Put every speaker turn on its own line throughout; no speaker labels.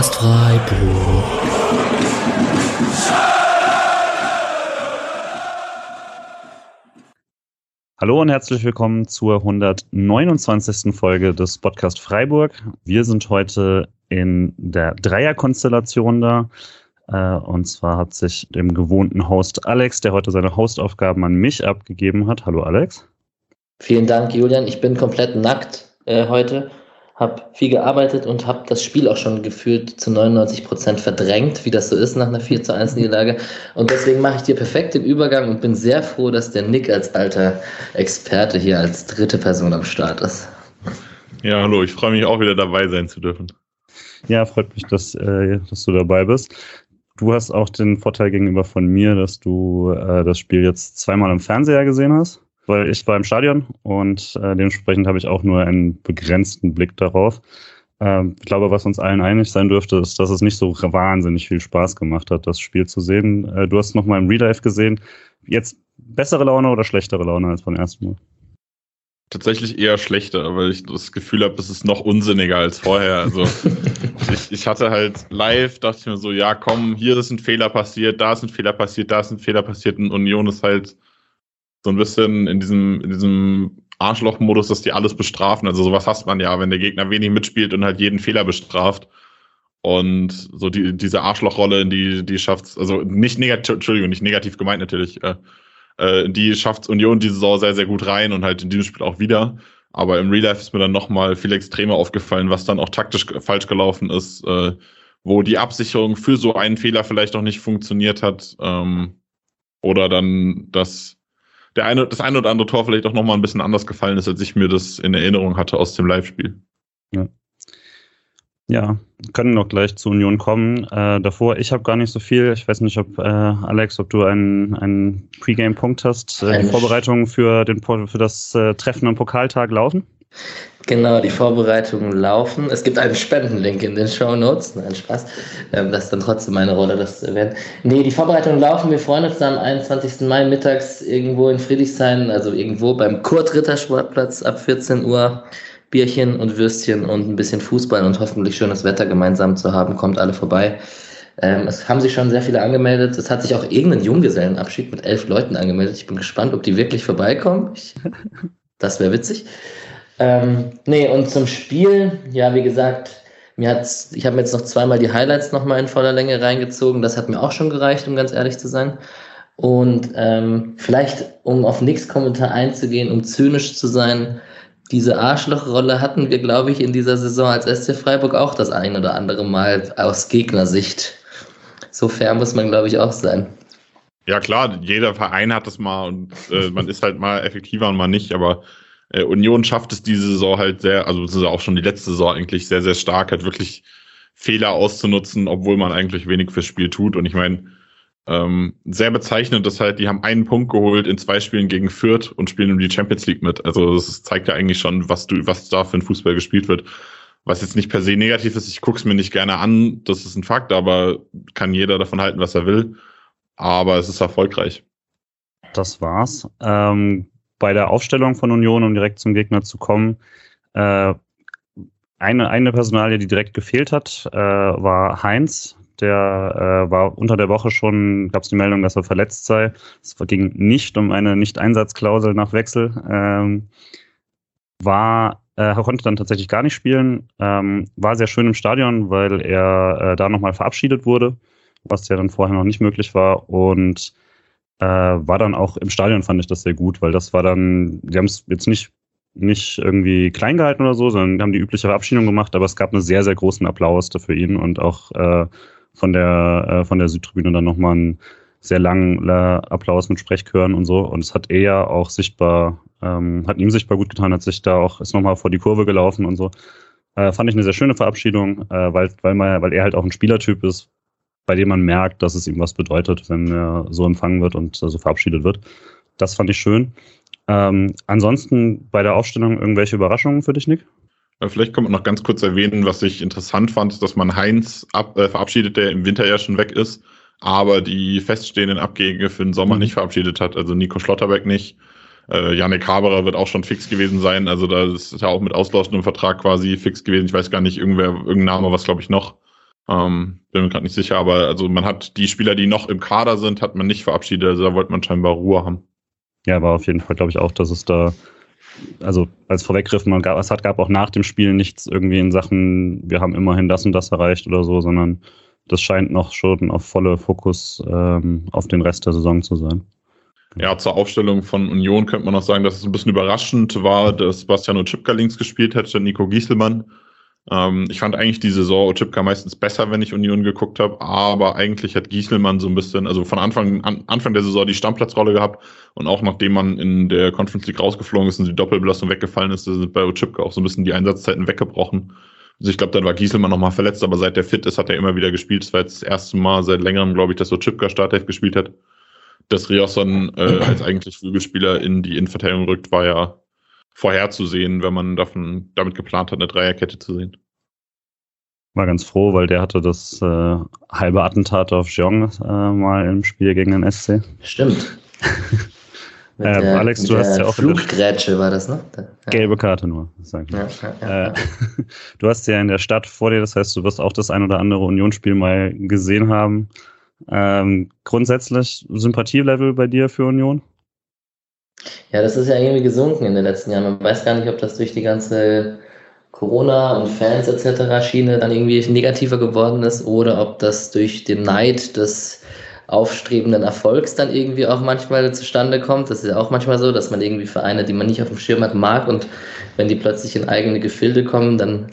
Podcast Freiburg.
Hallo und herzlich willkommen zur 129. Folge des Podcast Freiburg. Wir sind heute in der Dreierkonstellation da. Äh, und zwar hat sich dem gewohnten Host Alex, der heute seine Hostaufgaben an mich abgegeben hat. Hallo Alex.
Vielen Dank, Julian. Ich bin komplett nackt äh, heute, habe viel gearbeitet und habe das Spiel auch schon gefühlt zu 99 Prozent verdrängt, wie das so ist nach einer 4 zu 1 Niederlage. Und deswegen mache ich dir perfekt den Übergang und bin sehr froh, dass der Nick als alter Experte hier als dritte Person am Start ist.
Ja, hallo, ich freue mich auch wieder dabei sein zu dürfen.
Ja, freut mich, dass, äh, dass du dabei bist. Du hast auch den Vorteil gegenüber von mir, dass du äh, das Spiel jetzt zweimal im Fernseher gesehen hast weil ich war im Stadion und äh, dementsprechend habe ich auch nur einen begrenzten Blick darauf. Ähm, ich glaube, was uns allen einig sein dürfte, ist, dass es nicht so wahnsinnig viel Spaß gemacht hat, das Spiel zu sehen. Äh, du hast noch mal im Real Life gesehen. Jetzt bessere Laune oder schlechtere Laune als beim ersten Mal?
Tatsächlich eher schlechter, weil ich das Gefühl habe, es ist noch unsinniger als vorher. Also ich, ich hatte halt live, dachte ich mir so, ja komm, hier ist ein Fehler passiert, da ist ein Fehler passiert, da ist ein Fehler passiert und Union ist halt so ein bisschen in diesem, in diesem Arschloch-Modus, dass die alles bestrafen. Also sowas hasst man ja, wenn der Gegner wenig mitspielt und halt jeden Fehler bestraft. Und so die, diese Arschlochrolle, in die, die schafft's, also nicht negativ, Entschuldigung, nicht negativ gemeint natürlich, äh, äh, die schafft's Union diese Saison sehr, sehr gut rein und halt in diesem Spiel auch wieder. Aber im Real Life ist mir dann nochmal viel extremer aufgefallen, was dann auch taktisch falsch gelaufen ist, äh, wo die Absicherung für so einen Fehler vielleicht auch nicht funktioniert hat. Ähm, oder dann das der eine, das eine oder andere Tor vielleicht auch nochmal ein bisschen anders gefallen ist, als ich mir das in Erinnerung hatte aus dem Live-Spiel.
Ja. Ja, können noch gleich zu Union kommen. Äh, davor, ich habe gar nicht so viel. Ich weiß nicht, ob äh, Alex, ob du einen, einen Pre-Game-Punkt hast. Äh, die Vorbereitungen für, den, für das äh, Treffen am Pokaltag laufen?
Genau, die Vorbereitungen laufen. Es gibt einen Spendenlink in den Show Notes. Nein, Spaß. Ähm, das ist dann trotzdem meine Rolle, das zu erwähnen. Nee, die Vorbereitungen laufen. Wir freuen uns dann am 21. Mai mittags irgendwo in Friedrichshain, also irgendwo beim Kurt-Ritter-Sportplatz ab 14 Uhr. Bierchen und Würstchen und ein bisschen Fußball und hoffentlich schönes Wetter gemeinsam zu haben. Kommt alle vorbei. Ähm, es haben sich schon sehr viele angemeldet. Es hat sich auch irgendein Junggesellenabschied mit elf Leuten angemeldet. Ich bin gespannt, ob die wirklich vorbeikommen. Ich, das wäre witzig. Ähm, nee, und zum Spiel, ja, wie gesagt, mir hat's, ich habe mir jetzt noch zweimal die Highlights nochmal in voller Länge reingezogen. Das hat mir auch schon gereicht, um ganz ehrlich zu sein. Und ähm, vielleicht, um auf nichts Kommentar einzugehen, um zynisch zu sein, diese Arschlochrolle hatten wir, glaube ich, in dieser Saison als SC Freiburg auch das ein oder andere Mal aus Gegnersicht. So fair muss man, glaube ich, auch sein.
Ja, klar, jeder Verein hat das mal und äh, man ist halt mal effektiver und mal nicht, aber äh, Union schafft es diese Saison halt sehr, also das ist auch schon die letzte Saison eigentlich sehr, sehr stark, halt wirklich Fehler auszunutzen, obwohl man eigentlich wenig fürs Spiel tut. Und ich meine, ähm, sehr bezeichnend ist halt, die haben einen Punkt geholt in zwei Spielen gegen Fürth und spielen um die Champions League mit. Also das zeigt ja eigentlich schon, was du, was da für ein Fußball gespielt wird. Was jetzt nicht per se negativ ist, ich guck's mir nicht gerne an, das ist ein Fakt, aber kann jeder davon halten, was er will. Aber es ist erfolgreich.
Das war's. Ähm, bei der Aufstellung von Union, um direkt zum Gegner zu kommen, äh, eine, eine Personalie, die direkt gefehlt hat, äh, war Heinz. Der äh, war unter der Woche schon, gab es die Meldung, dass er verletzt sei. Es ging nicht um eine Nicht-Einsatzklausel nach Wechsel. Ähm, war, äh, er konnte dann tatsächlich gar nicht spielen. Ähm, war sehr schön im Stadion, weil er äh, da nochmal verabschiedet wurde, was ja dann vorher noch nicht möglich war. Und äh, war dann auch im Stadion fand ich das sehr gut, weil das war dann, die haben es jetzt nicht, nicht irgendwie klein gehalten oder so, sondern haben die übliche Verabschiedung gemacht, aber es gab einen sehr, sehr großen Applaus für ihn und auch äh, von der, äh, von der Südtribüne dann nochmal einen sehr langen Applaus mit Sprechchören und so. Und es hat er auch sichtbar, ähm, hat ihm sichtbar gut getan, hat sich da auch, ist nochmal vor die Kurve gelaufen und so. Äh, fand ich eine sehr schöne Verabschiedung, äh, weil, weil, man, weil er halt auch ein Spielertyp ist, bei dem man merkt, dass es ihm was bedeutet, wenn er so empfangen wird und so verabschiedet wird. Das fand ich schön. Ähm, ansonsten bei der Aufstellung irgendwelche Überraschungen für dich, Nick?
Äh, vielleicht kann man noch ganz kurz erwähnen, was ich interessant fand, dass man Heinz ab, äh, verabschiedet, der im Winter ja schon weg ist, aber die feststehenden Abgänge für den Sommer mhm. nicht verabschiedet hat. Also Nico Schlotterbeck nicht. Äh, Janik Haberer wird auch schon fix gewesen sein. Also da ist ja auch mit auslaufendem Vertrag quasi fix gewesen. Ich weiß gar nicht, irgendwer, irgendein Name, was glaube ich noch. Ähm, bin mir gerade nicht sicher, aber also man hat die Spieler, die noch im Kader sind, hat man nicht verabschiedet. Also da wollte man scheinbar Ruhe haben.
Ja, aber auf jeden Fall glaube ich auch, dass es da, also als Vorweggriff, man gab, es hat, gab auch nach dem Spiel nichts irgendwie in Sachen, wir haben immerhin das und das erreicht oder so, sondern das scheint noch schon auf volle Fokus ähm, auf den Rest der Saison zu sein.
Ja, zur Aufstellung von Union könnte man noch sagen, dass es ein bisschen überraschend war, dass Bastiano Chipka links gespielt hat, statt Nico Gieselmann. Ähm, ich fand eigentlich die Saison Ochipka meistens besser, wenn ich Union geguckt habe, aber eigentlich hat Gieselmann so ein bisschen, also von Anfang, an, Anfang der Saison die Stammplatzrolle gehabt und auch nachdem man in der Conference League rausgeflogen ist und die Doppelbelastung weggefallen ist, sind bei Ochipka auch so ein bisschen die Einsatzzeiten weggebrochen. Also ich glaube, dann war Gieselmann nochmal verletzt, aber seit der fit ist, hat er immer wieder gespielt. Das war jetzt das erste Mal seit längerem, glaube ich, dass Ochipka Startelf gespielt hat. Dass Riosson äh, als eigentlich Flügelspieler in die Innenverteidigung rückt, war ja vorherzusehen, wenn man davon, damit geplant hat, eine Dreierkette zu sehen.
War ganz froh, weil der hatte das äh, halbe Attentat auf Jeong äh, mal im Spiel gegen den SC.
Stimmt.
äh, der, Alex, du hast ja auch.
Fluggrätsche war das, ne?
Ja. Gelbe Karte nur. Ja, ja, äh, du hast ja in der Stadt vor dir, das heißt, du wirst auch das ein oder andere Unionsspiel mal gesehen haben. Ähm, grundsätzlich Sympathielevel bei dir für Union?
Ja, das ist ja irgendwie gesunken in den letzten Jahren. Man weiß gar nicht, ob das durch die ganze Corona und Fans etc. Schiene dann irgendwie negativer geworden ist oder ob das durch den Neid des aufstrebenden Erfolgs dann irgendwie auch manchmal zustande kommt. Das ist ja auch manchmal so, dass man irgendwie Vereine, die man nicht auf dem Schirm hat, mag und wenn die plötzlich in eigene Gefilde kommen, dann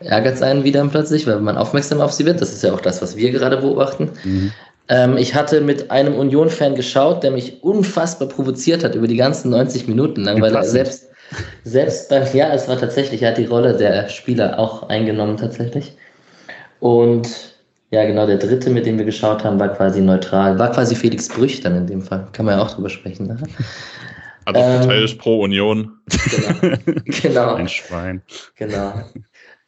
ärgert es einen wieder plötzlich, weil man aufmerksam auf sie wird. Das ist ja auch das, was wir gerade beobachten. Mhm. Ähm, ich hatte mit einem Union-Fan geschaut, der mich unfassbar provoziert hat über die ganzen 90 Minuten lang, weil er selbst, selbst beim, ja, es war tatsächlich, er hat die Rolle der Spieler auch eingenommen tatsächlich. Und ja, genau, der dritte, mit dem wir geschaut haben, war quasi neutral, war quasi Felix Brüch dann in dem Fall. Kann man ja auch drüber sprechen. Ne?
Also ähm, pro Union.
Genau. genau.
Ein Schwein.
Genau.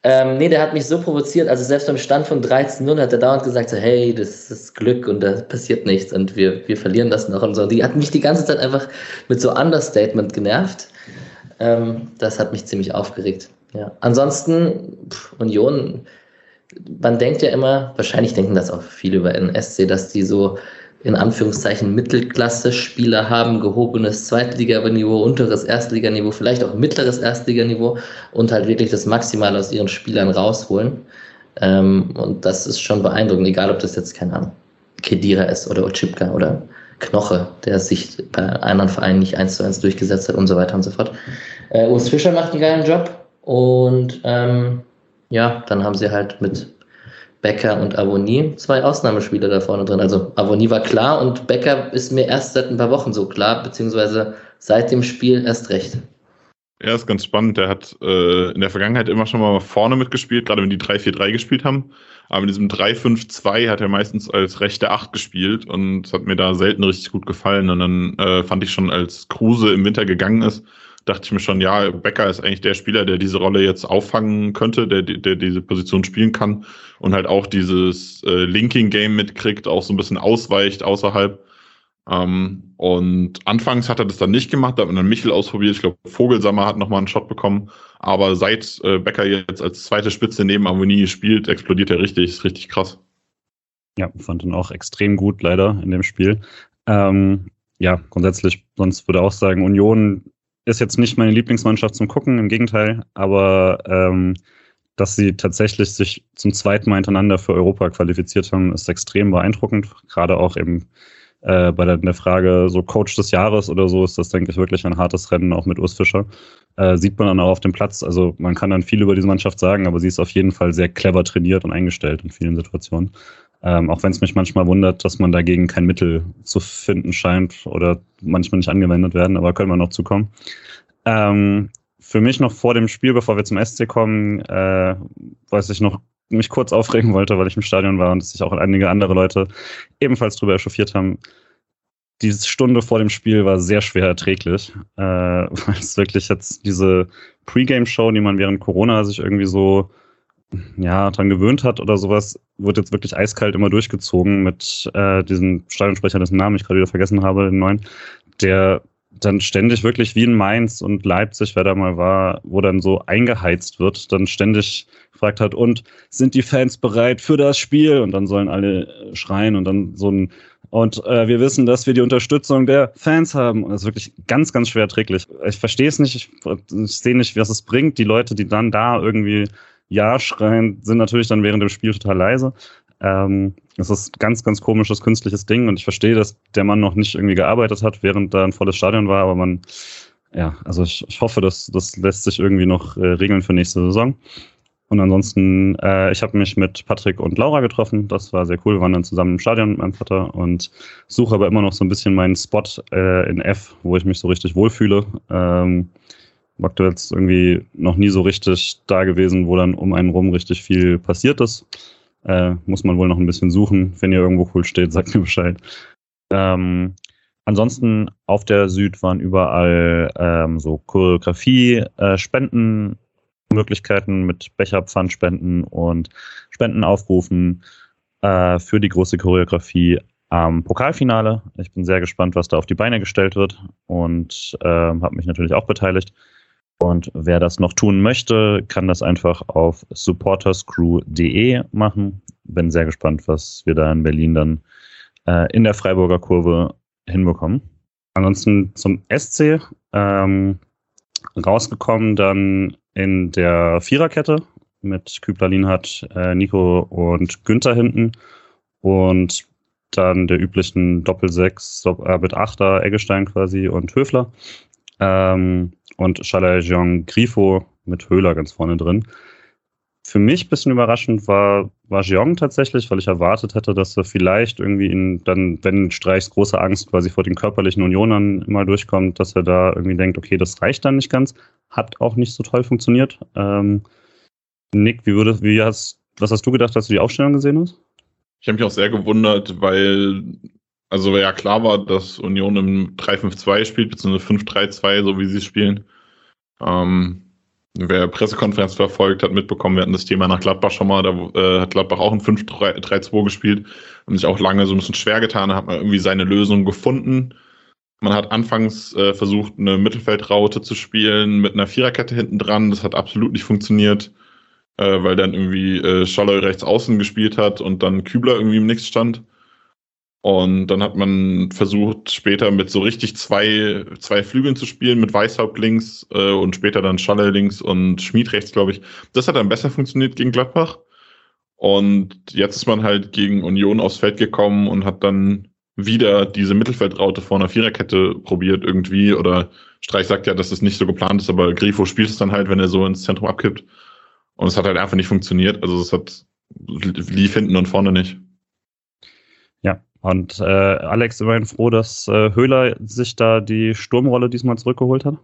Ähm, nee, der hat mich so provoziert, also selbst beim Stand von 13-0 hat er dauernd gesagt, so, hey, das ist Glück und da passiert nichts und wir, wir verlieren das noch und so. Die hat mich die ganze Zeit einfach mit so Understatement genervt. Ähm, das hat mich ziemlich aufgeregt. Ja. Ansonsten, pff, Union, man denkt ja immer, wahrscheinlich denken das auch viele über NSC, dass die so in Anführungszeichen Mittelklasse-Spieler haben, gehobenes Zweitliganiveau, unteres Erstliganiveau, vielleicht auch mittleres Erstliganiveau und halt wirklich das Maximale aus ihren Spielern rausholen. Ähm, und das ist schon beeindruckend, egal ob das jetzt, keine Ahnung, Kedira ist oder Ochipka oder Knoche, der sich bei anderen Vereinen nicht eins zu eins durchgesetzt hat und so weiter und so fort. Äh, Urs Fischer macht einen geilen Job und ähm, ja, dann haben sie halt mit Becker und Avonie zwei Ausnahmespieler da vorne drin. Also Avonie war klar und Becker ist mir erst seit ein paar Wochen so klar, beziehungsweise seit dem Spiel erst recht.
Ja, ist ganz spannend. Der hat äh, in der Vergangenheit immer schon mal vorne mitgespielt, gerade wenn die 3-4-3 gespielt haben. Aber in diesem 3-5-2 hat er meistens als rechte Acht gespielt und hat mir da selten richtig gut gefallen. Und dann äh, fand ich schon, als Kruse im Winter gegangen ist, dachte ich mir schon, ja, Becker ist eigentlich der Spieler, der diese Rolle jetzt auffangen könnte, der, der diese Position spielen kann und halt auch dieses äh, Linking-Game mitkriegt, auch so ein bisschen ausweicht außerhalb. Ähm, und anfangs hat er das dann nicht gemacht, da hat man dann Michel ausprobiert. Ich glaube, Vogelsammer hat nochmal einen Shot bekommen. Aber seit äh, Becker jetzt als zweite Spitze neben Ammonie spielt, explodiert er richtig. Ist richtig krass.
Ja, fand ihn auch extrem gut leider in dem Spiel. Ähm, ja, grundsätzlich, sonst würde auch sagen, Union ist jetzt nicht meine Lieblingsmannschaft zum Gucken, im Gegenteil, aber ähm, dass sie tatsächlich sich zum zweiten Mal hintereinander für Europa qualifiziert haben, ist extrem beeindruckend. Gerade auch eben äh, bei der, der, Frage so Coach des Jahres oder so ist das, denke ich, wirklich ein hartes Rennen, auch mit Urs Fischer. Äh, sieht man dann auch auf dem Platz. Also man kann dann viel über diese Mannschaft sagen, aber sie ist auf jeden Fall sehr clever trainiert und eingestellt in vielen Situationen. Ähm, auch wenn es mich manchmal wundert, dass man dagegen kein Mittel zu finden scheint oder manchmal nicht angewendet werden, aber können wir noch zukommen. Ähm, für mich noch vor dem Spiel, bevor wir zum SC kommen, äh, weiß ich noch, mich kurz aufregen wollte, weil ich im Stadion war und sich auch einige andere Leute ebenfalls darüber echauffiert haben. Diese Stunde vor dem Spiel war sehr schwer erträglich, äh, weil es wirklich jetzt diese Pre-Game-Show, die man während Corona sich irgendwie so ja, dran gewöhnt hat oder sowas, wird jetzt wirklich eiskalt immer durchgezogen mit äh, diesem Stadionsprecher, dessen Namen ich gerade wieder vergessen habe, den neuen, der dann ständig wirklich wie in Mainz und Leipzig, wer da mal war, wo dann so eingeheizt wird, dann ständig gefragt hat, und sind die Fans bereit für das Spiel? Und dann sollen alle schreien und dann so ein, und äh, wir wissen, dass wir die Unterstützung der Fans haben. Und das ist wirklich ganz, ganz schwer erträglich. Ich verstehe es nicht, ich, ich sehe nicht, was es bringt. Die Leute, die dann da irgendwie Ja schreien, sind natürlich dann während dem Spiel total leise. Ähm, das ist ganz, ganz komisches künstliches Ding und ich verstehe, dass der Mann noch nicht irgendwie gearbeitet hat, während da ein volles Stadion war, aber man, ja, also ich, ich hoffe, dass das lässt sich irgendwie noch äh, regeln für nächste Saison. Und ansonsten, äh, ich habe mich mit Patrick und Laura getroffen. Das war sehr cool. Wir waren dann zusammen im Stadion mit meinem Vater und suche aber immer noch so ein bisschen meinen Spot äh, in F, wo ich mich so richtig wohlfühle. Ähm, aktuell ist irgendwie noch nie so richtig da gewesen, wo dann um einen rum richtig viel passiert ist. Äh, muss man wohl noch ein bisschen suchen. Wenn ihr irgendwo cool steht, sagt mir Bescheid. Ähm, ansonsten auf der Süd waren überall ähm, so Choreografie, äh, Spendenmöglichkeiten mit Becher, Pfandspenden und Spendenaufrufen äh, für die große Choreografie am Pokalfinale. Ich bin sehr gespannt, was da auf die Beine gestellt wird und äh, habe mich natürlich auch beteiligt. Und wer das noch tun möchte, kann das einfach auf supporterscrew.de machen. Bin sehr gespannt, was wir da in Berlin dann äh, in der Freiburger Kurve hinbekommen. Ansonsten zum SC ähm, rausgekommen dann in der Viererkette mit Kübler, hat äh, Nico und Günther hinten und dann der üblichen Doppel-6 äh, mit Achter, Eggestein quasi und Höfler. Ähm, und Chalajon Grifo mit Höhler ganz vorne drin. Für mich ein bisschen überraschend war, war Jeong tatsächlich, weil ich erwartet hätte, dass er vielleicht irgendwie in, dann, wenn Streichs große Angst quasi vor den körperlichen Unionern immer durchkommt, dass er da irgendwie denkt, okay, das reicht dann nicht ganz. Hat auch nicht so toll funktioniert. Ähm, Nick, wie würde, wie hast, was hast du gedacht, als du die Aufstellung gesehen hast?
Ich habe mich auch sehr gewundert, weil also ja klar war, dass Union im 3-5-2 spielt, beziehungsweise 5-3-2, so wie sie spielen. Ähm, wer Pressekonferenz verfolgt, hat mitbekommen, wir hatten das Thema nach Gladbach schon mal, da äh, hat Gladbach auch ein 5-3-2 gespielt und sich auch lange so ein bisschen schwer getan, da hat man irgendwie seine Lösung gefunden. Man hat anfangs äh, versucht, eine Mittelfeldraute zu spielen mit einer Viererkette hinten dran. Das hat absolut nicht funktioniert, äh, weil dann irgendwie äh, Scholloy rechts außen gespielt hat und dann Kübler irgendwie im Nix stand. Und dann hat man versucht, später mit so richtig zwei, zwei Flügeln zu spielen, mit Weißhaupt links äh, und später dann Schalle links und Schmied rechts, glaube ich. Das hat dann besser funktioniert gegen Gladbach. Und jetzt ist man halt gegen Union aufs Feld gekommen und hat dann wieder diese Mittelfeldraute vor einer Viererkette probiert irgendwie. Oder Streich sagt ja, dass es nicht so geplant ist, aber Grifo spielt es dann halt, wenn er so ins Zentrum abkippt. Und es hat halt einfach nicht funktioniert. Also es hat lief hinten und vorne nicht.
Und äh, Alex, immerhin froh, dass äh, Höhler sich da die Sturmrolle diesmal zurückgeholt hat?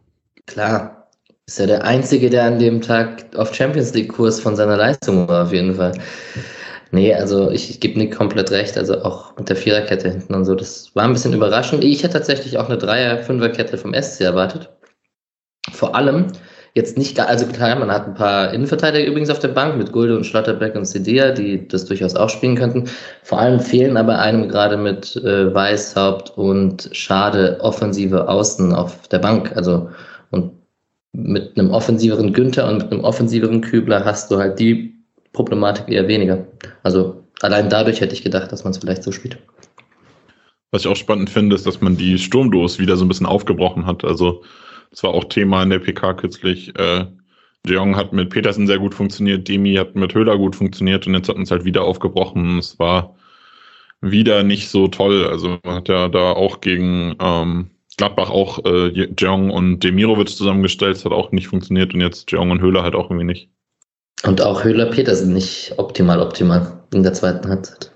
Klar. Ist ja der Einzige, der an dem Tag auf Champions League-Kurs von seiner Leistung war, auf jeden Fall. Nee, also ich, ich gebe Nick komplett recht, also auch mit der Viererkette hinten und so. Das war ein bisschen überraschend. Ich hätte tatsächlich auch eine Dreier-Fünfer-Kette vom SC erwartet. Vor allem, jetzt nicht, also klar, man hat ein paar Innenverteidiger übrigens auf der Bank mit Gulde und Schlotterbeck und Sedea, die das durchaus auch spielen könnten. Vor allem fehlen aber einem gerade mit äh, Weißhaupt und Schade offensive Außen auf der Bank. Also und mit einem offensiveren Günther und mit einem offensiveren Kübler hast du halt die Problematik eher weniger. Also allein dadurch hätte ich gedacht, dass man es vielleicht so spielt.
Was ich auch spannend finde, ist, dass man die Sturmdos wieder so ein bisschen aufgebrochen hat. Also das war auch Thema in der PK kürzlich. Äh, Jeong hat mit Petersen sehr gut funktioniert, Demi hat mit Höhler gut funktioniert und jetzt hat uns halt wieder aufgebrochen. Es war wieder nicht so toll. Also man hat ja da auch gegen ähm, Gladbach auch äh, Jeong und Demirovic zusammengestellt. Es hat auch nicht funktioniert und jetzt Jeong und Höhler halt auch irgendwie nicht.
Und auch Höhler Petersen nicht optimal, optimal in der zweiten Halbzeit.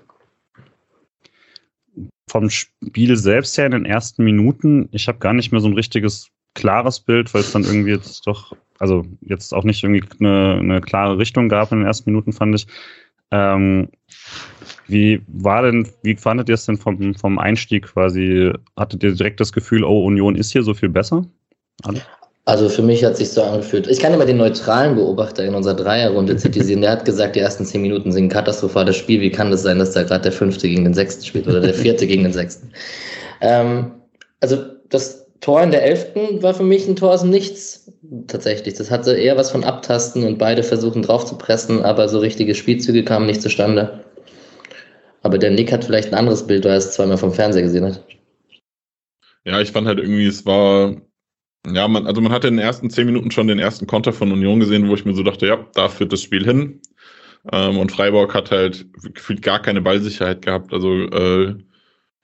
Vom Spiel selbst her in den ersten Minuten, ich habe gar nicht mehr so ein richtiges klares Bild, weil es dann irgendwie jetzt doch, also jetzt auch nicht irgendwie eine, eine klare Richtung gab in den ersten Minuten, fand ich. Ähm, wie war denn, wie fandet ihr es denn vom, vom Einstieg quasi? Hattet ihr direkt das Gefühl, oh, Union ist hier so viel besser?
Alle? Also für mich hat sich so angefühlt. Ich kann immer den neutralen Beobachter in unserer Dreierrunde zitieren. Der hat gesagt, die ersten zehn Minuten sind ein katastrophales Spiel. Wie kann das sein, dass da gerade der fünfte gegen den sechsten spielt oder der vierte gegen den sechsten? Ähm, also das Tor in der 11. war für mich ein Tor aus dem Nichts. Tatsächlich. Das hatte eher was von Abtasten und beide versuchen drauf zu pressen, aber so richtige Spielzüge kamen nicht zustande. Aber der Nick hat vielleicht ein anderes Bild, weil er es zweimal vom Fernseher gesehen hat.
Ja, ich fand halt irgendwie, es war, ja, man, also man hatte in den ersten zehn Minuten schon den ersten Konter von Union gesehen, wo ich mir so dachte, ja, da führt das Spiel hin. Ähm, und Freiburg hat halt gefühlt gar keine Ballsicherheit gehabt. Also äh,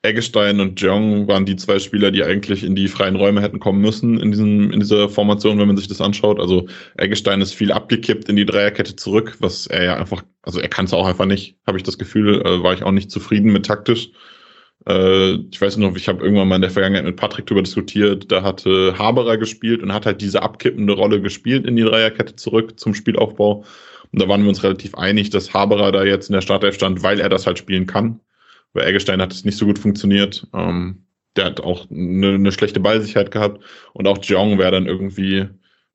Eggestein und Jong waren die zwei Spieler, die eigentlich in die freien Räume hätten kommen müssen in, diesem, in dieser Formation, wenn man sich das anschaut. Also Eggestein ist viel abgekippt in die Dreierkette zurück, was er ja einfach, also er kann es auch einfach nicht, habe ich das Gefühl, äh, war ich auch nicht zufrieden mit taktisch. Äh, ich weiß noch, ich habe irgendwann mal in der Vergangenheit mit Patrick darüber diskutiert, da hatte Haberer gespielt und hat halt diese abkippende Rolle gespielt in die Dreierkette zurück zum Spielaufbau. Und da waren wir uns relativ einig, dass Haberer da jetzt in der Startelf stand, weil er das halt spielen kann. Bei Eggestein hat es nicht so gut funktioniert. Ähm, der hat auch eine, eine schlechte Ballsicherheit gehabt. Und auch Jeong wäre dann irgendwie,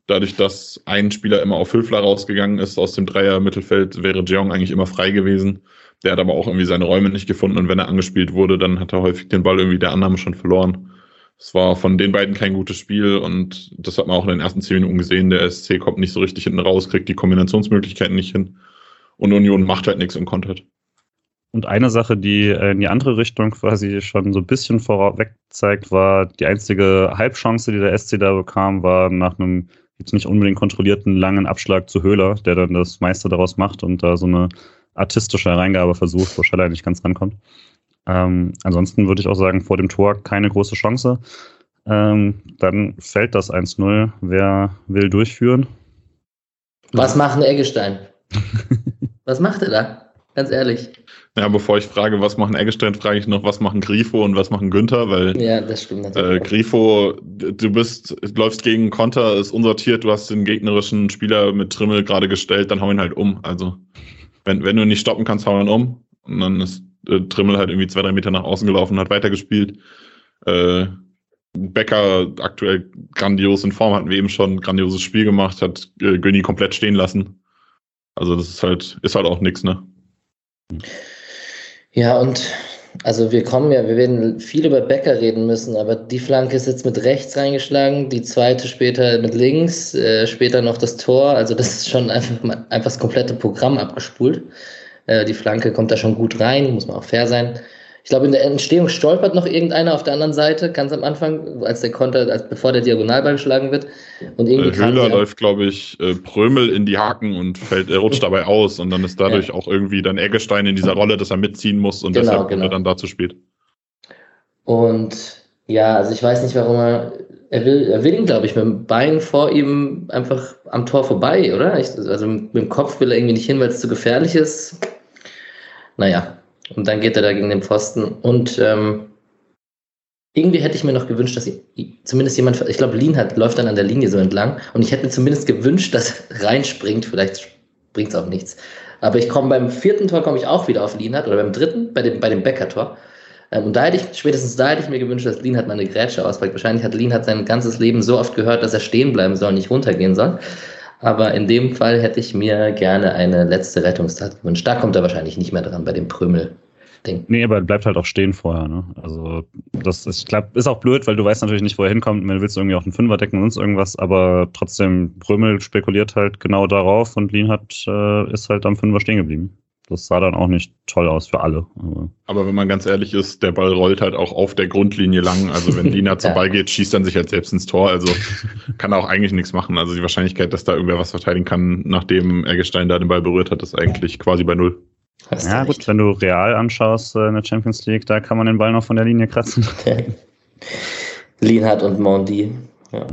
dadurch, dass ein Spieler immer auf Höfler rausgegangen ist aus dem Dreier-Mittelfeld, wäre Jeong eigentlich immer frei gewesen. Der hat aber auch irgendwie seine Räume nicht gefunden und wenn er angespielt wurde, dann hat er häufig den Ball irgendwie der Annahme schon verloren. Es war von den beiden kein gutes Spiel und das hat man auch in den ersten zehn Minuten gesehen. Der SC kommt nicht so richtig hinten raus, kriegt die Kombinationsmöglichkeiten nicht hin und Union macht halt nichts und kontert.
Und eine Sache, die äh, in die andere Richtung quasi schon so ein bisschen vorweg zeigt, war die einzige Halbchance, die der SC da bekam, war nach einem jetzt nicht unbedingt kontrollierten langen Abschlag zu Höhler, der dann das meiste daraus macht und da so eine artistische Reingabe versucht, wo Scheller nicht ganz rankommt. Ähm, ansonsten würde ich auch sagen, vor dem Tor keine große Chance. Ähm, dann fällt das 1-0. Wer will durchführen?
Was macht ein Eggestein? Was macht er da? Ganz ehrlich.
Ja, bevor ich frage, was machen Eggestein, frage ich noch, was machen Grifo und was machen Günther, weil
ja, das stimmt
natürlich. Äh, Grifo, du bist, läufst gegen Konter, ist unsortiert, du hast den gegnerischen Spieler mit Trimmel gerade gestellt, dann hau ihn halt um. Also wenn, wenn du nicht stoppen kannst, hau ihn um. Und dann ist äh, Trimmel halt irgendwie zwei, drei Meter nach außen gelaufen und hat weitergespielt. Äh, Becker aktuell grandios in Form, hatten wir eben schon ein grandioses Spiel gemacht, hat äh, Göni komplett stehen lassen. Also das ist halt, ist halt auch nix, ne?
Ja, und also wir kommen ja, wir werden viel über Becker reden müssen, aber die Flanke ist jetzt mit rechts reingeschlagen, die zweite später mit links, äh, später noch das Tor. Also das ist schon einfach, einfach das komplette Programm abgespult. Äh, die Flanke kommt da schon gut rein, muss man auch fair sein. Ich glaube, in der Entstehung stolpert noch irgendeiner auf der anderen Seite, ganz am Anfang, als der Konter, als bevor der Diagonalball geschlagen wird.
Und irgendwie äh, Höhler läuft, glaube ich, äh, Prömel in die Haken und fällt, er rutscht dabei aus und dann ist dadurch ja. auch irgendwie dann Eggestein in dieser Rolle, dass er mitziehen muss und genau, deshalb genau. er dann dazu spielt.
Und ja, also ich weiß nicht, warum er. Er will, er will ihn, glaube ich, mit dem Bein vor ihm einfach am Tor vorbei, oder? Ich, also mit dem Kopf will er irgendwie nicht hin, weil es zu gefährlich ist. Naja, und dann geht er da gegen den Pfosten. Und ähm, irgendwie hätte ich mir noch gewünscht, dass zumindest jemand, ich glaube, Lin hat, läuft dann an der Linie so entlang. Und ich hätte mir zumindest gewünscht, dass reinspringt. Vielleicht bringt es auch nichts. Aber ich komme beim vierten Tor komme ich auch wieder auf Lienhardt oder beim dritten, bei dem, bei dem Becker-Tor. Ähm, und da hätte ich, spätestens da hätte ich mir gewünscht, dass Lienhardt mal eine Grätsche auspackt. Wahrscheinlich hat Lienhardt sein ganzes Leben so oft gehört, dass er stehen bleiben soll, nicht runtergehen soll. Aber in dem Fall hätte ich mir gerne eine letzte Rettungstat gewünscht. Da kommt er wahrscheinlich nicht mehr dran bei dem Prümmel.
Ding. Nee, aber bleibt halt auch stehen vorher, ne? Also, das ist, ich glaube, ist auch blöd, weil du weißt natürlich nicht, wo er hinkommt. Man willst irgendwie auch einen Fünfer decken und sonst irgendwas, aber trotzdem, Prömel spekuliert halt genau darauf und Lin hat, äh, ist halt am Fünfer stehen geblieben. Das sah dann auch nicht toll aus für alle.
Aber, aber wenn man ganz ehrlich ist, der Ball rollt halt auch auf der Grundlinie lang. Also wenn Lina zum Ball geht, schießt er sich halt selbst ins Tor. Also kann er auch eigentlich nichts machen. Also die Wahrscheinlichkeit, dass da irgendwer was verteidigen kann, nachdem Eggestein da den Ball berührt hat, ist eigentlich quasi bei null.
Hast ja, gut, wenn du real anschaust äh, in der Champions League, da kann man den Ball noch von der Linie kratzen.
Lienhardt und Mondi. Ja.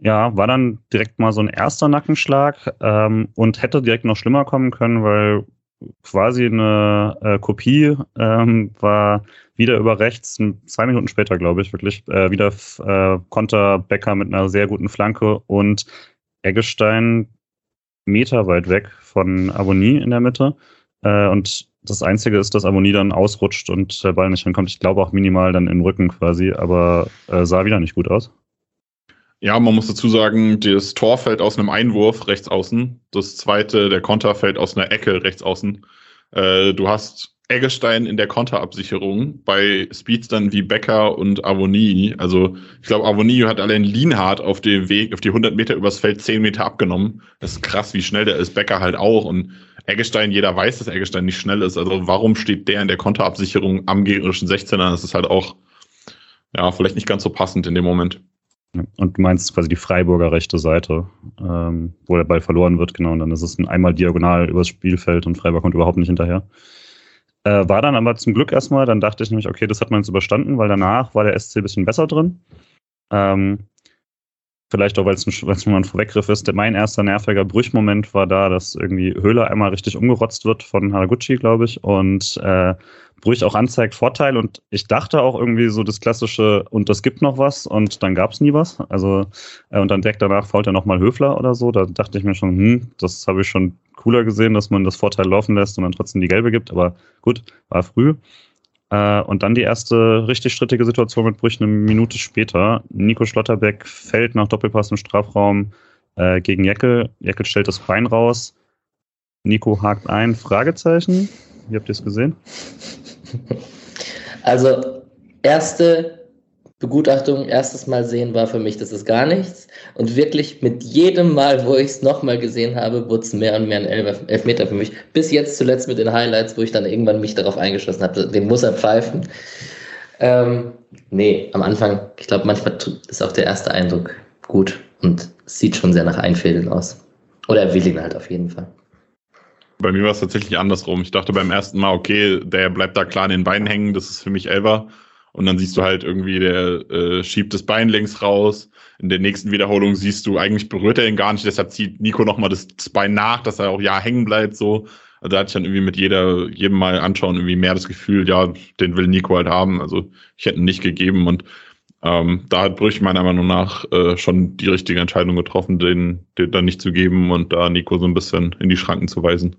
ja. war dann direkt mal so ein erster Nackenschlag ähm, und hätte direkt noch schlimmer kommen können, weil quasi eine äh, Kopie ähm, war wieder über rechts, zwei Minuten später, glaube ich, wirklich, äh, wieder äh, Konter Becker mit einer sehr guten Flanke und Eggestein Meter weit weg von Abonnie in der Mitte. Äh, und das Einzige ist, dass Ammonie dann ausrutscht und der Ball nicht hinkommt. Ich glaube auch minimal dann im Rücken quasi, aber äh, sah wieder nicht gut aus.
Ja, man muss dazu sagen, das Tor fällt aus einem Einwurf rechts außen. Das zweite, der Konter fällt aus einer Ecke rechts außen. Äh, du hast Eggestein in der Konterabsicherung bei Speedstern wie Becker und Avoni. Also ich glaube, Avoni hat allein Lienhardt auf dem Weg, auf die 100 Meter übers Feld 10 Meter abgenommen. Das ist krass, wie schnell der ist. Becker halt auch. Und Eggestein, jeder weiß, dass Eggestein nicht schnell ist. Also warum steht der in der Konterabsicherung am gegnerischen 16er? Das ist halt auch, ja, vielleicht nicht ganz so passend in dem Moment.
Und du meinst quasi die Freiburger rechte Seite, ähm, wo der Ball verloren wird, genau. Und dann ist es einmal diagonal übers Spielfeld und Freiburg kommt überhaupt nicht hinterher. Äh, war dann aber zum Glück erstmal, dann dachte ich nämlich, okay, das hat man jetzt überstanden, weil danach war der SC ein bisschen besser drin. Ähm, vielleicht auch, weil es ein, ein Vorweggriff ist. Mein erster nerviger Brüchmoment war da, dass irgendwie Höhler einmal richtig umgerotzt wird von Haraguchi, glaube ich, und äh, Brüch auch anzeigt Vorteil. Und ich dachte auch irgendwie so das klassische, und das gibt noch was, und dann gab es nie was. Also, äh, und dann direkt danach fault er nochmal Höfler oder so. Da dachte ich mir schon, hm, das habe ich schon cooler gesehen, dass man das Vorteil laufen lässt und dann trotzdem die gelbe gibt. Aber gut, war früh. Äh, und dann die erste richtig strittige Situation mit Brüch eine Minute später. Nico Schlotterbeck fällt nach Doppelpass im Strafraum äh, gegen Jeckel. Jeckel stellt das Bein raus. Nico hakt ein, Fragezeichen. Wie habt ihr es gesehen?
Also, erste Begutachtung, erstes Mal sehen war für mich, das ist gar nichts. Und wirklich mit jedem Mal, wo ich es nochmal gesehen habe, wurde es mehr und mehr ein Elf Elfmeter für mich. Bis jetzt zuletzt mit den Highlights, wo ich dann irgendwann mich darauf eingeschossen habe, den muss er pfeifen. Ähm, nee, am Anfang, ich glaube, manchmal ist auch der erste Eindruck gut und sieht schon sehr nach Einfädeln aus. Oder er will ihn halt auf jeden Fall.
Bei mir war es tatsächlich andersrum. Ich dachte beim ersten Mal, okay, der bleibt da klar in den Beinen hängen, das ist für mich Elver. Und dann siehst du halt irgendwie, der äh, schiebt das Bein längs raus. In der nächsten Wiederholung siehst du, eigentlich berührt er ihn gar nicht. Deshalb zieht Nico nochmal das, das Bein nach, dass er auch ja hängen bleibt. So. Also da hatte ich dann irgendwie mit jeder, jedem Mal anschauen, irgendwie mehr das Gefühl, ja, den will Nico halt haben. Also ich hätte ihn nicht gegeben. Und ähm, da hat Brüch meiner Meinung nach äh, schon die richtige Entscheidung getroffen, den, den dann nicht zu geben und da Nico so ein bisschen in die Schranken zu weisen.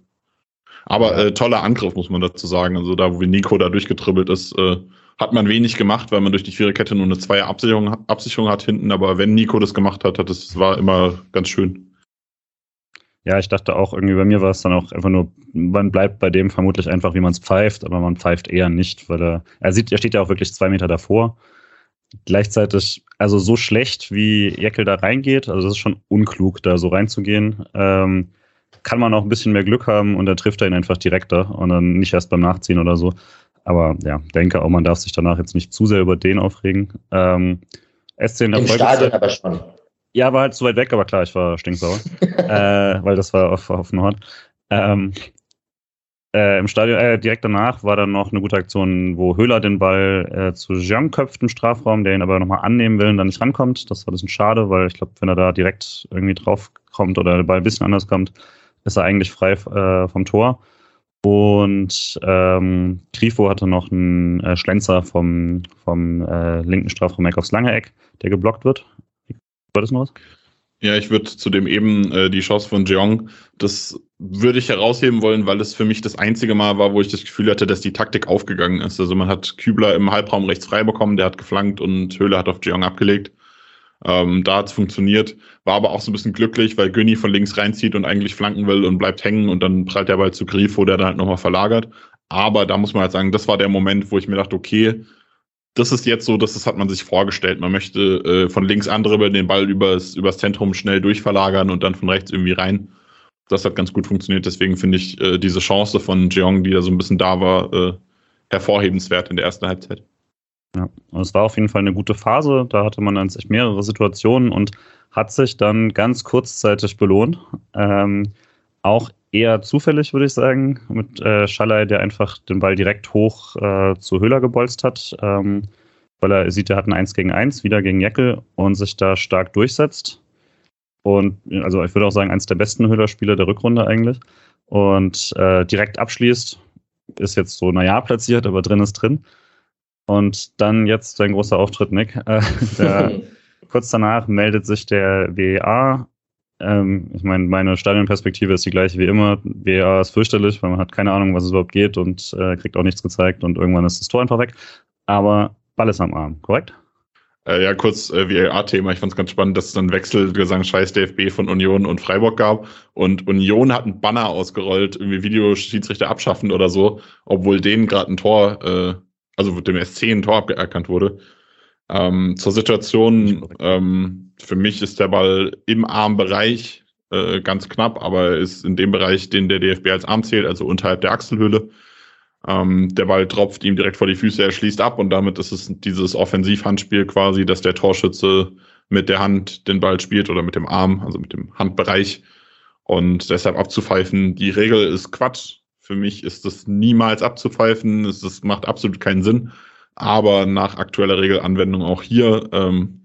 Aber äh, toller Angriff, muss man dazu sagen. Also da, wo Nico da durchgetribbelt ist, äh, hat man wenig gemacht, weil man durch die Viererkette nur eine Zweier Absicherung, Absicherung hat hinten. Aber wenn Nico das gemacht hat, hat das war immer ganz schön.
Ja, ich dachte auch, irgendwie bei mir war es dann auch einfach nur, man bleibt bei dem vermutlich einfach, wie man es pfeift, aber man pfeift eher nicht, weil er, er sieht, er steht ja auch wirklich zwei Meter davor. Gleichzeitig, also so schlecht, wie Jeckel da reingeht, also das ist schon unklug, da so reinzugehen. Ähm, kann man auch ein bisschen mehr Glück haben und dann trifft er ihn einfach direkter und dann nicht erst beim Nachziehen oder so. Aber ja, denke auch, man darf sich danach jetzt nicht zu sehr über den aufregen. Ähm, SC in der Im Stadion aber schon. Ja, war halt zu weit weg, aber klar, ich war stinksauer, äh, weil das war auf, auf Nord. Ähm, äh, Im Stadion, äh, direkt danach war dann noch eine gute Aktion, wo Höhler den Ball äh, zu Jean köpft im Strafraum, der ihn aber nochmal annehmen will und dann nicht rankommt. Das war ein bisschen schade, weil ich glaube, wenn er da direkt irgendwie drauf kommt oder der Ball ein bisschen anders kommt, ist er eigentlich frei äh, vom Tor. Und ähm, Grifo hatte noch einen äh, Schlenzer vom, vom äh, linken Strafraum aufs lange Eck, der geblockt wird. War das noch was?
Ja, ich würde zu dem eben äh, die Chance von Jeong, das würde ich herausheben wollen, weil es für mich das einzige Mal war, wo ich das Gefühl hatte, dass die Taktik aufgegangen ist. Also man hat Kübler im Halbraum rechts frei bekommen, der hat geflankt und Höhle hat auf Jeong abgelegt. Ähm, da hat es funktioniert, war aber auch so ein bisschen glücklich, weil Günni von links reinzieht und eigentlich flanken will und bleibt hängen und dann prallt der Ball zu Grifo, der dann halt nochmal verlagert. Aber da muss man halt sagen, das war der Moment, wo ich mir dachte, okay, das ist jetzt so, das, das hat man sich vorgestellt. Man möchte äh, von links andere den Ball übers, übers Zentrum schnell durchverlagern und dann von rechts irgendwie rein. Das hat ganz gut funktioniert. Deswegen finde ich äh, diese Chance von Jeong, die da so ein bisschen da war, äh, hervorhebenswert in der ersten Halbzeit.
Ja, und es war auf jeden Fall eine gute Phase. Da hatte man dann sich mehrere Situationen und hat sich dann ganz kurzzeitig belohnt. Ähm, auch eher zufällig, würde ich sagen, mit äh, Schallei, der einfach den Ball direkt hoch äh, zu Höhler gebolzt hat, ähm, weil er sieht, er hat ein 1 gegen 1 wieder gegen Jeckel und sich da stark durchsetzt. Und also ich würde auch sagen, eins der besten Höhler-Spieler der Rückrunde eigentlich. Und äh, direkt abschließt, ist jetzt so, naja, platziert, aber drin ist drin. Und dann jetzt dein großer Auftritt, Nick. Äh, der, kurz danach meldet sich der WEA. Ähm, ich meine, meine Stadionperspektive ist die gleiche wie immer. WEA ist fürchterlich, weil man hat keine Ahnung, was es überhaupt geht und äh, kriegt auch nichts gezeigt und irgendwann ist das Tor einfach weg. Aber Ball ist am Arm, korrekt?
Äh, ja, kurz äh, VAR-Thema. Ich fand es ganz spannend, dass es dann Wechselgesang Scheiß DFB von Union und Freiburg gab. Und Union hat einen Banner ausgerollt, irgendwie Videoschiedsrichter abschaffen oder so, obwohl denen gerade ein Tor, äh, also dem SC ein Tor aberkannt wurde. Ähm, zur Situation, ähm, für mich ist der Ball im Armbereich äh, ganz knapp, aber ist in dem Bereich, den der DFB als Arm zählt, also unterhalb der Achselhöhle. Ähm, der Ball tropft ihm direkt vor die Füße, er schließt ab und damit ist es dieses Offensivhandspiel quasi, dass der Torschütze mit der Hand den Ball spielt oder mit dem Arm, also mit dem Handbereich. Und deshalb abzupfeifen, die Regel ist Quatsch. Für mich ist das niemals abzupfeifen. Es macht absolut keinen Sinn. Aber nach aktueller Regelanwendung auch hier ähm,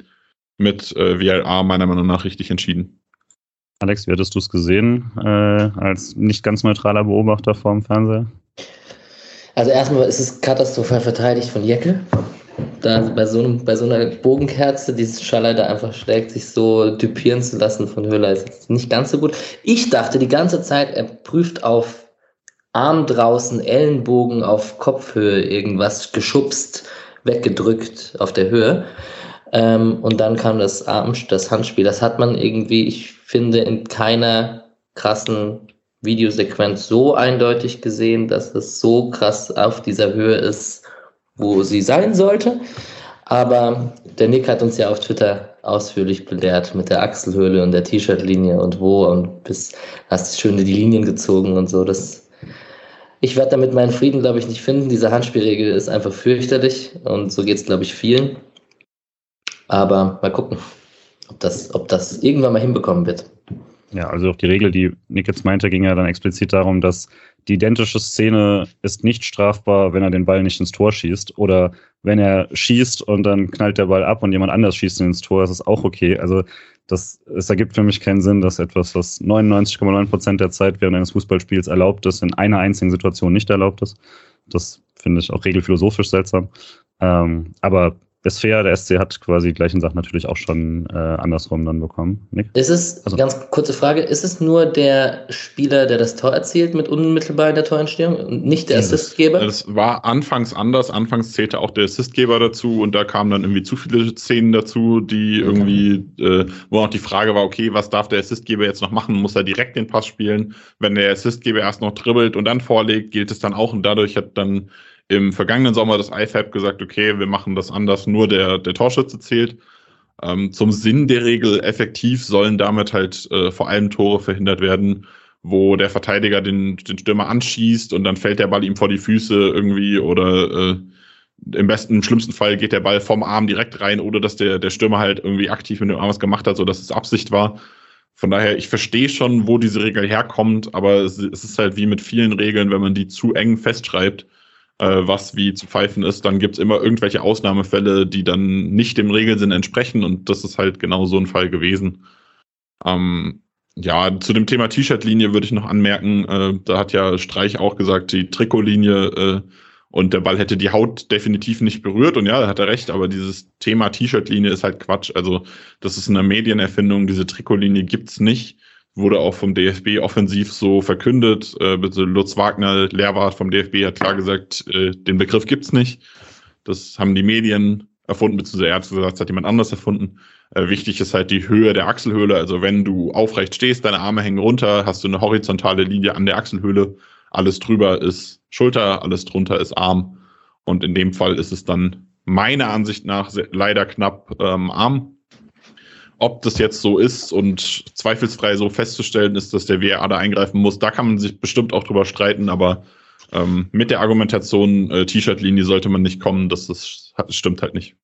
mit äh, VLA meiner Meinung nach richtig entschieden.
Alex, wie hattest du es gesehen äh, als nicht ganz neutraler Beobachter vorm Fernseher?
Also erstmal ist es katastrophal verteidigt von Jecke. Da bei so, einem, bei so einer Bogenkerze dieses Schaller da einfach schlägt, sich so düpieren zu lassen von Höhler, ist nicht ganz so gut. Ich dachte die ganze Zeit, er prüft auf Arm draußen, Ellenbogen auf Kopfhöhe, irgendwas geschubst, weggedrückt auf der Höhe. Ähm, und dann kam das Arm, das Handspiel. Das hat man irgendwie, ich finde, in keiner krassen Videosequenz so eindeutig gesehen, dass es so krass auf dieser Höhe ist, wo sie sein sollte. Aber der Nick hat uns ja auf Twitter ausführlich belehrt mit der Achselhöhle und der T-Shirt-Linie und wo und bis hast du schön die Linien gezogen und so. Das, ich werde damit meinen Frieden, glaube ich, nicht finden. Diese Handspielregel ist einfach fürchterlich und so geht es, glaube ich, vielen. Aber mal gucken, ob das, ob das irgendwann mal hinbekommen wird.
Ja, also auch die Regel, die Nick jetzt meinte, ging ja dann explizit darum, dass die identische Szene ist nicht strafbar, wenn er den Ball nicht ins Tor schießt oder wenn er schießt und dann knallt der Ball ab und jemand anders schießt ins Tor, das ist auch okay. Also das, es ergibt für mich keinen Sinn, dass etwas, was 99,9 Prozent der Zeit während eines Fußballspiels erlaubt ist, in einer einzigen Situation nicht erlaubt ist. Das finde ich auch regelphilosophisch seltsam. Ähm, aber ist fair, der SC hat quasi die gleichen Sachen natürlich auch schon äh, andersrum dann bekommen.
Nick? Ist es, also. ganz kurze Frage, ist es nur der Spieler, der das Tor erzielt mit unmittelbar in der Torentstehung und nicht der Assistgeber?
Das war anfangs anders. Anfangs zählte auch der Assistgeber dazu und da kamen dann irgendwie zu viele Szenen dazu, die okay. irgendwie, äh, wo auch die Frage war, okay, was darf der Assistgeber jetzt noch machen? Muss er direkt den Pass spielen? Wenn der Assistgeber erst noch dribbelt und dann vorlegt, gilt es dann auch und dadurch hat dann im vergangenen Sommer das IFAB gesagt, okay, wir machen das anders, nur der, der Torschütze zählt. Ähm, zum Sinn der Regel effektiv sollen damit halt äh, vor allem Tore verhindert werden, wo der Verteidiger den, den Stürmer anschießt und dann fällt der Ball ihm vor die Füße irgendwie oder äh, im besten, im schlimmsten Fall geht der Ball vom Arm direkt rein oder dass der, der Stürmer halt irgendwie aktiv mit dem Arm was gemacht hat, so dass es Absicht war. Von daher, ich verstehe schon, wo diese Regel herkommt, aber es, es ist halt wie mit vielen Regeln, wenn man die zu eng festschreibt, was wie zu pfeifen ist, dann gibt es immer irgendwelche Ausnahmefälle, die dann nicht dem Regelsinn entsprechen und das ist halt genau so ein Fall gewesen. Ähm, ja, zu dem Thema T-Shirt-Linie würde ich noch anmerken, äh, da hat ja Streich auch gesagt, die Trikotlinie äh, und der Ball hätte die Haut definitiv nicht berührt und ja, da hat er recht, aber dieses Thema T-Shirt-Linie ist halt Quatsch. Also das ist eine Medienerfindung, diese Trikotlinie gibt's nicht wurde auch vom DFB offensiv so verkündet. Äh, Lutz Wagner, Lehrwart vom DFB, hat klar gesagt, äh, den Begriff gibt's nicht. Das haben die Medien erfunden, beziehungsweise er hat gesagt, das hat jemand anders erfunden. Äh, wichtig ist halt die Höhe der Achselhöhle. Also wenn du aufrecht stehst, deine Arme hängen runter, hast du eine horizontale Linie an der Achselhöhle. Alles drüber ist Schulter, alles drunter ist Arm. Und in dem Fall ist es dann meiner Ansicht nach leider knapp ähm, Arm ob das jetzt so ist und zweifelsfrei so festzustellen ist, dass der WRA da eingreifen muss, da kann man sich bestimmt auch drüber streiten, aber ähm, mit der Argumentation äh, T-Shirt-Linie sollte man nicht kommen, das, das, stimmt halt nicht.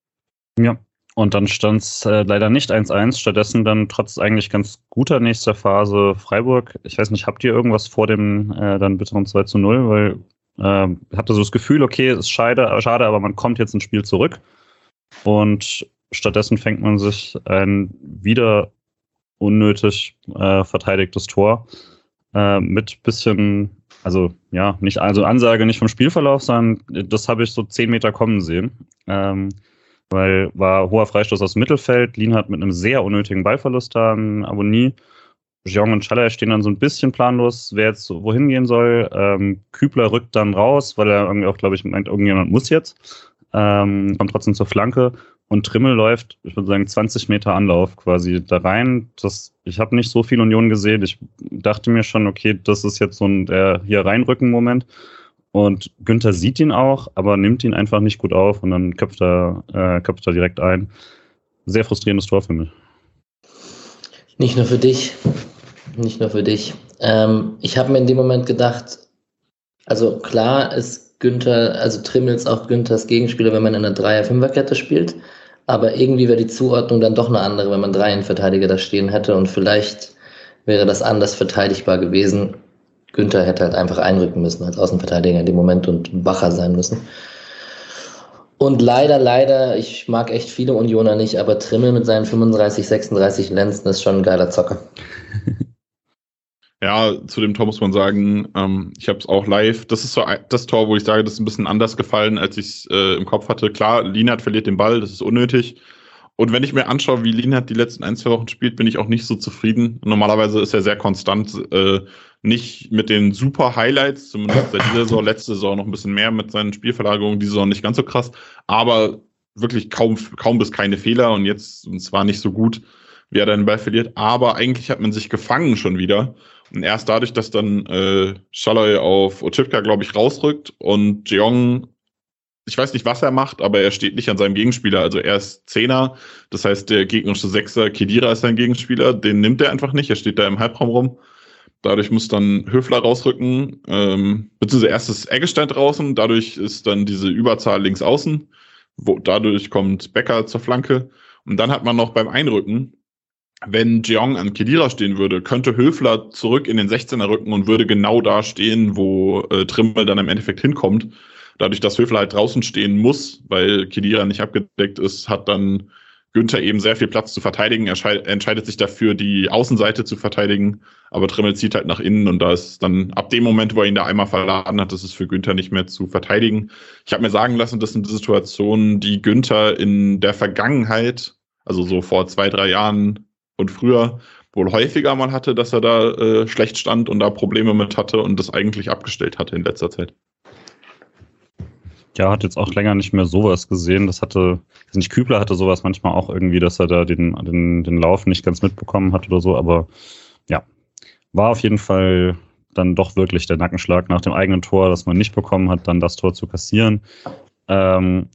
Ja, und dann stand es äh, leider nicht 1-1, stattdessen dann trotz eigentlich ganz guter nächster Phase Freiburg. Ich weiß nicht, habt ihr irgendwas vor dem äh, dann bitteren 2 zu 0? Weil äh, hatte so das Gefühl, okay, ist schade, schade, aber man kommt jetzt ins Spiel zurück. Und Stattdessen fängt man sich ein wieder unnötig äh, verteidigtes Tor äh, mit bisschen, also ja, nicht also Ansage nicht vom Spielverlauf, sondern das habe ich so zehn Meter kommen sehen. Ähm, weil war hoher Freistoß aus Mittelfeld, Lien hat mit einem sehr unnötigen Ballverlust da einen Abonnie. Jeong und Schaller stehen dann so ein bisschen planlos, wer jetzt wohin gehen soll. Ähm, Kübler rückt dann raus, weil er irgendwie auch, glaube ich, meint, irgendjemand muss jetzt. Ähm, kommt trotzdem zur Flanke und Trimmel läuft, ich würde sagen, 20 Meter Anlauf quasi da rein. Das, ich habe nicht so viel Union gesehen. Ich dachte mir schon, okay, das ist jetzt so ein der hier reinrücken-Moment. Und Günther sieht ihn auch, aber nimmt ihn einfach nicht gut auf und dann köpft er, äh, köpft er direkt ein. Sehr frustrierendes Tor für mich.
Nicht nur für dich. Nicht nur für dich. Ähm, ich habe mir in dem Moment gedacht, also klar ist Günther, also Trimmels auch Günthers Gegenspieler, wenn man in einer Dreier-Fünfer-Kette spielt. Aber irgendwie wäre die Zuordnung dann doch eine andere, wenn man drei Innenverteidiger da stehen hätte und vielleicht wäre das anders verteidigbar gewesen. Günther hätte halt einfach einrücken müssen als Außenverteidiger in dem Moment und wacher sein müssen. Und leider, leider, ich mag echt viele Unioner nicht, aber Trimmel mit seinen 35, 36 Lenzen ist schon ein geiler Zocker.
Ja, zu dem Tor muss man sagen, ähm, ich habe es auch live. Das ist so das Tor, wo ich sage, das ist ein bisschen anders gefallen, als ich es äh, im Kopf hatte. Klar, Lienert verliert den Ball, das ist unnötig. Und wenn ich mir anschaue, wie Lienert die letzten ein, zwei Wochen spielt, bin ich auch nicht so zufrieden. Normalerweise ist er sehr konstant, äh, nicht mit den super Highlights, zumindest seit dieser Saison, letzte Saison noch ein bisschen mehr mit seinen Spielverlagerungen, diese Saison nicht ganz so krass, aber wirklich kaum, kaum bis keine Fehler und jetzt, und zwar nicht so gut, wie er den Ball verliert, aber eigentlich hat man sich gefangen schon wieder. Und erst dadurch, dass dann äh, Schalloy auf Otipka, glaube ich, rausrückt und Jeong, ich weiß nicht, was er macht, aber er steht nicht an seinem Gegenspieler. Also er ist Zehner, das heißt, der gegnerische Sechser, Kedira ist sein Gegenspieler, den nimmt er einfach nicht, er steht da im Halbraum rum. Dadurch muss dann Höfler rausrücken, ähm, beziehungsweise erst ist Eggestein draußen, dadurch ist dann diese Überzahl links außen, wo, dadurch kommt Becker zur Flanke. Und dann hat man noch beim Einrücken wenn Jeong an Kedira stehen würde, könnte Höfler zurück in den 16er rücken und würde genau da stehen, wo äh, Trimmel dann im Endeffekt hinkommt. Dadurch, dass Höfler halt draußen stehen muss, weil Kedira nicht abgedeckt ist, hat dann Günther eben sehr viel Platz zu verteidigen. Er entscheidet sich dafür, die Außenseite zu verteidigen, aber Trimmel zieht halt nach innen und da ist dann ab dem Moment, wo er ihn da einmal verladen hat, ist es für Günther nicht mehr zu verteidigen. Ich habe mir sagen lassen, das sind Situationen, die Günther in der Vergangenheit, also so vor zwei, drei Jahren, und früher wohl häufiger mal hatte, dass er da äh, schlecht stand und da Probleme mit hatte und das eigentlich abgestellt hatte in letzter Zeit.
Ja, hat jetzt auch länger nicht mehr sowas gesehen. Das hatte, also nicht Kübler hatte sowas manchmal auch irgendwie, dass er da den, den, den Lauf nicht ganz mitbekommen hat oder so, aber ja, war auf jeden Fall dann doch wirklich der Nackenschlag nach dem eigenen Tor, das man nicht bekommen hat, dann das Tor zu kassieren. Ähm,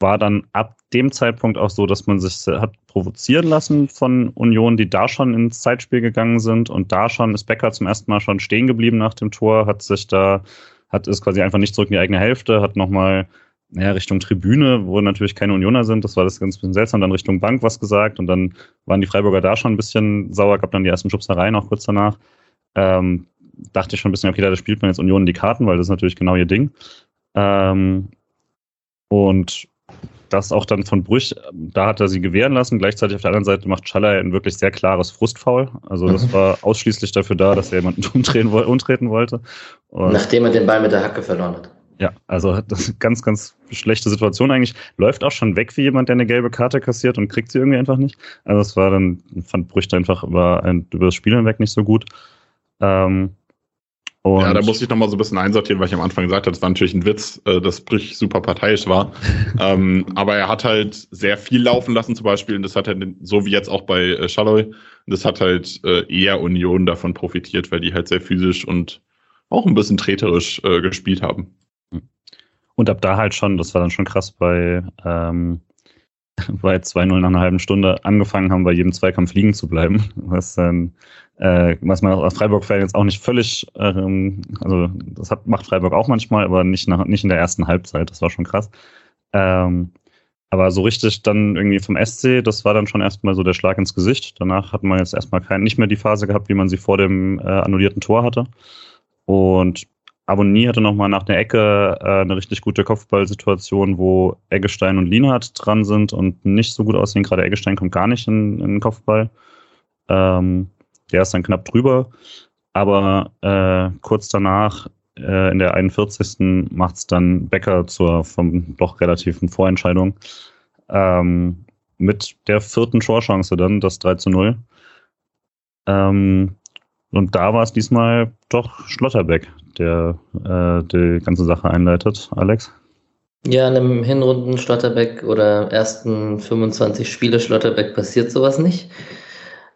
war dann ab dem Zeitpunkt auch so, dass man sich hat provozieren lassen von Union, die da schon ins Zeitspiel gegangen sind und da schon ist Becker zum ersten Mal schon stehen geblieben nach dem Tor, hat sich da, hat es quasi einfach nicht zurück in die eigene Hälfte, hat nochmal ja, Richtung Tribüne, wo natürlich keine Unioner sind, das war das ganz bisschen seltsam, dann Richtung Bank was gesagt und dann waren die Freiburger da schon ein bisschen sauer, gab dann die ersten Schubsereien auch kurz danach. Ähm, dachte ich schon ein bisschen, okay, da spielt man jetzt Union die Karten, weil das ist natürlich genau ihr Ding. Ähm, und das auch dann von Brüch, da hat er sie gewähren lassen. Gleichzeitig auf der anderen Seite macht Schaller ein wirklich sehr klares Frustfaul. Also das mhm. war ausschließlich dafür da, dass er jemanden umdrehen, umtreten wollte.
Und Nachdem er den Ball mit der Hacke verloren hat.
Ja, also hat das ganz, ganz schlechte Situation eigentlich. Läuft auch schon weg wie jemand, der eine gelbe Karte kassiert und kriegt sie irgendwie einfach nicht. Also es war dann, fand Brüch einfach über, ein, über das Spiel hinweg nicht so gut. Ähm,
und ja, da muss ich nochmal so ein bisschen einsortieren, weil ich am Anfang gesagt habe, das war natürlich ein Witz, äh, dass Brüch super parteiisch war. ähm, aber er hat halt sehr viel laufen lassen zum Beispiel und das hat halt, so wie jetzt auch bei äh, Schalloy, das hat halt äh, eher Union davon profitiert, weil die halt sehr physisch und auch ein bisschen treterisch äh, gespielt haben.
Und ab da halt schon, das war dann schon krass bei, ähm, bei 2-0 nach einer halben Stunde angefangen haben, bei jedem Zweikampf liegen zu bleiben, was dann äh, was man aus Freiburg-Fan jetzt auch nicht völlig, ähm, also das hat, macht Freiburg auch manchmal, aber nicht, nach, nicht in der ersten Halbzeit, das war schon krass. Ähm, aber so richtig dann irgendwie vom SC, das war dann schon erstmal so der Schlag ins Gesicht. Danach hat man jetzt erstmal kein, nicht mehr die Phase gehabt, wie man sie vor dem äh, annullierten Tor hatte. Und Abonnie hatte nochmal nach der Ecke äh, eine richtig gute Kopfballsituation, wo Eggestein und Lienhardt dran sind und nicht so gut aussehen. Gerade Eggestein kommt gar nicht in, in den Kopfball. Ähm, der ist dann knapp drüber. Aber äh, kurz danach, äh, in der 41. macht es dann Becker zur vom doch relativen Vorentscheidung. Ähm, mit der vierten Torchance dann, das 3 zu 0. Ähm, und da war es diesmal doch Schlotterbeck, der äh, die ganze Sache einleitet, Alex.
Ja, in einem Hinrunden Schlotterbeck oder ersten 25 Spiele Schlotterbeck passiert sowas nicht.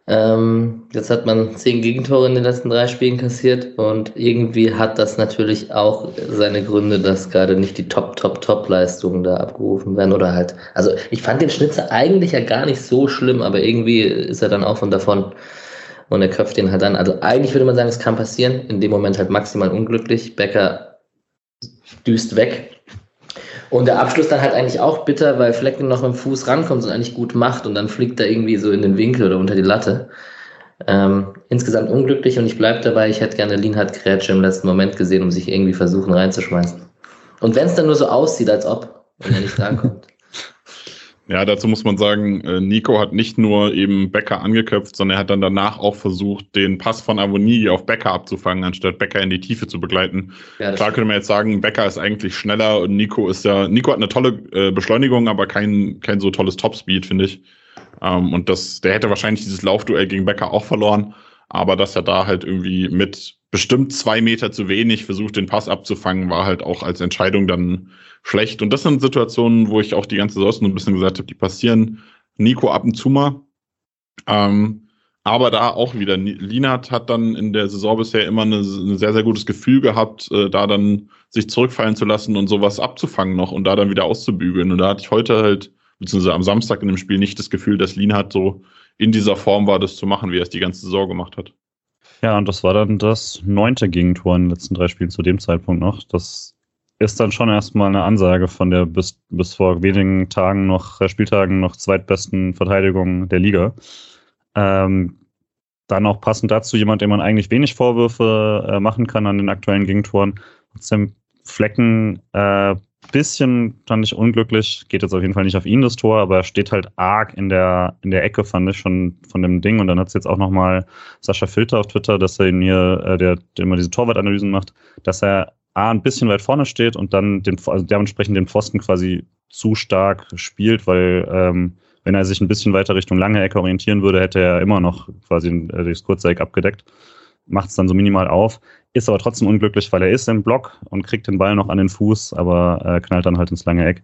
Ähm, jetzt hat man zehn Gegentore in den letzten drei Spielen kassiert und irgendwie hat das natürlich auch seine Gründe, dass gerade nicht die Top, Top, Top-Leistungen da abgerufen werden oder halt. Also ich fand den Schnitzer eigentlich ja gar nicht so schlimm, aber irgendwie ist er dann auch von davon und er köpft den halt dann. Also eigentlich würde man sagen, es kann passieren. In dem Moment halt maximal unglücklich. Becker düst weg. Und der Abschluss dann halt eigentlich auch bitter, weil Flecken noch mit dem Fuß rankommt und eigentlich gut macht und dann fliegt er irgendwie so in den Winkel oder unter die Latte. Ähm, insgesamt unglücklich und ich bleibe dabei, ich hätte gerne Linhard Grätsche im letzten Moment gesehen, um sich irgendwie versuchen reinzuschmeißen. Und wenn es dann nur so aussieht, als ob, wenn er nicht rankommt.
Ja, dazu muss man sagen, äh, Nico hat nicht nur eben Becker angeköpft, sondern er hat dann danach auch versucht, den Pass von Avonie auf Becker abzufangen, anstatt Becker in die Tiefe zu begleiten. Ja, Klar könnte man jetzt sagen, Becker ist eigentlich schneller und Nico ist ja, Nico hat eine tolle äh, Beschleunigung, aber kein, kein so tolles Topspeed, finde ich. Ähm, und das, der hätte wahrscheinlich dieses Laufduell gegen Becker auch verloren, aber dass er da halt irgendwie mit bestimmt zwei Meter zu wenig versucht, den Pass abzufangen, war halt auch als Entscheidung dann schlecht. Und das sind Situationen, wo ich auch die ganze Saison ein bisschen gesagt habe, die passieren Nico ab und zu mal. Ähm, aber da auch wieder, Linat hat dann in der Saison bisher immer ein sehr, sehr gutes Gefühl gehabt, äh, da dann sich zurückfallen zu lassen und sowas abzufangen noch und da dann wieder auszubügeln. Und da hatte ich heute halt, beziehungsweise am Samstag in dem Spiel nicht das Gefühl, dass Linat so in dieser Form war, das zu machen, wie er es die ganze Saison gemacht hat.
Ja, und das war dann das neunte Gegentor in den letzten drei Spielen zu dem Zeitpunkt noch. Das ist dann schon erstmal eine Ansage von der bis, bis vor wenigen Tagen noch, äh, Spieltagen noch zweitbesten Verteidigung der Liga. Ähm, dann auch passend dazu jemand, dem man eigentlich wenig Vorwürfe äh, machen kann an den aktuellen Gegentoren. Trotzdem Flecken äh, bisschen, fand ich unglücklich. Geht jetzt auf jeden Fall nicht auf ihn das Tor, aber er steht halt arg in der, in der Ecke, fand ich schon von dem Ding. Und dann hat es jetzt auch nochmal Sascha Filter auf Twitter, dass er mir, äh, der, der immer diese Torwartanalysen macht, dass er A, ein bisschen weit vorne steht und dann den, also dementsprechend den Pfosten quasi zu stark spielt, weil ähm, wenn er sich ein bisschen weiter Richtung lange Ecke orientieren würde, hätte er immer noch quasi äh, das kurze Eck abgedeckt. Macht es dann so minimal auf, ist aber trotzdem unglücklich, weil er ist im Block und kriegt den Ball noch an den Fuß, aber äh, knallt dann halt ins lange Eck.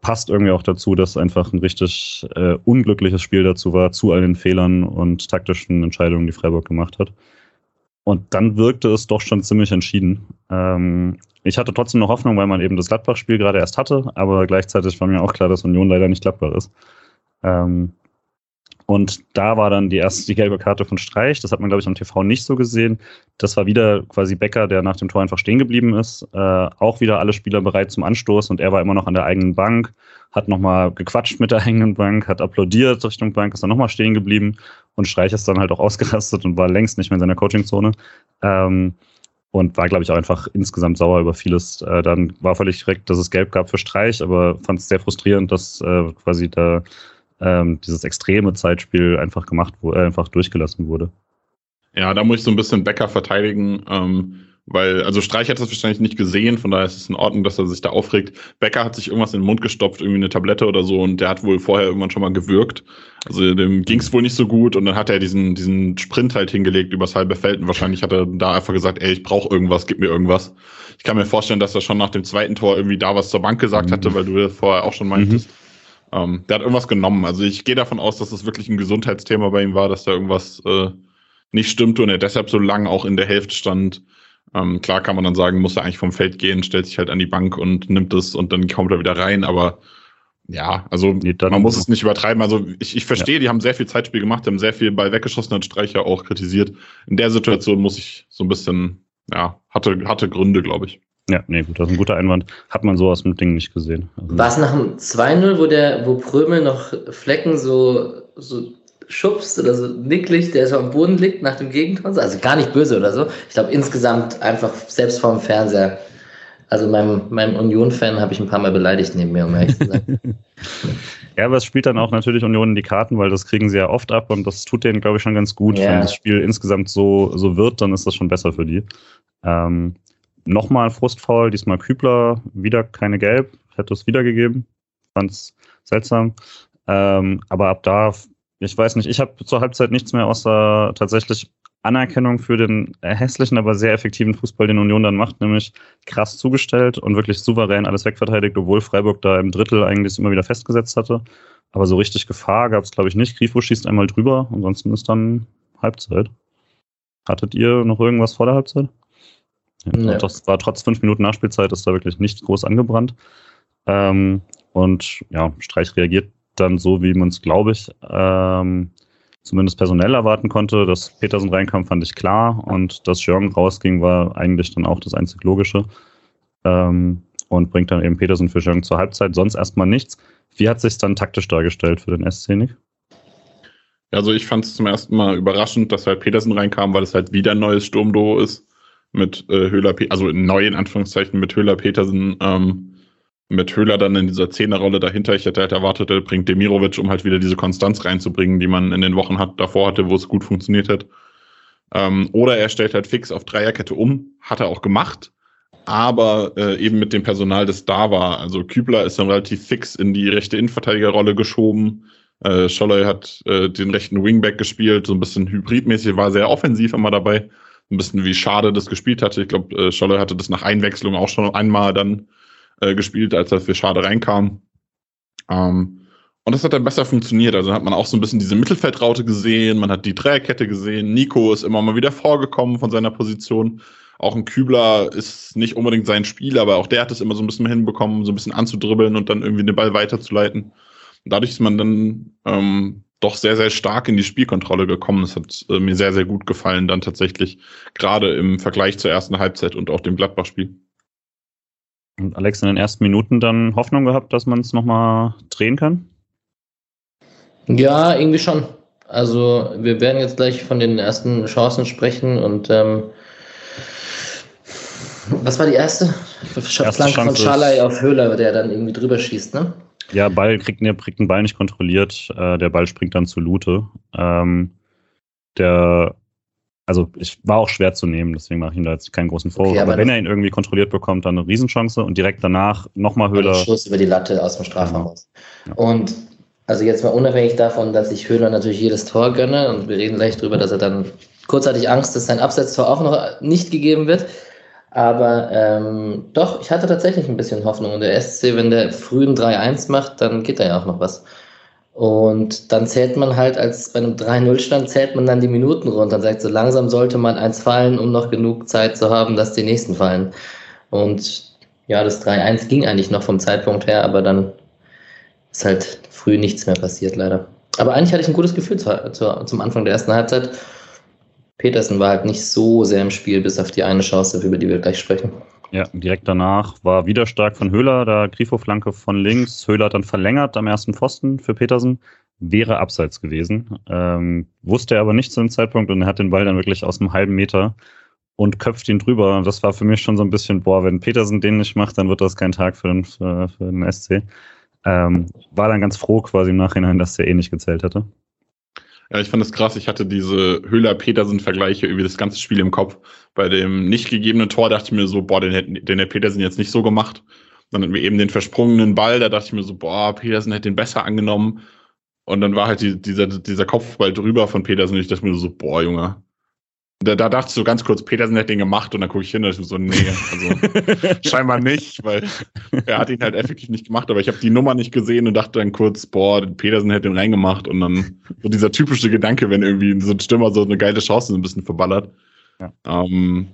Passt irgendwie auch dazu, dass einfach ein richtig äh, unglückliches Spiel dazu war, zu all den Fehlern und taktischen Entscheidungen, die Freiburg gemacht hat. Und dann wirkte es doch schon ziemlich entschieden. Ähm, ich hatte trotzdem noch Hoffnung, weil man eben das Gladbach-Spiel gerade erst hatte, aber gleichzeitig war mir auch klar, dass Union leider nicht Gladbach ist. Ähm, und da war dann die erste die gelbe Karte von Streich. Das hat man, glaube ich, am TV nicht so gesehen. Das war wieder quasi Becker, der nach dem Tor einfach stehen geblieben ist. Äh, auch wieder alle Spieler bereit zum Anstoß und er war immer noch an der eigenen Bank, hat nochmal gequatscht mit der eigenen Bank, hat applaudiert Richtung Bank, ist dann nochmal stehen geblieben und Streich ist dann halt auch ausgerastet und war längst nicht mehr in seiner Coachingzone. Ähm, und war, glaube ich, auch einfach insgesamt sauer über vieles. Äh, dann war völlig korrekt, dass es gelb gab für Streich, aber fand es sehr frustrierend, dass äh, quasi da ähm, dieses extreme Zeitspiel einfach gemacht wurde, äh, einfach durchgelassen wurde.
Ja, da muss ich so ein bisschen Becker verteidigen, ähm, weil, also Streich hat das wahrscheinlich nicht gesehen, von daher ist es in Ordnung, dass er sich da aufregt. Becker hat sich irgendwas in den Mund gestopft, irgendwie eine Tablette oder so, und der hat wohl vorher irgendwann schon mal gewürgt. Also dem ging es wohl nicht so gut und dann hat er diesen, diesen Sprint halt hingelegt übers halbe Feld und wahrscheinlich hat er da einfach gesagt, ey, ich brauche irgendwas, gib mir irgendwas. Ich kann mir vorstellen, dass er schon nach dem zweiten Tor irgendwie da was zur Bank gesagt mhm. hatte, weil du das vorher auch schon meintest. Mhm. Ähm, der hat irgendwas genommen. Also ich gehe davon aus, dass das wirklich ein Gesundheitsthema bei ihm war, dass da irgendwas äh, nicht stimmte und er deshalb so lang auch in der Hälfte stand. Ähm, klar kann man dann sagen, muss er eigentlich vom Feld gehen, stellt sich halt an die Bank und nimmt es und dann kommt er wieder rein, aber ja, also nee, man muss es nicht übertreiben. Also ich, ich verstehe, ja. die haben sehr viel Zeitspiel gemacht, haben sehr viel Ball weggeschossen, hat Streicher auch kritisiert. In der Situation muss ich so ein bisschen, ja, hatte, hatte Gründe, glaube ich.
Ja, nee, gut, das ist ein guter Einwand. Hat man so aus dem Ding nicht gesehen.
Also War es nach dem 2-0, wo der, wo Prömel noch Flecken so, so schubst oder so nicklig, der so am Boden liegt nach dem Gegentor? Also gar nicht böse oder so. Ich glaube insgesamt einfach selbst vorm Fernseher. Also meinem, meinem Union-Fan habe ich ein paar Mal beleidigt neben mir, um ehrlich zu sein.
ja, aber es spielt dann auch natürlich Union in die Karten, weil das kriegen sie ja oft ab und das tut denen, glaube ich, schon ganz gut. Ja. Wenn das Spiel insgesamt so, so wird, dann ist das schon besser für die. Ähm, Nochmal Frustfaul, diesmal Kübler, wieder keine Gelb, hätte es wiedergegeben. Fand's seltsam. Ähm, aber ab da, ich weiß nicht, ich habe zur Halbzeit nichts mehr außer tatsächlich Anerkennung für den hässlichen, aber sehr effektiven Fußball, den Union dann macht, nämlich krass zugestellt und wirklich souverän alles wegverteidigt, obwohl Freiburg da im Drittel eigentlich immer wieder festgesetzt hatte. Aber so richtig Gefahr gab es, glaube ich, nicht. Grifo schießt einmal drüber, ansonsten ist dann Halbzeit. Hattet ihr noch irgendwas vor der Halbzeit? Ja. Das war trotz fünf Minuten Nachspielzeit, ist da wirklich nichts groß angebrannt. Ähm, und ja, Streich reagiert dann so, wie man es, glaube ich, ähm, zumindest personell erwarten konnte. Dass Petersen reinkam, fand ich klar. Und dass Jörg rausging, war eigentlich dann auch das einzig Logische. Ähm, und bringt dann eben Petersen für Jörg zur Halbzeit. Sonst erstmal nichts. Wie hat sich dann taktisch dargestellt für den SC, Nick?
Also ich fand es zum ersten Mal überraschend, dass halt Petersen reinkam, weil es halt wieder ein neues Sturmduo ist mit äh, Höhler, also neu in Anführungszeichen mit Höhler Petersen, ähm, mit Höhler dann in dieser Zehnerrolle dahinter. Ich hätte halt erwartet, er bringt Demirovic, um halt wieder diese Konstanz reinzubringen, die man in den Wochen hat, davor hatte, wo es gut funktioniert hat. Ähm, oder er stellt halt fix auf Dreierkette um, hat er auch gemacht, aber äh, eben mit dem Personal, das da war. Also Kübler ist dann relativ fix in die rechte Innenverteidigerrolle geschoben. Äh, Scholler hat äh, den rechten Wingback gespielt, so ein bisschen hybridmäßig, war sehr offensiv immer dabei. Ein bisschen wie Schade das gespielt hatte. Ich glaube, äh, Scholler hatte das nach Einwechslung auch schon einmal dann äh, gespielt, als er für Schade reinkam. Ähm, und das hat dann besser funktioniert. Also hat man auch so ein bisschen diese Mittelfeldraute gesehen, man hat die Dreierkette gesehen. Nico ist immer mal wieder vorgekommen von seiner Position. Auch ein Kübler ist nicht unbedingt sein Spiel, aber auch der hat es immer so ein bisschen hinbekommen, so ein bisschen anzudribbeln und dann irgendwie den Ball weiterzuleiten. Und dadurch ist man dann ähm, doch sehr, sehr stark in die Spielkontrolle gekommen. Es hat äh, mir sehr, sehr gut gefallen, dann tatsächlich, gerade im Vergleich zur ersten Halbzeit und auch dem Gladbach-Spiel.
Und Alex in den ersten Minuten dann Hoffnung gehabt, dass man es nochmal drehen kann?
Ja, irgendwie schon. Also wir werden jetzt gleich von den ersten Chancen sprechen und ähm, was war die erste? Flanke von Schalay auf Höhler, der dann irgendwie drüber schießt, ne?
Ja, Ball kriegt, ne, kriegt den Ball nicht kontrolliert. Äh, der Ball springt dann zu Lute. Ähm, der, also ich war auch schwer zu nehmen, deswegen mache ich ihm da jetzt keinen großen Vorwurf. Okay, aber, aber wenn er ihn irgendwie kontrolliert bekommt, dann eine Riesenchance und direkt danach nochmal Höhler.
Schuss über die Latte aus dem Strafraum raus. Ja. Und also jetzt mal unabhängig davon, dass ich Höhler natürlich jedes Tor gönne und wir reden gleich drüber, dass er dann kurzzeitig Angst, dass sein Absetztor auch noch nicht gegeben wird. Aber ähm, doch, ich hatte tatsächlich ein bisschen Hoffnung. Und der SC, wenn der frühen 3-1 macht, dann geht da ja auch noch was. Und dann zählt man halt, als bei einem 3-0-Stand, zählt man dann die Minuten runter und sagt, so langsam sollte man eins fallen, um noch genug Zeit zu haben, dass die nächsten fallen. Und ja, das 3-1 ging eigentlich noch vom Zeitpunkt her, aber dann ist halt früh nichts mehr passiert, leider. Aber eigentlich hatte ich ein gutes Gefühl zu, zu, zum Anfang der ersten Halbzeit. Petersen war halt nicht so sehr im Spiel, bis auf die eine Chance, über die wir gleich sprechen.
Ja, direkt danach war wieder stark von Höhler, da Grifo-Flanke von links. Höhler hat dann verlängert am ersten Pfosten für Petersen. Wäre abseits gewesen. Ähm, wusste er aber nicht zu dem Zeitpunkt und er hat den Ball dann wirklich aus einem halben Meter und köpft ihn drüber. Das war für mich schon so ein bisschen, boah, wenn Petersen den nicht macht, dann wird das kein Tag für den, für, für den SC. Ähm, war dann ganz froh quasi im Nachhinein, dass der eh nicht gezählt hätte.
Ja, ich fand es krass. Ich hatte diese Höhler-Petersen-Vergleiche über das ganze Spiel im Kopf. Bei dem nicht gegebenen Tor dachte ich mir so, boah, den hätte den hätte Petersen jetzt nicht so gemacht. Dann hatten wir eben den versprungenen Ball, da dachte ich mir so, boah, Petersen hätte den besser angenommen. Und dann war halt die, dieser, dieser Kopfball drüber von Petersen und ich dachte mir so, boah, Junge, da, da dachte ich so ganz kurz, Petersen hat den gemacht und dann gucke ich hin und ich so, nee, also scheinbar nicht, weil er hat ihn halt effektiv nicht gemacht, aber ich habe die Nummer nicht gesehen und dachte dann kurz, boah, Petersen hätte den reingemacht und dann so dieser typische Gedanke, wenn irgendwie so ein Stürmer so eine geile Chance ein bisschen verballert. Ja, ähm,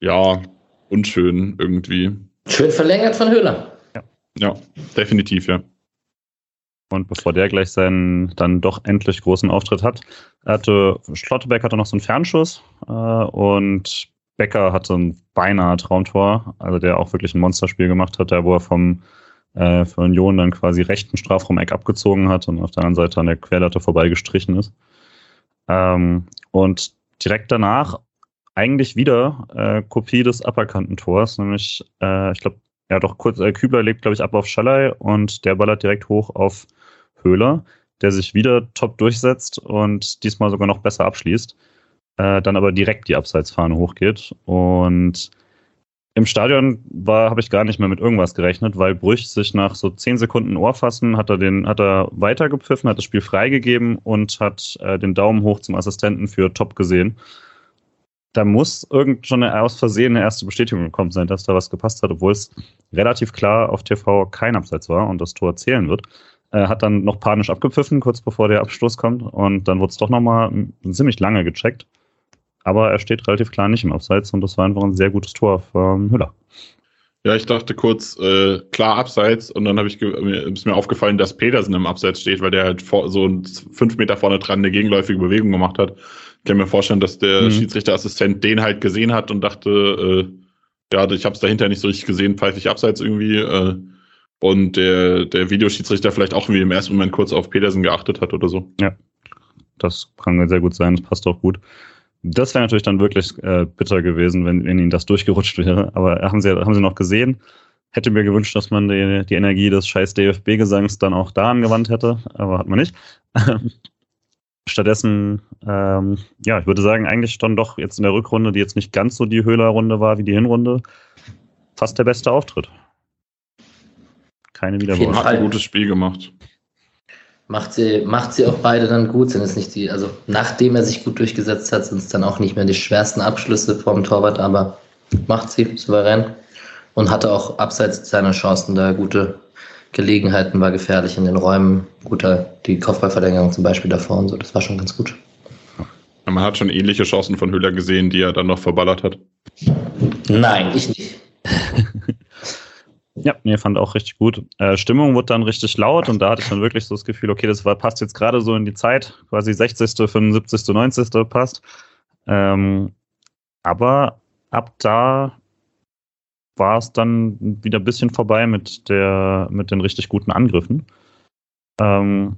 ja unschön irgendwie.
Schön verlängert von Höhler.
Ja, ja definitiv, ja.
Und bevor der gleich seinen dann doch endlich großen Auftritt hat, hatte Schlotterbeck hatte noch so einen Fernschuss äh, und Becker hatte ein beinahe Traumtor, also der auch wirklich ein Monsterspiel gemacht hat, der wo er vom äh, für Union dann quasi rechten Strafraum-Eck abgezogen hat und auf der anderen Seite an der Querlatte vorbeigestrichen ist. Ähm, und direkt danach eigentlich wieder äh, Kopie des aberkannten Tors, nämlich, äh, ich glaube, ja doch kurz, äh, Kübler legt, glaube ich, ab auf Schallei und der ballert direkt hoch auf Höhler, der sich wieder top durchsetzt und diesmal sogar noch besser abschließt, äh, dann aber direkt die Abseitsfahne hochgeht. Und Im Stadion war, habe ich gar nicht mehr mit irgendwas gerechnet, weil Brüch sich nach so zehn Sekunden Ohrfassen hat er den, hat er weitergepfiffen, hat das Spiel freigegeben und hat äh, den Daumen hoch zum Assistenten für Top gesehen. Da muss irgend schon eine, aus Versehen eine erste Bestätigung gekommen sein, dass da was gepasst hat, obwohl es relativ klar auf TV kein Abseits war und das Tor zählen wird. Er hat dann noch panisch abgepfiffen, kurz bevor der Abstoß kommt. Und dann wurde es doch nochmal ziemlich lange gecheckt. Aber er steht relativ klar nicht im Abseits und das war einfach ein sehr gutes Tor für Hüller.
Ja, ich dachte kurz, äh, klar Abseits und dann habe ich ist mir aufgefallen, dass Petersen im Abseits steht, weil der halt vor, so fünf Meter vorne dran eine gegenläufige Bewegung gemacht hat. Ich kann mir vorstellen, dass der mhm. Schiedsrichterassistent den halt gesehen hat und dachte, äh, ja, ich habe es dahinter nicht so richtig gesehen, pfeife ich Abseits irgendwie. Äh, und der, der Videoschiedsrichter vielleicht auch wie im ersten Moment kurz auf Petersen geachtet hat oder so.
Ja, das kann sehr gut sein, das passt auch gut. Das wäre natürlich dann wirklich äh, bitter gewesen, wenn, wenn ihnen das durchgerutscht wäre. Aber haben sie, haben sie noch gesehen. Hätte mir gewünscht, dass man die, die Energie des scheiß DFB-Gesangs dann auch da angewandt hätte, aber hat man nicht. Stattdessen, ähm, ja, ich würde sagen, eigentlich dann doch jetzt in der Rückrunde, die jetzt nicht ganz so die Höhler-Runde war wie die Hinrunde, fast der beste Auftritt. Keine Wiederholung.
Hat ein gutes Spiel gemacht
macht sie, macht sie auch beide dann gut, sind es nicht die, also nachdem er sich gut durchgesetzt hat, sind es dann auch nicht mehr die schwersten Abschlüsse vom Torwart, aber macht sie souverän und hatte auch abseits seiner Chancen da gute Gelegenheiten, war gefährlich in den Räumen, guter, die Kopfballverlängerung zum Beispiel davor und so, das war schon ganz gut.
Man hat schon ähnliche Chancen von Hüller gesehen, die er dann noch verballert hat.
Nein, ich nicht.
Ja, mir fand auch richtig gut. Äh, Stimmung wurde dann richtig laut und da hatte ich dann wirklich so das Gefühl, okay, das war, passt jetzt gerade so in die Zeit, quasi 60., 75., 90. passt. Ähm, aber ab da war es dann wieder ein bisschen vorbei mit, der, mit den richtig guten Angriffen. Ähm,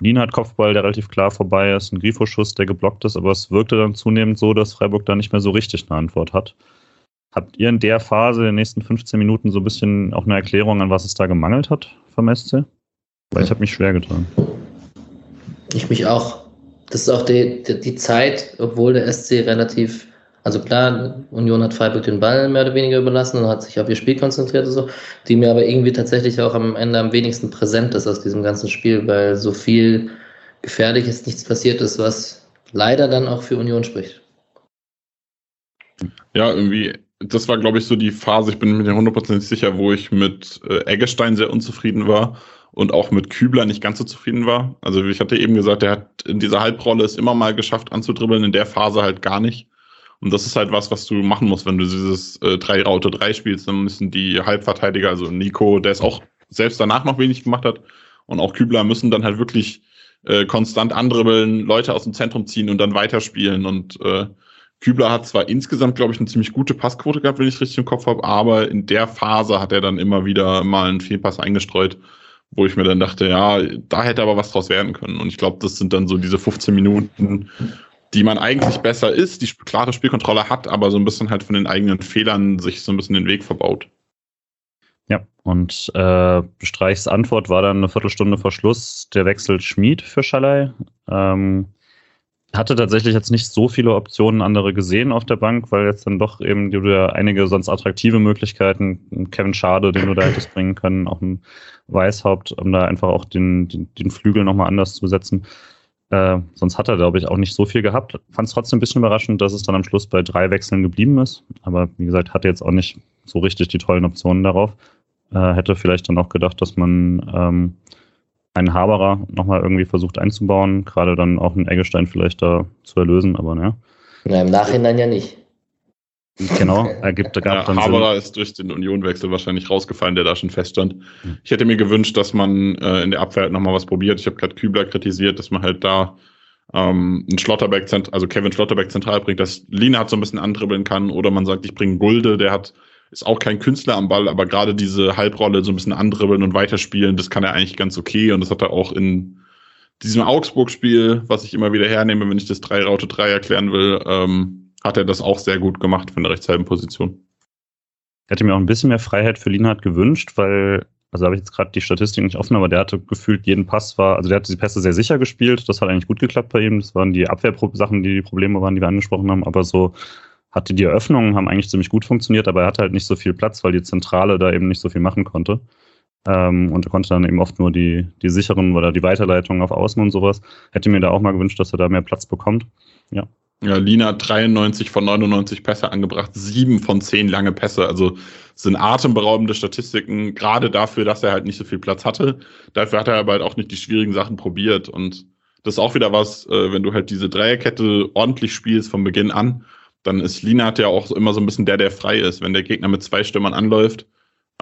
Lien hat Kopfball, der relativ klar vorbei ist, ein Grifo-Schuss, der geblockt ist, aber es wirkte dann zunehmend so, dass Freiburg da nicht mehr so richtig eine Antwort hat. Habt ihr in der Phase, in den nächsten 15 Minuten, so ein bisschen auch eine Erklärung, an was es da gemangelt hat vom SC? Weil ich habe mich schwer getan.
Ich mich auch. Das ist auch die, die, die, Zeit, obwohl der SC relativ, also klar, Union hat Freiburg den Ball mehr oder weniger überlassen und hat sich auf ihr Spiel konzentriert und so, die mir aber irgendwie tatsächlich auch am Ende am wenigsten präsent ist aus diesem ganzen Spiel, weil so viel Gefährliches nichts passiert ist, was leider dann auch für Union spricht.
Ja, irgendwie das war, glaube ich, so die Phase, ich bin mir hundertprozentig sicher, wo ich mit äh, Eggestein sehr unzufrieden war und auch mit Kübler nicht ganz so zufrieden war. Also ich hatte eben gesagt, er hat in dieser Halbrolle es immer mal geschafft anzudribbeln, in der Phase halt gar nicht. Und das ist halt was, was du machen musst, wenn du dieses äh, 3-Raute-3 spielst, dann müssen die Halbverteidiger, also Nico, der es auch selbst danach noch wenig gemacht hat, und auch Kübler müssen dann halt wirklich äh, konstant andribbeln, Leute aus dem Zentrum ziehen und dann weiterspielen. Und äh, Kübler hat zwar insgesamt, glaube ich, eine ziemlich gute Passquote gehabt, wenn ich richtig im Kopf habe, aber in der Phase hat er dann immer wieder mal einen Fehlpass eingestreut, wo ich mir dann dachte, ja, da hätte aber was draus werden können. Und ich glaube, das sind dann so diese 15 Minuten, die man eigentlich besser ist, die klare Spielkontrolle hat, aber so ein bisschen halt von den eigenen Fehlern sich so ein bisschen den Weg verbaut.
Ja, und äh, Streichs Antwort war dann eine Viertelstunde vor Schluss der Wechsel Schmied für Schalay. Ähm, hatte tatsächlich jetzt nicht so viele Optionen andere gesehen auf der Bank, weil jetzt dann doch eben du ja einige sonst attraktive Möglichkeiten, Kevin Schade, den du da hättest bringen können, auch ein Weißhaupt, um da einfach auch den, den, den Flügel nochmal anders zu besetzen. Äh, sonst hat er, glaube ich, auch nicht so viel gehabt. Fand es trotzdem ein bisschen überraschend, dass es dann am Schluss bei drei Wechseln geblieben ist. Aber wie gesagt, hatte jetzt auch nicht so richtig die tollen Optionen darauf. Äh, hätte vielleicht dann auch gedacht, dass man ähm, einen Haberer nochmal irgendwie versucht einzubauen, gerade dann auch einen Eggestein vielleicht da zu erlösen, aber ne.
Na, im Nachhinein ja nicht.
Genau, ergibt
gab ja, dann Haberer Sinn. ist durch den Unionwechsel wahrscheinlich rausgefallen, der da schon feststand. Ich hätte mir gewünscht, dass man äh, in der Abwehr halt nochmal was probiert. Ich habe gerade Kübler kritisiert, dass man halt da ähm, einen Schlotterbeck, also Kevin Schlotterbeck zentral bringt, dass Lina hat so ein bisschen andribbeln kann oder man sagt, ich bringe Gulde, der hat ist auch kein Künstler am Ball, aber gerade diese Halbrolle so ein bisschen andribbeln und weiterspielen, das kann er eigentlich ganz okay. Und das hat er auch in diesem Augsburg-Spiel, was ich immer wieder hernehme, wenn ich das 3-Raute-3 erklären will, ähm, hat er das auch sehr gut gemacht von der rechtshalben Position.
Ich hätte mir auch ein bisschen mehr Freiheit für Lienhardt gewünscht, weil, also habe ich jetzt gerade die Statistik nicht offen, aber der hatte gefühlt jeden Pass war, also der hatte die Pässe sehr sicher gespielt. Das hat eigentlich gut geklappt bei ihm. Das waren die Abwehrsachen, die die Probleme waren, die wir angesprochen haben, aber so hatte die Eröffnungen, haben eigentlich ziemlich gut funktioniert, aber er hatte halt nicht so viel Platz, weil die Zentrale da eben nicht so viel machen konnte. Ähm, und er konnte dann eben oft nur die, die sicheren oder die Weiterleitungen auf Außen und sowas. Hätte mir da auch mal gewünscht, dass er da mehr Platz bekommt. Ja.
Ja, Lina hat 93 von 99 Pässe angebracht, sieben von zehn lange Pässe. Also sind atemberaubende Statistiken, gerade dafür, dass er halt nicht so viel Platz hatte. Dafür hat er aber halt auch nicht die schwierigen Sachen probiert. Und das ist auch wieder was, äh, wenn du halt diese Dreierkette ordentlich spielst von Beginn an, dann ist Lina ja auch immer so ein bisschen der, der frei ist. Wenn der Gegner mit zwei Stürmern anläuft,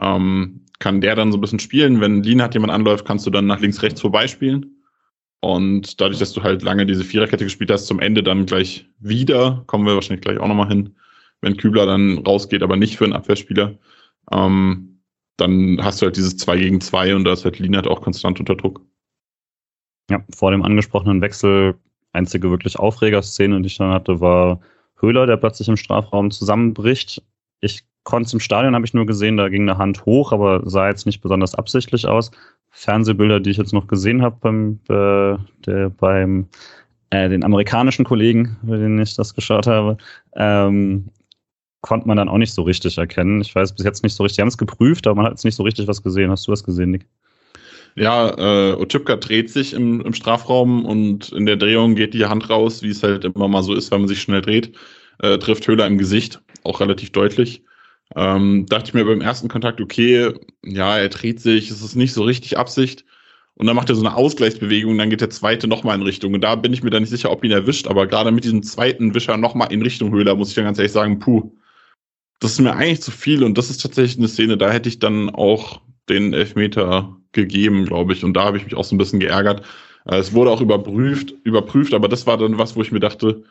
ähm, kann der dann so ein bisschen spielen. Wenn Lina jemand anläuft, kannst du dann nach links, rechts vorbeispielen. Und dadurch, dass du halt lange diese Viererkette gespielt hast, zum Ende dann gleich wieder, kommen wir wahrscheinlich gleich auch nochmal hin, wenn Kübler dann rausgeht, aber nicht für einen Abwehrspieler, ähm, dann hast du halt dieses 2 gegen 2 und da ist halt Linat auch konstant unter Druck.
Ja, vor dem angesprochenen Wechsel, einzige wirklich Aufregerszene, die ich dann hatte, war Höhler, der plötzlich im Strafraum zusammenbricht. Ich konnte es im Stadion, habe ich nur gesehen, da ging eine Hand hoch, aber sah jetzt nicht besonders absichtlich aus. Fernsehbilder, die ich jetzt noch gesehen habe beim, äh, der, beim äh, den amerikanischen Kollegen, bei denen ich das geschaut habe, ähm, konnte man dann auch nicht so richtig erkennen. Ich weiß bis jetzt nicht so richtig. Die haben es geprüft, aber man hat jetzt nicht so richtig was gesehen. Hast du was gesehen, Nick?
Ja, äh, Otschipka dreht sich im, im Strafraum und in der Drehung geht die Hand raus, wie es halt immer mal so ist, wenn man sich schnell dreht, äh, trifft Höhler im Gesicht, auch relativ deutlich. Ähm, dachte ich mir beim ersten Kontakt, okay, ja, er dreht sich, es ist nicht so richtig Absicht. Und dann macht er so eine Ausgleichsbewegung, dann geht der zweite nochmal in Richtung. Und da bin ich mir dann nicht sicher, ob ihn erwischt, aber gerade mit diesem zweiten Wischer nochmal in Richtung Höhler, muss ich dann ganz ehrlich sagen, puh, das ist mir eigentlich zu viel. Und das ist tatsächlich eine Szene, da hätte ich dann auch den Elfmeter gegeben, glaube ich. Und da habe ich mich auch so ein bisschen geärgert. Äh, es wurde auch überprüft, überprüft, aber das war dann was, wo ich mir dachte,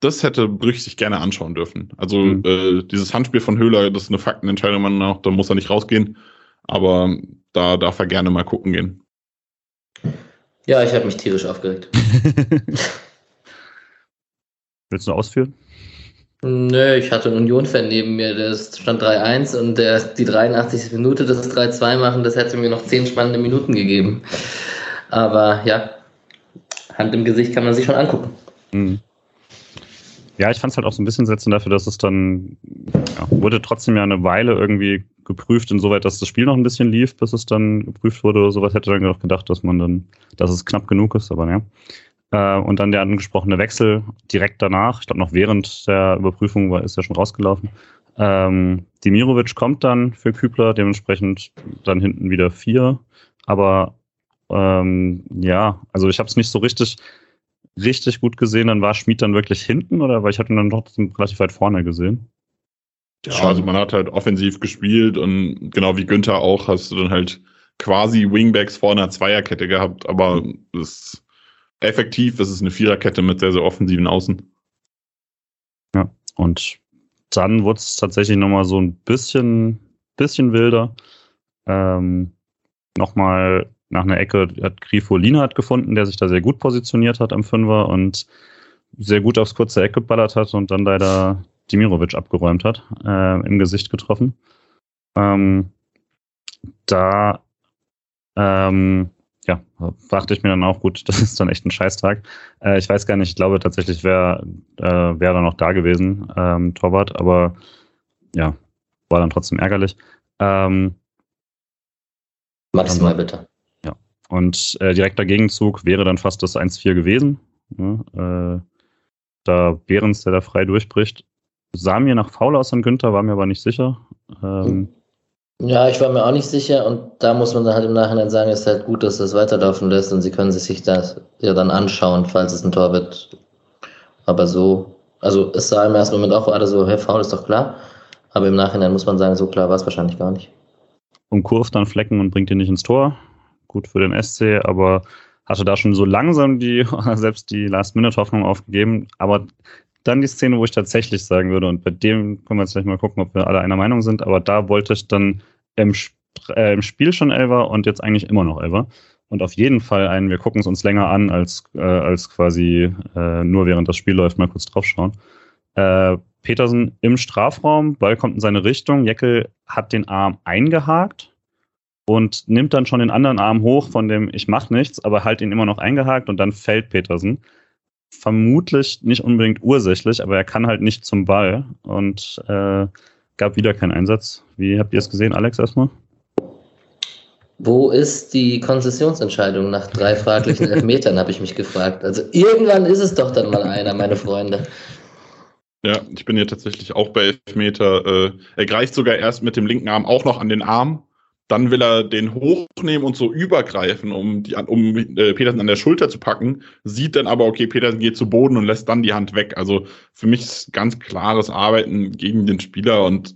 das hätte Brüch sich gerne anschauen dürfen. Also mhm. äh, dieses Handspiel von Höhler, das ist eine Faktenentscheidung, man auch, da muss er nicht rausgehen. Aber da darf er gerne mal gucken gehen.
Ja, ich habe mich tierisch aufgeregt.
Willst du ausführen?
Nö, ich hatte einen Union-Fan neben mir, der stand 3-1 und der die 83. Minute das 3-2 machen, das hätte mir noch 10 spannende Minuten gegeben. Aber ja, Hand im Gesicht kann man sich schon angucken. Mhm.
Ja, ich fand es halt auch so ein bisschen setzen dafür, dass es dann ja, wurde trotzdem ja eine Weile irgendwie geprüft, insoweit, dass das Spiel noch ein bisschen lief, bis es dann geprüft wurde oder sowas. Hätte dann auch gedacht, dass man dann, dass es knapp genug ist, aber ja. Äh, und dann der angesprochene Wechsel direkt danach, ich glaube noch während der Überprüfung war, ist er schon rausgelaufen. Ähm, Dimirovic kommt dann für Kübler, dementsprechend dann hinten wieder vier. Aber ähm, ja, also ich habe es nicht so richtig richtig gut gesehen, dann war Schmid dann wirklich hinten oder weil ich hatte ihn dann trotzdem relativ weit vorne gesehen.
Ja, also man hat halt offensiv gespielt und genau wie Günther auch hast du dann halt quasi Wingbacks vor einer Zweierkette gehabt, aber es effektiv ist es eine Viererkette mit sehr, sehr offensiven Außen.
Ja, und dann wurde es tatsächlich nochmal so ein bisschen, bisschen wilder. Ähm, nochmal nach einer Ecke hat Grifo Linhardt gefunden, der sich da sehr gut positioniert hat am Fünfer und sehr gut aufs kurze Eck geballert hat und dann leider Dimirovic abgeräumt hat, äh, im Gesicht getroffen. Ähm, da ähm, ja, dachte ich mir dann auch, gut, das ist dann echt ein Scheißtag. Äh, ich weiß gar nicht, ich glaube tatsächlich wäre äh, wär dann noch da gewesen, ähm, Torwart, aber ja, war dann trotzdem ärgerlich. Ähm,
Maximal bitte.
Und äh, direkter Gegenzug wäre dann fast das 1-4 gewesen. Ja, äh, da Behrens, der da frei durchbricht. Sah mir nach faul aus an Günther, war mir aber nicht sicher. Ähm,
ja, ich war mir auch nicht sicher und da muss man dann halt im Nachhinein sagen, ist halt gut, dass das weiterlaufen lässt und sie können sich das ja dann anschauen, falls es ein Tor wird. Aber so, also es sah im ersten Moment auch alle so, hey, faul ist doch klar. Aber im Nachhinein muss man sagen, so klar war es wahrscheinlich gar nicht.
Und kurft dann Flecken und bringt ihn nicht ins Tor gut für den SC, aber hatte da schon so langsam die, selbst die Last-Minute-Hoffnung aufgegeben. Aber dann die Szene, wo ich tatsächlich sagen würde, und bei dem können wir jetzt gleich mal gucken, ob wir alle einer Meinung sind, aber da wollte ich dann im, äh, im Spiel schon Elver und jetzt eigentlich immer noch Elver. Und auf jeden Fall einen, wir gucken es uns länger an, als, äh, als quasi äh, nur während das Spiel läuft, mal kurz draufschauen. Äh, Petersen im Strafraum, Ball kommt in seine Richtung, Jeckel hat den Arm eingehakt, und nimmt dann schon den anderen Arm hoch von dem ich mach nichts, aber halt ihn immer noch eingehakt und dann fällt Petersen. Vermutlich nicht unbedingt ursächlich, aber er kann halt nicht zum Ball und äh, gab wieder keinen Einsatz. Wie habt ihr es gesehen, Alex, erstmal?
Wo ist die Konzessionsentscheidung nach drei fraglichen Elfmetern, habe ich mich gefragt. Also irgendwann ist es doch dann mal einer, meine Freunde.
Ja, ich bin hier tatsächlich auch bei Elfmeter. Äh, er greift sogar erst mit dem linken Arm auch noch an den Arm. Dann will er den hochnehmen und so übergreifen, um, die, um äh, Petersen an der Schulter zu packen. Sieht dann aber, okay, Petersen geht zu Boden und lässt dann die Hand weg. Also für mich ist ganz klares Arbeiten gegen den Spieler und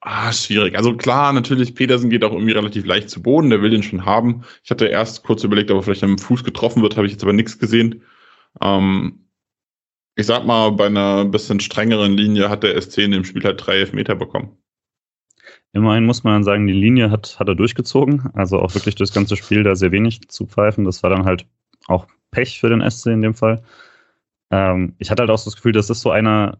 Ah, schwierig. Also klar, natürlich, Petersen geht auch irgendwie relativ leicht zu Boden, der will den schon haben. Ich hatte erst kurz überlegt, ob er vielleicht am Fuß getroffen wird, habe ich jetzt aber nichts gesehen. Ähm, ich sag mal, bei einer bisschen strengeren Linie hat der SC in dem Spiel halt drei Elfmeter bekommen.
Immerhin muss man dann sagen, die Linie hat, hat er durchgezogen. Also auch wirklich das ganze Spiel da sehr wenig zu pfeifen. Das war dann halt auch Pech für den SC in dem Fall. Ähm, ich hatte halt auch das Gefühl, das ist so einer,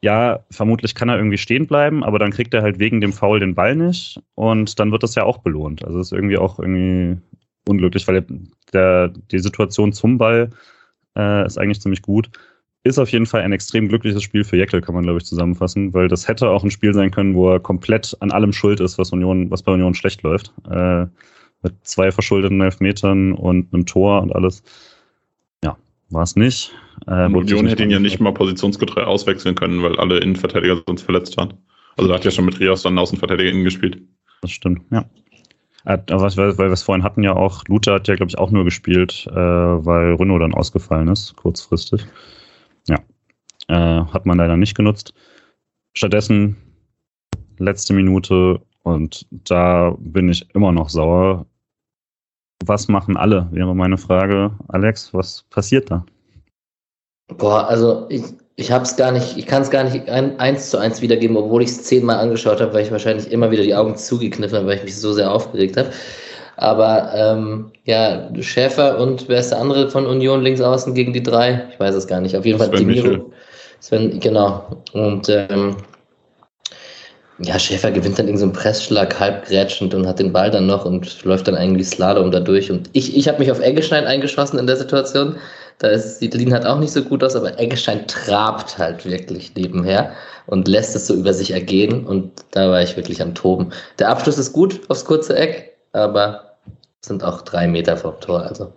ja, vermutlich kann er irgendwie stehen bleiben, aber dann kriegt er halt wegen dem Foul den Ball nicht und dann wird das ja auch belohnt. Also ist irgendwie auch irgendwie unglücklich, weil der, die Situation zum Ball äh, ist eigentlich ziemlich gut. Ist auf jeden Fall ein extrem glückliches Spiel für Jekyll, kann man, glaube ich, zusammenfassen, weil das hätte auch ein Spiel sein können, wo er komplett an allem schuld ist, was Union, was bei Union schlecht läuft. Äh, mit zwei verschuldeten Elfmetern und einem Tor und alles. Ja, war es nicht.
Äh, Union hätte ihn ja nicht mal positionsgetreu auswechseln können, weil alle Innenverteidiger sonst verletzt waren. Also da hat ja schon mit Rios dann Außenverteidiger innen gespielt.
Das stimmt, ja. Äh, aber weil, weil wir es vorhin hatten ja auch, Luther hat ja, glaube ich, auch nur gespielt, äh, weil Renault dann ausgefallen ist, kurzfristig. Äh, hat man leider nicht genutzt. Stattdessen letzte Minute und da bin ich immer noch sauer. Was machen alle, wäre meine Frage. Alex, was passiert da?
Boah, also ich, ich habe es gar nicht, ich kann es gar nicht ein, eins zu eins wiedergeben, obwohl ich es zehnmal angeschaut habe, weil ich wahrscheinlich immer wieder die Augen zugekniffen habe, weil ich mich so sehr aufgeregt habe. Aber ähm, ja, Schäfer und wer ist der andere von Union links außen gegen die drei? Ich weiß es gar nicht. Auf jeden Fall Dimiro. Sven, genau. Und ähm, ja, Schäfer gewinnt dann irgendeinen so Pressschlag halb grätschend und hat den Ball dann noch und läuft dann eigentlich Slalom da durch. Und ich, ich habe mich auf Eggestein eingeschossen in der Situation. Da sieht Lin halt auch nicht so gut aus, aber Eggestein trabt halt wirklich nebenher und lässt es so über sich ergehen. Und da war ich wirklich am Toben. Der Abschluss ist gut aufs kurze Eck, aber sind auch drei Meter vom Tor. Also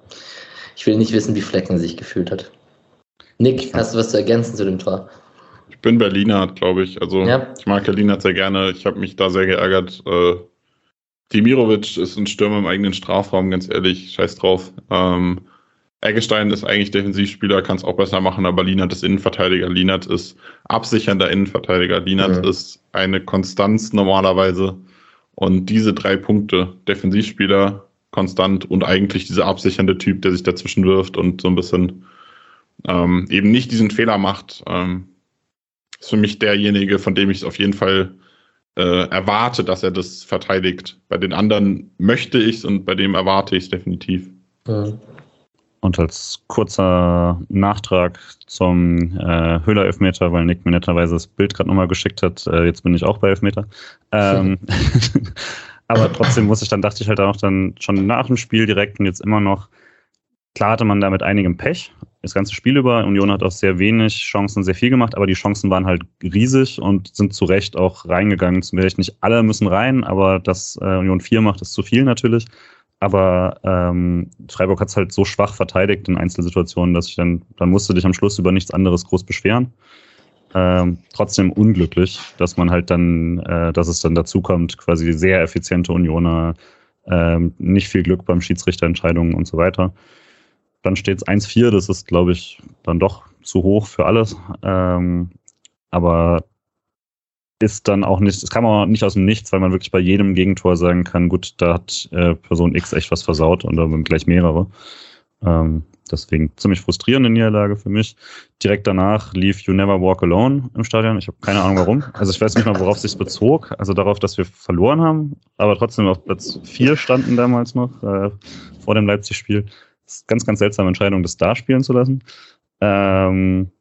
ich will nicht wissen, wie Flecken sich gefühlt hat. Nick, hast du was zu ergänzen zu dem Tor?
Ich bin Berliner, glaube ich. Also ja. ich mag Berliner sehr gerne. Ich habe mich da sehr geärgert. Äh, Dimirovic ist ein Stürmer im eigenen Strafraum, ganz ehrlich, scheiß drauf. Ähm, Eggestein ist eigentlich Defensivspieler, kann es auch besser machen, aber Lienert ist Innenverteidiger. Lienert ist absichernder Innenverteidiger. Lienert ja. ist eine Konstanz normalerweise. Und diese drei Punkte, Defensivspieler, konstant und eigentlich dieser absichernde Typ, der sich dazwischen wirft und so ein bisschen ähm, eben nicht diesen Fehler macht, ähm, ist für mich derjenige, von dem ich es auf jeden Fall äh, erwarte, dass er das verteidigt. Bei den anderen möchte ich es und bei dem erwarte ich es definitiv. Ja.
Und als kurzer Nachtrag zum äh, Höhler-Elfmeter, weil Nick mir netterweise das Bild gerade nochmal geschickt hat, äh, jetzt bin ich auch bei Elfmeter. Ähm, aber trotzdem muss ich dann, dachte ich halt auch dann schon nach dem Spiel direkt und jetzt immer noch, klar hatte man da mit einigem Pech, das ganze Spiel über. Union hat auch sehr wenig Chancen, sehr viel gemacht, aber die Chancen waren halt riesig und sind zu Recht auch reingegangen. Beispiel nicht alle müssen rein, aber dass äh, Union 4 macht, ist zu viel natürlich. Aber ähm, Freiburg hat es halt so schwach verteidigt in Einzelsituationen, dass ich dann, dann musste dich am Schluss über nichts anderes groß beschweren. Ähm, trotzdem unglücklich, dass man halt dann, äh, dass es dann dazu kommt, quasi sehr effiziente Unioner, ähm, nicht viel Glück beim Schiedsrichterentscheidungen und so weiter. Dann steht es 1-4, das ist, glaube ich, dann doch zu hoch für alles. Ähm, aber ist dann auch nicht, das kann man nicht aus dem Nichts, weil man wirklich bei jedem Gegentor sagen kann, gut, da hat äh, Person X echt was versaut und da sind gleich mehrere. Ähm, deswegen ziemlich frustrierende Niederlage für mich. Direkt danach lief You Never Walk Alone im Stadion. Ich habe keine Ahnung warum. Also ich weiß nicht mal, worauf sich bezog. Also darauf, dass wir verloren haben, aber trotzdem auf Platz 4 standen damals noch äh, vor dem Leipzig-Spiel. Ganz, ganz seltsame Entscheidung, das da spielen zu lassen. Ähm,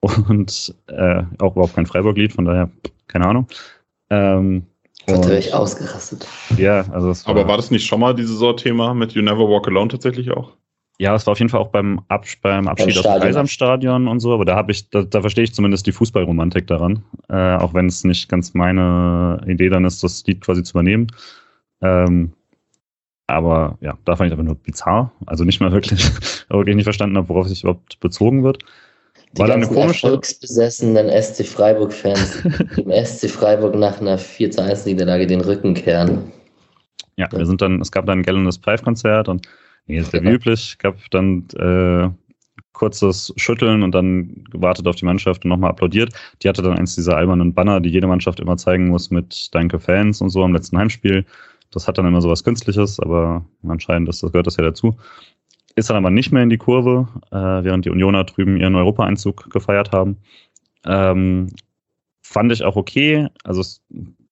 und äh, auch überhaupt kein Freiburg-Lied, von daher keine Ahnung. Ähm,
da wäre ich ausgerastet.
Ja, also
war, Aber war das nicht schon mal dieses Saison-Thema mit You Never Walk Alone tatsächlich auch?
Ja, es war auf jeden Fall auch beim, Abs beim Abschied aus dem Kaisamstadion und so, aber da habe ich, da, da verstehe ich zumindest die Fußballromantik daran, äh, auch wenn es nicht ganz meine Idee dann ist, das Lied quasi zu übernehmen. Ähm, aber ja, da fand ich einfach nur bizarr. Also nicht mal wirklich, wirklich nicht verstanden habe, worauf sich überhaupt bezogen wird.
Die War ganzen komische... erfolgsbesessenen SC Freiburg-Fans im SC Freiburg nach einer 4 zu 1 Niederlage den Rücken kehren.
Ja, wir sind dann, es gab dann ein gellendes Pipe-Konzert und wie ist der wie üblich, gab dann äh, kurzes Schütteln und dann gewartet auf die Mannschaft und nochmal applaudiert. Die hatte dann eins dieser albernen Banner, die jede Mannschaft immer zeigen muss mit Danke Fans und so am letzten Heimspiel. Das hat dann immer so was Künstliches, aber anscheinend ist, das gehört das ja dazu. Ist dann aber nicht mehr in die Kurve, äh, während die Unioner drüben ihren Europaeinzug gefeiert haben. Ähm, fand ich auch okay. Also es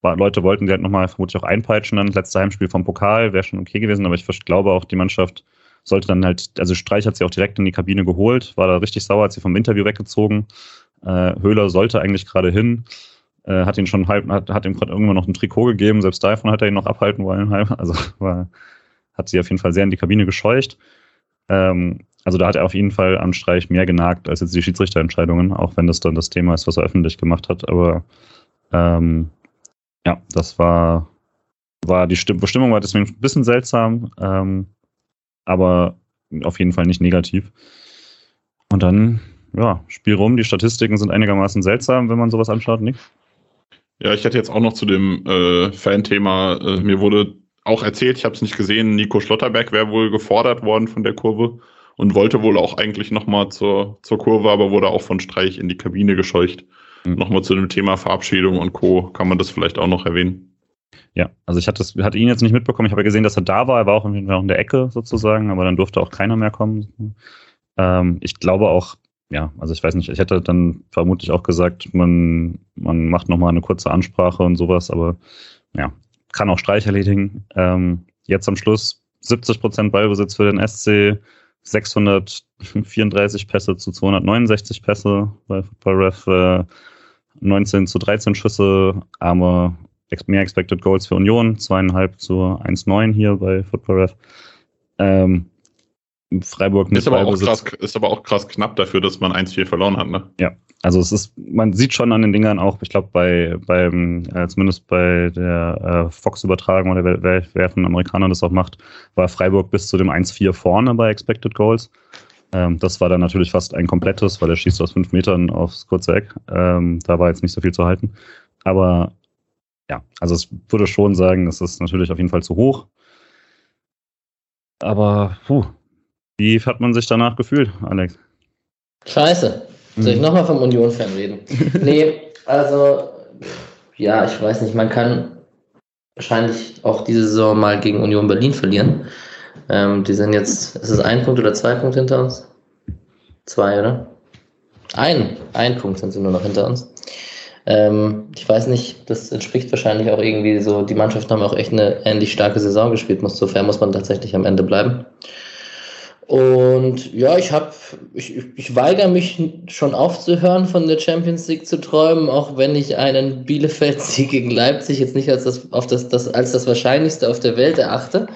war, Leute wollten die halt nochmal vermutlich auch einpeitschen, dann das letzte Heimspiel vom Pokal wäre schon okay gewesen, aber ich glaube auch, die Mannschaft sollte dann halt, also Streich hat sie auch direkt in die Kabine geholt, war da richtig sauer, hat sie vom Interview weggezogen. Äh, Höhler sollte eigentlich gerade hin äh, hat ihn schon halb, hat, hat ihm gerade irgendwann noch ein Trikot gegeben, selbst davon hat er ihn noch abhalten wollen. Also war, hat sie auf jeden Fall sehr in die Kabine gescheucht. Ähm, also da hat er auf jeden Fall am Streich mehr genagt als jetzt die Schiedsrichterentscheidungen, auch wenn das dann das Thema ist, was er öffentlich gemacht hat. Aber ähm, ja, das war, war die Bestimmung war deswegen ein bisschen seltsam, ähm, aber auf jeden Fall nicht negativ. Und dann, ja, Spiel rum, die Statistiken sind einigermaßen seltsam, wenn man sowas anschaut, nicht?
Ja, ich hätte jetzt auch noch zu dem äh, Fan-Thema, äh, mir wurde auch erzählt, ich habe es nicht gesehen, Nico Schlotterberg wäre wohl gefordert worden von der Kurve und wollte wohl auch eigentlich nochmal zur, zur Kurve, aber wurde auch von Streich in die Kabine gescheucht. Mhm. Nochmal zu dem Thema Verabschiedung und Co. kann man das vielleicht auch noch erwähnen.
Ja, also ich hatte, das, hatte ihn jetzt nicht mitbekommen. Ich habe ja gesehen, dass er da war. Er war auch in der Ecke sozusagen, aber dann durfte auch keiner mehr kommen. Ähm, ich glaube auch, ja, also ich weiß nicht, ich hätte dann vermutlich auch gesagt, man, man macht nochmal eine kurze Ansprache und sowas, aber ja, kann auch Streich erledigen. Ähm, jetzt am Schluss 70 Prozent Ballbesitz für den SC, 634 Pässe zu 269 Pässe bei Football Ref, äh, 19 zu 13 Schüsse, aber mehr Expected Goals für Union, zweieinhalb zu 1,9 hier bei Football Ref. Ähm, Freiburg
mit ist aber, auch krass, ist aber auch krass knapp dafür, dass man 1-4 verloren hat, ne?
Ja, also es ist, man sieht schon an den Dingern auch, ich glaube, bei, beim, äh, zumindest bei der äh, Fox-Übertragung oder wer, wer, wer von Amerikanern das auch macht, war Freiburg bis zu dem 1-4 vorne bei Expected Goals. Ähm, das war dann natürlich fast ein komplettes, weil er schießt aus fünf Metern aufs kurze Eck. Ähm, da war jetzt nicht so viel zu halten. Aber ja, also es würde schon sagen, es ist natürlich auf jeden Fall zu hoch. Aber puh, wie hat man sich danach gefühlt, Alex?
Scheiße. Soll ich mhm. nochmal vom Union-Fan reden? nee, also, ja, ich weiß nicht, man kann wahrscheinlich auch diese Saison mal gegen Union Berlin verlieren. Ähm, die sind jetzt, ist es ein Punkt oder zwei Punkte hinter uns? Zwei, oder? Ein, ein Punkt sind sie nur noch hinter uns. Ähm, ich weiß nicht, das entspricht wahrscheinlich auch irgendwie so, die Mannschaften haben auch echt eine ähnlich starke Saison gespielt, muss, sofern muss man tatsächlich am Ende bleiben. Und ja, ich habe, ich, ich weigere mich schon aufzuhören, von der Champions League zu träumen, auch wenn ich einen Bielefeld-Sieg gegen Leipzig jetzt nicht als das, auf das, das, als das Wahrscheinlichste auf der Welt erachte.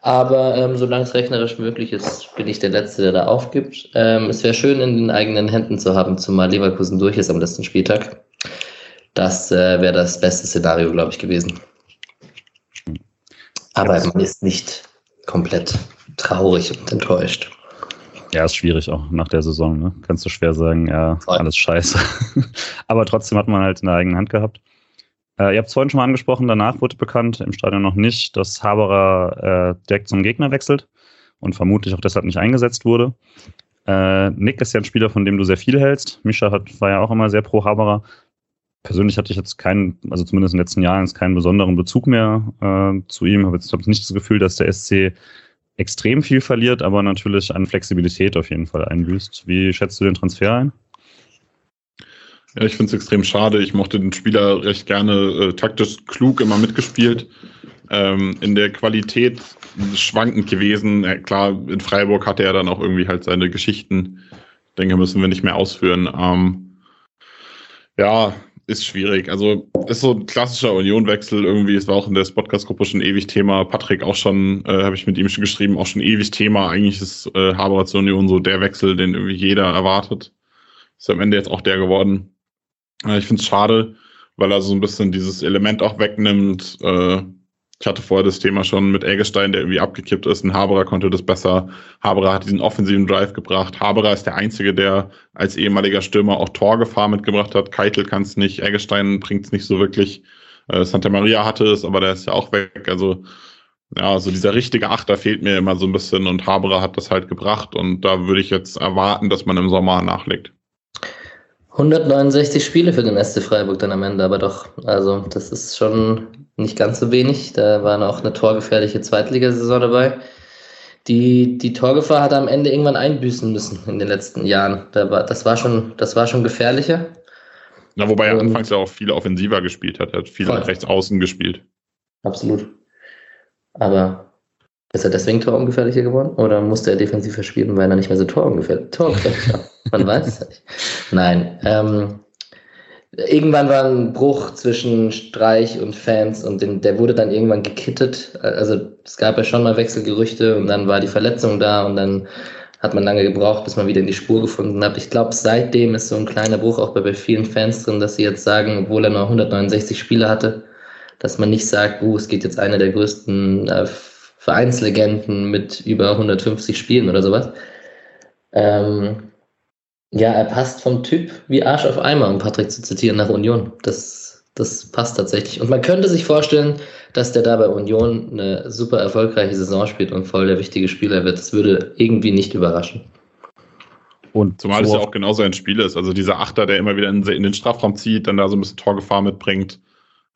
Aber ähm, solange es rechnerisch möglich ist, bin ich der Letzte, der da aufgibt. Ähm, es wäre schön, in den eigenen Händen zu haben, zumal Leverkusen durch ist am letzten Spieltag. Das äh, wäre das beste Szenario, glaube ich, gewesen. Aber man ist nicht komplett traurig und enttäuscht.
Ja, ist schwierig auch nach der Saison. Ne? Kannst du schwer sagen, ja, Voll. alles scheiße. Aber trotzdem hat man halt in der eigenen Hand gehabt. Äh, ihr habt es vorhin schon mal angesprochen, danach wurde bekannt, im Stadion noch nicht, dass Haberer äh, direkt zum Gegner wechselt und vermutlich auch deshalb nicht eingesetzt wurde. Äh, Nick ist ja ein Spieler, von dem du sehr viel hältst. Mischa hat, war ja auch immer sehr pro Haberer. Persönlich hatte ich jetzt keinen, also zumindest in den letzten Jahren, keinen besonderen Bezug mehr äh, zu ihm. Habe jetzt hab nicht das Gefühl, dass der SC extrem viel verliert, aber natürlich an Flexibilität auf jeden Fall einbüßt. Wie schätzt du den Transfer ein?
Ja, ich finde es extrem schade. Ich mochte den Spieler recht gerne äh, taktisch klug immer mitgespielt. Ähm, in der Qualität schwankend gewesen. Ja, klar, in Freiburg hatte er dann auch irgendwie halt seine Geschichten. Ich denke, müssen wir nicht mehr ausführen. Ähm, ja, ist schwierig. Also ist so ein klassischer Unionwechsel irgendwie. Es war auch in der Podcast-Gruppe schon ewig Thema. Patrick auch schon, äh, habe ich mit ihm schon geschrieben, auch schon ewig Thema. Eigentlich ist äh, Haberer zur Union so der Wechsel, den irgendwie jeder erwartet. Ist am Ende jetzt auch der geworden. Äh, ich finde es schade, weil er so ein bisschen dieses Element auch wegnimmt. Äh, ich hatte vorher das Thema schon mit Eggestein, der irgendwie abgekippt ist. Ein Haberer konnte das besser. Haberer hat diesen offensiven Drive gebracht. Haberer ist der Einzige, der als ehemaliger Stürmer auch Torgefahr mitgebracht hat. Keitel kann es nicht. Eggestein bringt es nicht so wirklich. Äh, Santa Maria hatte es, aber der ist ja auch weg. Also ja, so dieser richtige Achter fehlt mir immer so ein bisschen und Haberer hat das halt gebracht und da würde ich jetzt erwarten, dass man im Sommer nachlegt.
169 Spiele für den SC Freiburg dann am Ende, aber doch, also das ist schon nicht ganz so wenig. Da war auch eine torgefährliche Zweitligasaison dabei. Die, die Torgefahr hat am Ende irgendwann einbüßen müssen in den letzten Jahren. Da war, das, war schon, das war schon gefährlicher.
Na, wobei er anfangs ja auch viel offensiver gespielt hat. Er hat viel rechts außen gespielt.
Absolut. Aber ist er deswegen torungefährlicher geworden? Oder musste er defensiver spielen, weil er nicht mehr so torungefährlich, torungefährlich war? Man weiß es nicht. Nein. Ähm, irgendwann war ein Bruch zwischen Streich und Fans und den, der wurde dann irgendwann gekittet. Also es gab ja schon mal Wechselgerüchte und dann war die Verletzung da und dann hat man lange gebraucht, bis man wieder in die Spur gefunden hat. Ich glaube, seitdem ist so ein kleiner Bruch auch bei, bei vielen Fans drin, dass sie jetzt sagen, obwohl er nur 169 Spiele hatte, dass man nicht sagt, uh, es geht jetzt einer der größten äh, Vereinslegenden mit über 150 Spielen oder sowas. Ähm, ja, er passt vom Typ wie Arsch auf Eimer, um Patrick zu zitieren, nach Union. Das, das passt tatsächlich. Und man könnte sich vorstellen, dass der da bei Union eine super erfolgreiche Saison spielt und voll der wichtige Spieler wird. Das würde irgendwie nicht überraschen.
Und Zumal es ja auch genauso ein Spiel ist. Also dieser Achter, der immer wieder in, in den Strafraum zieht, dann da so ein bisschen Torgefahr mitbringt.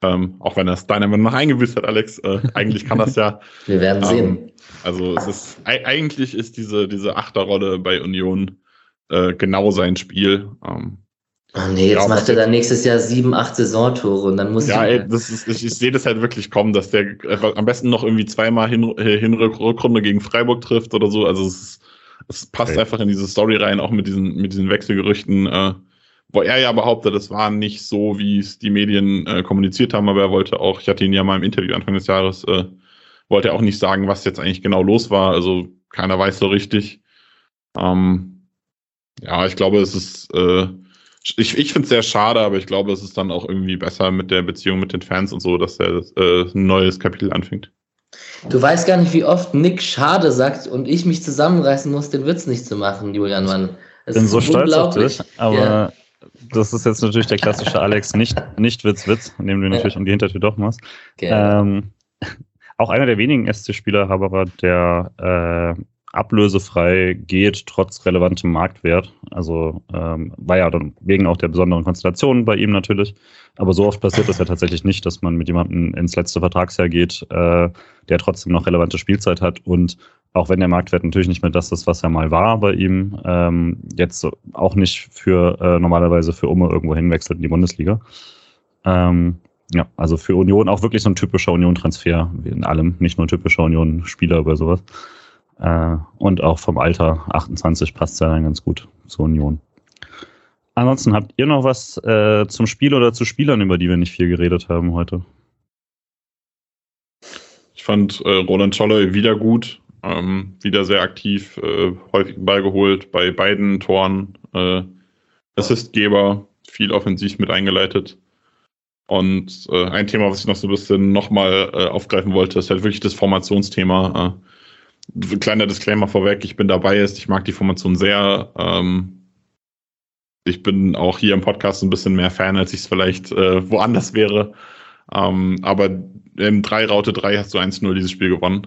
Ähm, auch wenn er es deiner Meinung nach eingebüßt hat, Alex. Äh, eigentlich kann das ja.
Wir werden ähm, sehen.
Also es ist eigentlich ist diese, diese Achterrolle bei Union äh, genau sein Spiel. Ähm,
Oh nee, jetzt ja, macht er dann nächstes Jahr sieben, acht Saisontore und dann muss
Ja, ey, das ist, ich, ich sehe das halt wirklich kommen, dass der am besten noch irgendwie zweimal hin, Hinrückrunde gegen Freiburg trifft oder so. Also es, es passt okay. einfach in diese Story rein, auch mit diesen, mit diesen Wechselgerüchten. Äh, wo er ja behauptet, es war nicht so, wie es die Medien äh, kommuniziert haben, aber er wollte auch, ich hatte ihn ja mal im Interview Anfang des Jahres, äh, wollte er auch nicht sagen, was jetzt eigentlich genau los war. Also keiner weiß so richtig. Ähm, ja, ich glaube, es ist, äh, ich, ich finde es sehr schade, aber ich glaube, es ist dann auch irgendwie besser mit der Beziehung mit den Fans und so, dass er äh, ein neues Kapitel anfängt.
Du weißt gar nicht, wie oft Nick schade sagt und ich mich zusammenreißen muss, den Witz nicht zu machen, Julian Mann.
Ich bin so stolz auf dich, aber ja das ist jetzt natürlich der klassische Alex, nicht, nicht Witz, Witz, indem du natürlich um die Hintertür doch machst. Ähm, auch einer der wenigen SC-Spieler, Haberer, der äh, ablösefrei geht, trotz relevantem Marktwert. Also ähm, war ja dann wegen auch der besonderen Konstellation bei ihm natürlich. Aber so oft passiert das ja tatsächlich nicht, dass man mit jemandem ins letzte Vertragsjahr geht, äh, der trotzdem noch relevante Spielzeit hat und auch wenn der Marktwert natürlich nicht mehr das ist, was er mal war bei ihm, ähm, jetzt auch nicht für äh, normalerweise für Umme irgendwo hinwechselt in die Bundesliga. Ähm, ja, also für Union auch wirklich so ein typischer Union-Transfer in allem, nicht nur ein typischer Union-Spieler oder sowas. Äh, und auch vom Alter 28 passt er dann ganz gut zur Union. Ansonsten habt ihr noch was äh, zum Spiel oder zu Spielern, über die wir nicht viel geredet haben heute?
Ich fand äh, Roland Scholle wieder gut, ähm, wieder sehr aktiv, äh, häufig Ball geholt bei beiden Toren, äh, Assistgeber, viel offensiv mit eingeleitet. Und äh, ein Thema, was ich noch so ein bisschen nochmal äh, aufgreifen wollte, ist halt wirklich das Formationsthema. Äh, kleiner Disclaimer vorweg, ich bin dabei ist, ich mag die Formation sehr. Ähm, ich bin auch hier im Podcast ein bisschen mehr Fan, als ich es vielleicht äh, woanders wäre. Ähm, aber im 3 Raute 3 hast du 1-0 dieses Spiel gewonnen.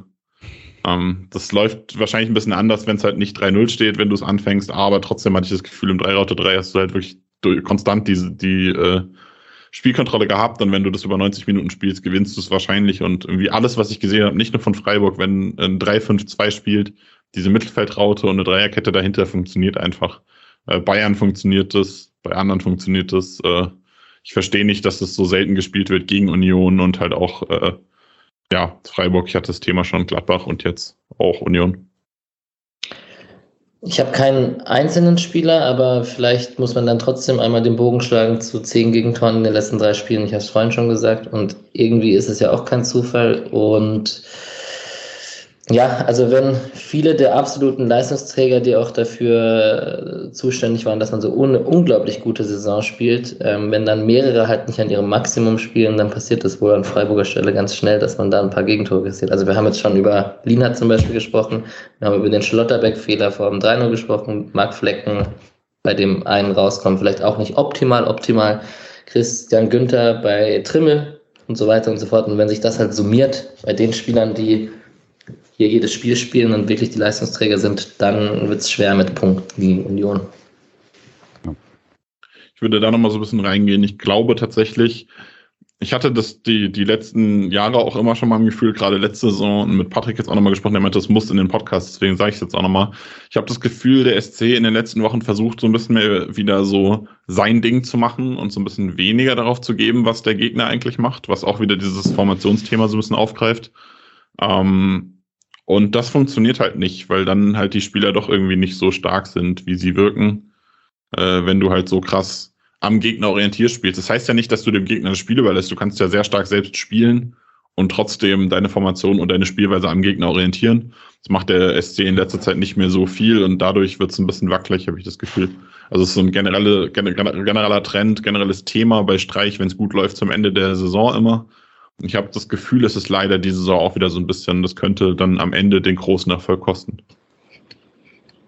Ähm, das läuft wahrscheinlich ein bisschen anders, wenn es halt nicht 3-0 steht, wenn du es anfängst, aber trotzdem hatte ich das Gefühl, im 3 Raute 3 hast du halt wirklich konstant diese, die äh, Spielkontrolle gehabt und wenn du das über 90 Minuten spielst, gewinnst du es wahrscheinlich. Und irgendwie alles, was ich gesehen habe, nicht nur von Freiburg, wenn ein 3-5-2 spielt, diese Mittelfeldraute und eine Dreierkette dahinter funktioniert einfach. Äh, Bayern funktioniert das, bei anderen funktioniert das. Äh, ich verstehe nicht, dass das so selten gespielt wird gegen Union und halt auch, äh, ja, Freiburg, ich hatte das Thema schon, Gladbach und jetzt auch Union.
Ich habe keinen einzelnen Spieler, aber vielleicht muss man dann trotzdem einmal den Bogen schlagen zu zehn Gegentoren in den letzten drei Spielen. Ich habe es vorhin schon gesagt. Und irgendwie ist es ja auch kein Zufall. Und ja, also wenn viele der absoluten Leistungsträger, die auch dafür äh, zuständig waren, dass man so eine unglaublich gute Saison spielt, ähm, wenn dann mehrere halt nicht an ihrem Maximum spielen, dann passiert das wohl an Freiburger Stelle ganz schnell, dass man da ein paar Gegentore kassiert. Also wir haben jetzt schon über Lina zum Beispiel gesprochen, wir haben über den Schlotterbeck-Fehler vor dem 3 gesprochen, Marc Flecken, bei dem einen rauskommt, vielleicht auch nicht optimal, optimal. Christian Günther bei Trimmel und so weiter und so fort. Und wenn sich das halt summiert bei den Spielern, die hier jedes Spiel spielen und wirklich die Leistungsträger sind, dann wird es schwer mit Punkten gegen Union.
Ich würde da nochmal so ein bisschen reingehen. Ich glaube tatsächlich, ich hatte das die, die letzten Jahre auch immer schon mal im Gefühl, gerade letzte Saison mit Patrick jetzt auch nochmal gesprochen, der meinte, das muss in den Podcast, deswegen sage ich es jetzt auch nochmal. Ich habe das Gefühl, der SC in den letzten Wochen versucht, so ein bisschen mehr wieder so sein Ding zu machen und so ein bisschen weniger darauf zu geben, was der Gegner eigentlich macht, was auch wieder dieses Formationsthema so ein bisschen aufgreift. Ähm, und das funktioniert halt nicht, weil dann halt die Spieler doch irgendwie nicht so stark sind, wie sie wirken, äh, wenn du halt so krass am Gegner orientiert spielst. Das heißt ja nicht, dass du dem Gegner das Spiel überlässt. Du kannst ja sehr stark selbst spielen und trotzdem deine Formation und deine Spielweise am Gegner orientieren. Das macht der SC in letzter Zeit nicht mehr so viel und dadurch wird es ein bisschen wackelig, habe ich das Gefühl. Also es ist so ein generelle, genereller Trend, generelles Thema bei Streich, wenn es gut läuft, zum Ende der Saison immer. Ich habe das Gefühl, es ist leider diese Saison auch wieder so ein bisschen, das könnte dann am Ende den großen Erfolg kosten.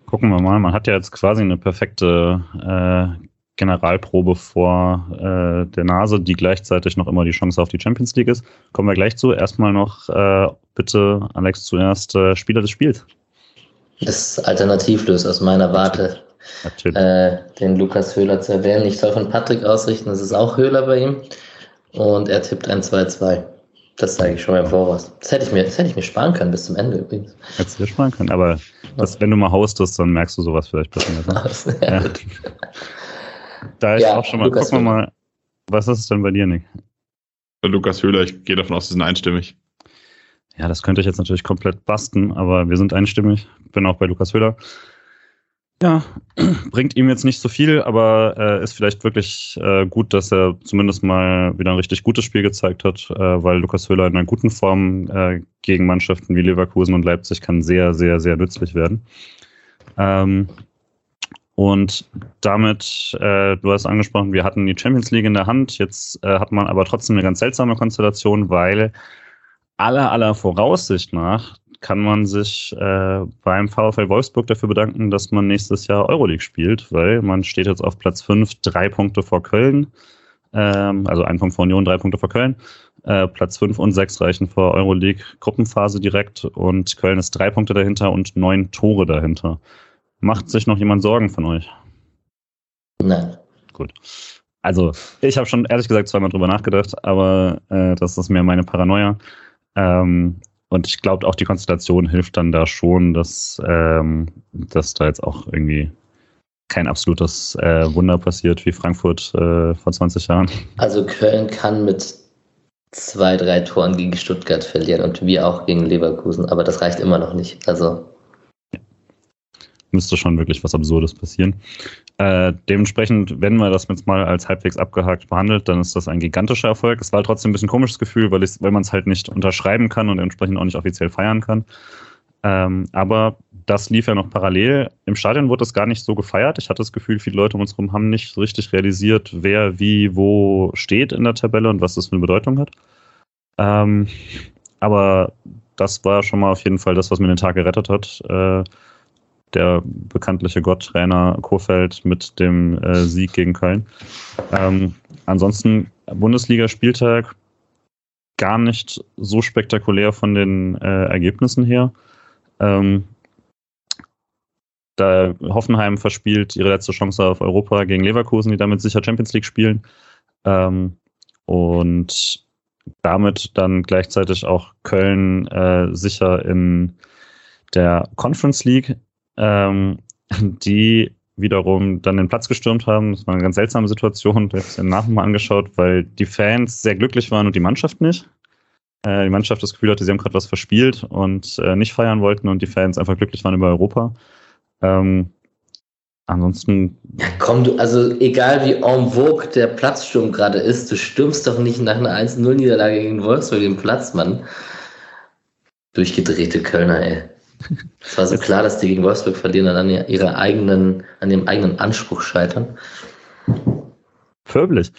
Gucken wir mal, man hat ja jetzt quasi eine perfekte äh, Generalprobe vor äh, der Nase, die gleichzeitig noch immer die Chance auf die Champions League ist. Kommen wir gleich zu. Erstmal noch äh, bitte, Alex, zuerst äh, Spieler des Spiels.
Das ist alternativlos aus meiner Warte. Äh, den Lukas Höhler zu erwähnen. Ich soll von Patrick ausrichten, es ist auch Höhler bei ihm und er tippt ein 2-2. Das sage ich schon mal im Voraus. Das hätte ich mir, das hätte ich mir sparen können bis zum Ende übrigens.
Hättest du dir sparen können, aber das, wenn du mal hostest, dann merkst du sowas vielleicht besser. Ne? ja. Da ist ja, auch schon mal, Lukas gucken wir mal, was ist es denn bei dir, Nick?
Lukas Höhler, ich gehe davon aus, sie sind einstimmig.
Ja, das könnte ich jetzt natürlich komplett basten, aber wir sind einstimmig. Bin auch bei Lukas Höhler. Ja, bringt ihm jetzt nicht so viel, aber äh, ist vielleicht wirklich äh, gut, dass er zumindest mal wieder ein richtig gutes Spiel gezeigt hat, äh, weil Lukas Höhler in einer guten Form äh, gegen Mannschaften wie Leverkusen und Leipzig kann sehr, sehr, sehr nützlich werden. Ähm, und damit, äh, du hast angesprochen, wir hatten die Champions League in der Hand, jetzt äh, hat man aber trotzdem eine ganz seltsame Konstellation, weil aller, aller Voraussicht nach kann man sich äh, beim VfL Wolfsburg dafür bedanken, dass man nächstes Jahr Euroleague spielt, weil man steht jetzt auf Platz 5, drei Punkte vor Köln, ähm, also ein Punkt vor Union, drei Punkte vor Köln. Äh, Platz 5 und 6 reichen vor Euroleague Gruppenphase direkt und Köln ist drei Punkte dahinter und neun Tore dahinter. Macht sich noch jemand Sorgen von euch?
Nein.
Gut. Also, ich habe schon ehrlich gesagt zweimal drüber nachgedacht, aber äh, das ist mehr meine Paranoia. Ähm, und ich glaube, auch die Konstellation hilft dann da schon, dass, ähm, dass da jetzt auch irgendwie kein absolutes äh, Wunder passiert wie Frankfurt äh, vor 20 Jahren.
Also Köln kann mit zwei, drei Toren gegen Stuttgart verlieren und wir auch gegen Leverkusen, aber das reicht immer noch nicht. Also
müsste schon wirklich was Absurdes passieren. Äh, dementsprechend, wenn man das jetzt mal als halbwegs abgehakt behandelt, dann ist das ein gigantischer Erfolg. Es war trotzdem ein bisschen komisches Gefühl, weil, weil man es halt nicht unterschreiben kann und entsprechend auch nicht offiziell feiern kann. Ähm, aber das lief ja noch parallel. Im Stadion wurde das gar nicht so gefeiert. Ich hatte das Gefühl, viele Leute um uns herum haben nicht richtig realisiert, wer wie wo steht in der Tabelle und was das für eine Bedeutung hat. Ähm, aber das war schon mal auf jeden Fall das, was mir den Tag gerettet hat. Äh, der bekanntliche Gott-Trainer Kofeld mit dem äh, Sieg gegen Köln. Ähm, ansonsten Bundesliga-Spieltag gar nicht so spektakulär von den äh, Ergebnissen her. Ähm, da Hoffenheim verspielt ihre letzte Chance auf Europa gegen Leverkusen, die damit sicher Champions League spielen. Ähm, und damit dann gleichzeitig auch Köln äh, sicher in der Conference League ähm, die wiederum dann den Platz gestürmt haben. Das war eine ganz seltsame Situation. Ich habe es Nachhinein mal angeschaut, weil die Fans sehr glücklich waren und die Mannschaft nicht. Äh, die Mannschaft das Gefühl hatte, sie haben gerade was verspielt und äh, nicht feiern wollten und die Fans einfach glücklich waren über Europa. Ähm, ansonsten.
Komm, du, also egal wie en vogue der Platzsturm gerade ist, du stürmst doch nicht nach einer 1-0-Niederlage gegen Wolfsburg den Platz, Mann. Durchgedrehte Kölner, ey. Es war so klar, dass die gegen Wolfsburg verlieren und an ihrer eigenen, an dem eigenen Anspruch scheitern.
Pöblich.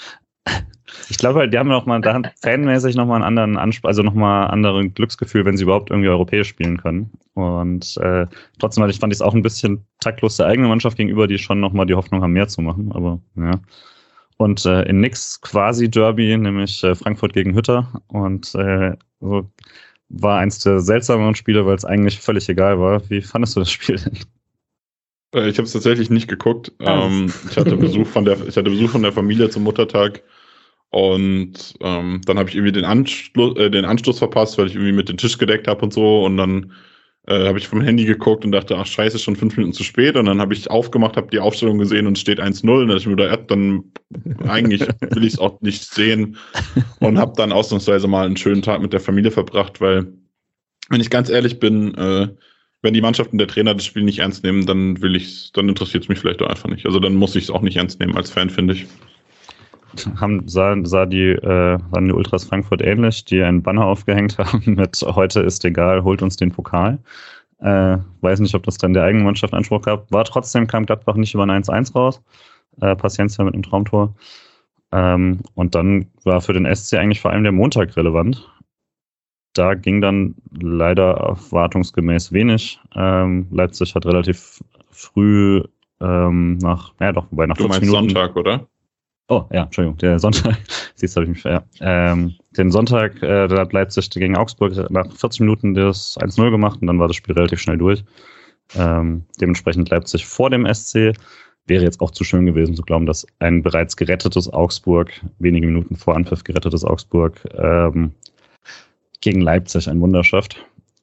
Ich glaube halt, die haben noch mal da fanmäßig nochmal einen anderen Anspruch, also nochmal anderen Glücksgefühl, wenn sie überhaupt irgendwie europäisch spielen können. Und äh, trotzdem ich, fand ich es auch ein bisschen taktlos der eigenen Mannschaft gegenüber, die schon nochmal die Hoffnung haben, mehr zu machen. Aber ja. Und äh, in nix quasi Derby, nämlich äh, Frankfurt gegen Hütter. Und äh, so war eins der seltsameren Spiele, weil es eigentlich völlig egal war. Wie fandest du das Spiel denn?
Äh, ich habe es tatsächlich nicht geguckt. Ah. Ähm, ich hatte Besuch von der, ich hatte Besuch von der Familie zum Muttertag und ähm, dann habe ich irgendwie den Anschluss, äh, den Anstoß verpasst, weil ich irgendwie mit dem Tisch gedeckt habe und so. Und dann äh, habe ich vom Handy geguckt und dachte, ach scheiße, schon fünf Minuten zu spät. Und dann habe ich aufgemacht, habe die Aufstellung gesehen und steht 1-0. Und ich mir, ja, dann eigentlich will ich es auch nicht sehen. Und habe dann ausnahmsweise mal einen schönen Tag mit der Familie verbracht, weil, wenn ich ganz ehrlich bin, äh, wenn die Mannschaft und der Trainer das Spiel nicht ernst nehmen, dann will ich, dann interessiert es mich vielleicht auch einfach nicht. Also dann muss ich es auch nicht ernst nehmen als Fan, finde ich
haben, sah, sah die, äh, sahen die Ultras Frankfurt ähnlich, die einen Banner aufgehängt haben mit heute ist egal, holt uns den Pokal. Äh, weiß nicht, ob das dann der eigenen Mannschaft Anspruch gab. War trotzdem, kam Gladbach nicht über ein 1-1 raus. Äh, Paciencia mit einem Traumtor. Ähm, und dann war für den SC eigentlich vor allem der Montag relevant. Da ging dann leider erwartungsgemäß wenig. Ähm, Leipzig hat relativ früh ähm, nach, ja doch, wobei nach
du 40 Minuten. Sonntag, oder?
Oh, ja, Entschuldigung, der Sonntag, siehst du, habe ich mich, ja. Ähm, den Sonntag, äh, da hat Leipzig gegen Augsburg nach 40 Minuten das 1-0 gemacht und dann war das Spiel relativ schnell durch. Ähm, dementsprechend Leipzig vor dem SC. Wäre jetzt auch zu schön gewesen zu glauben, dass ein bereits gerettetes Augsburg, wenige Minuten vor Anpfiff gerettetes Augsburg, ähm, gegen Leipzig ein Wunder schafft.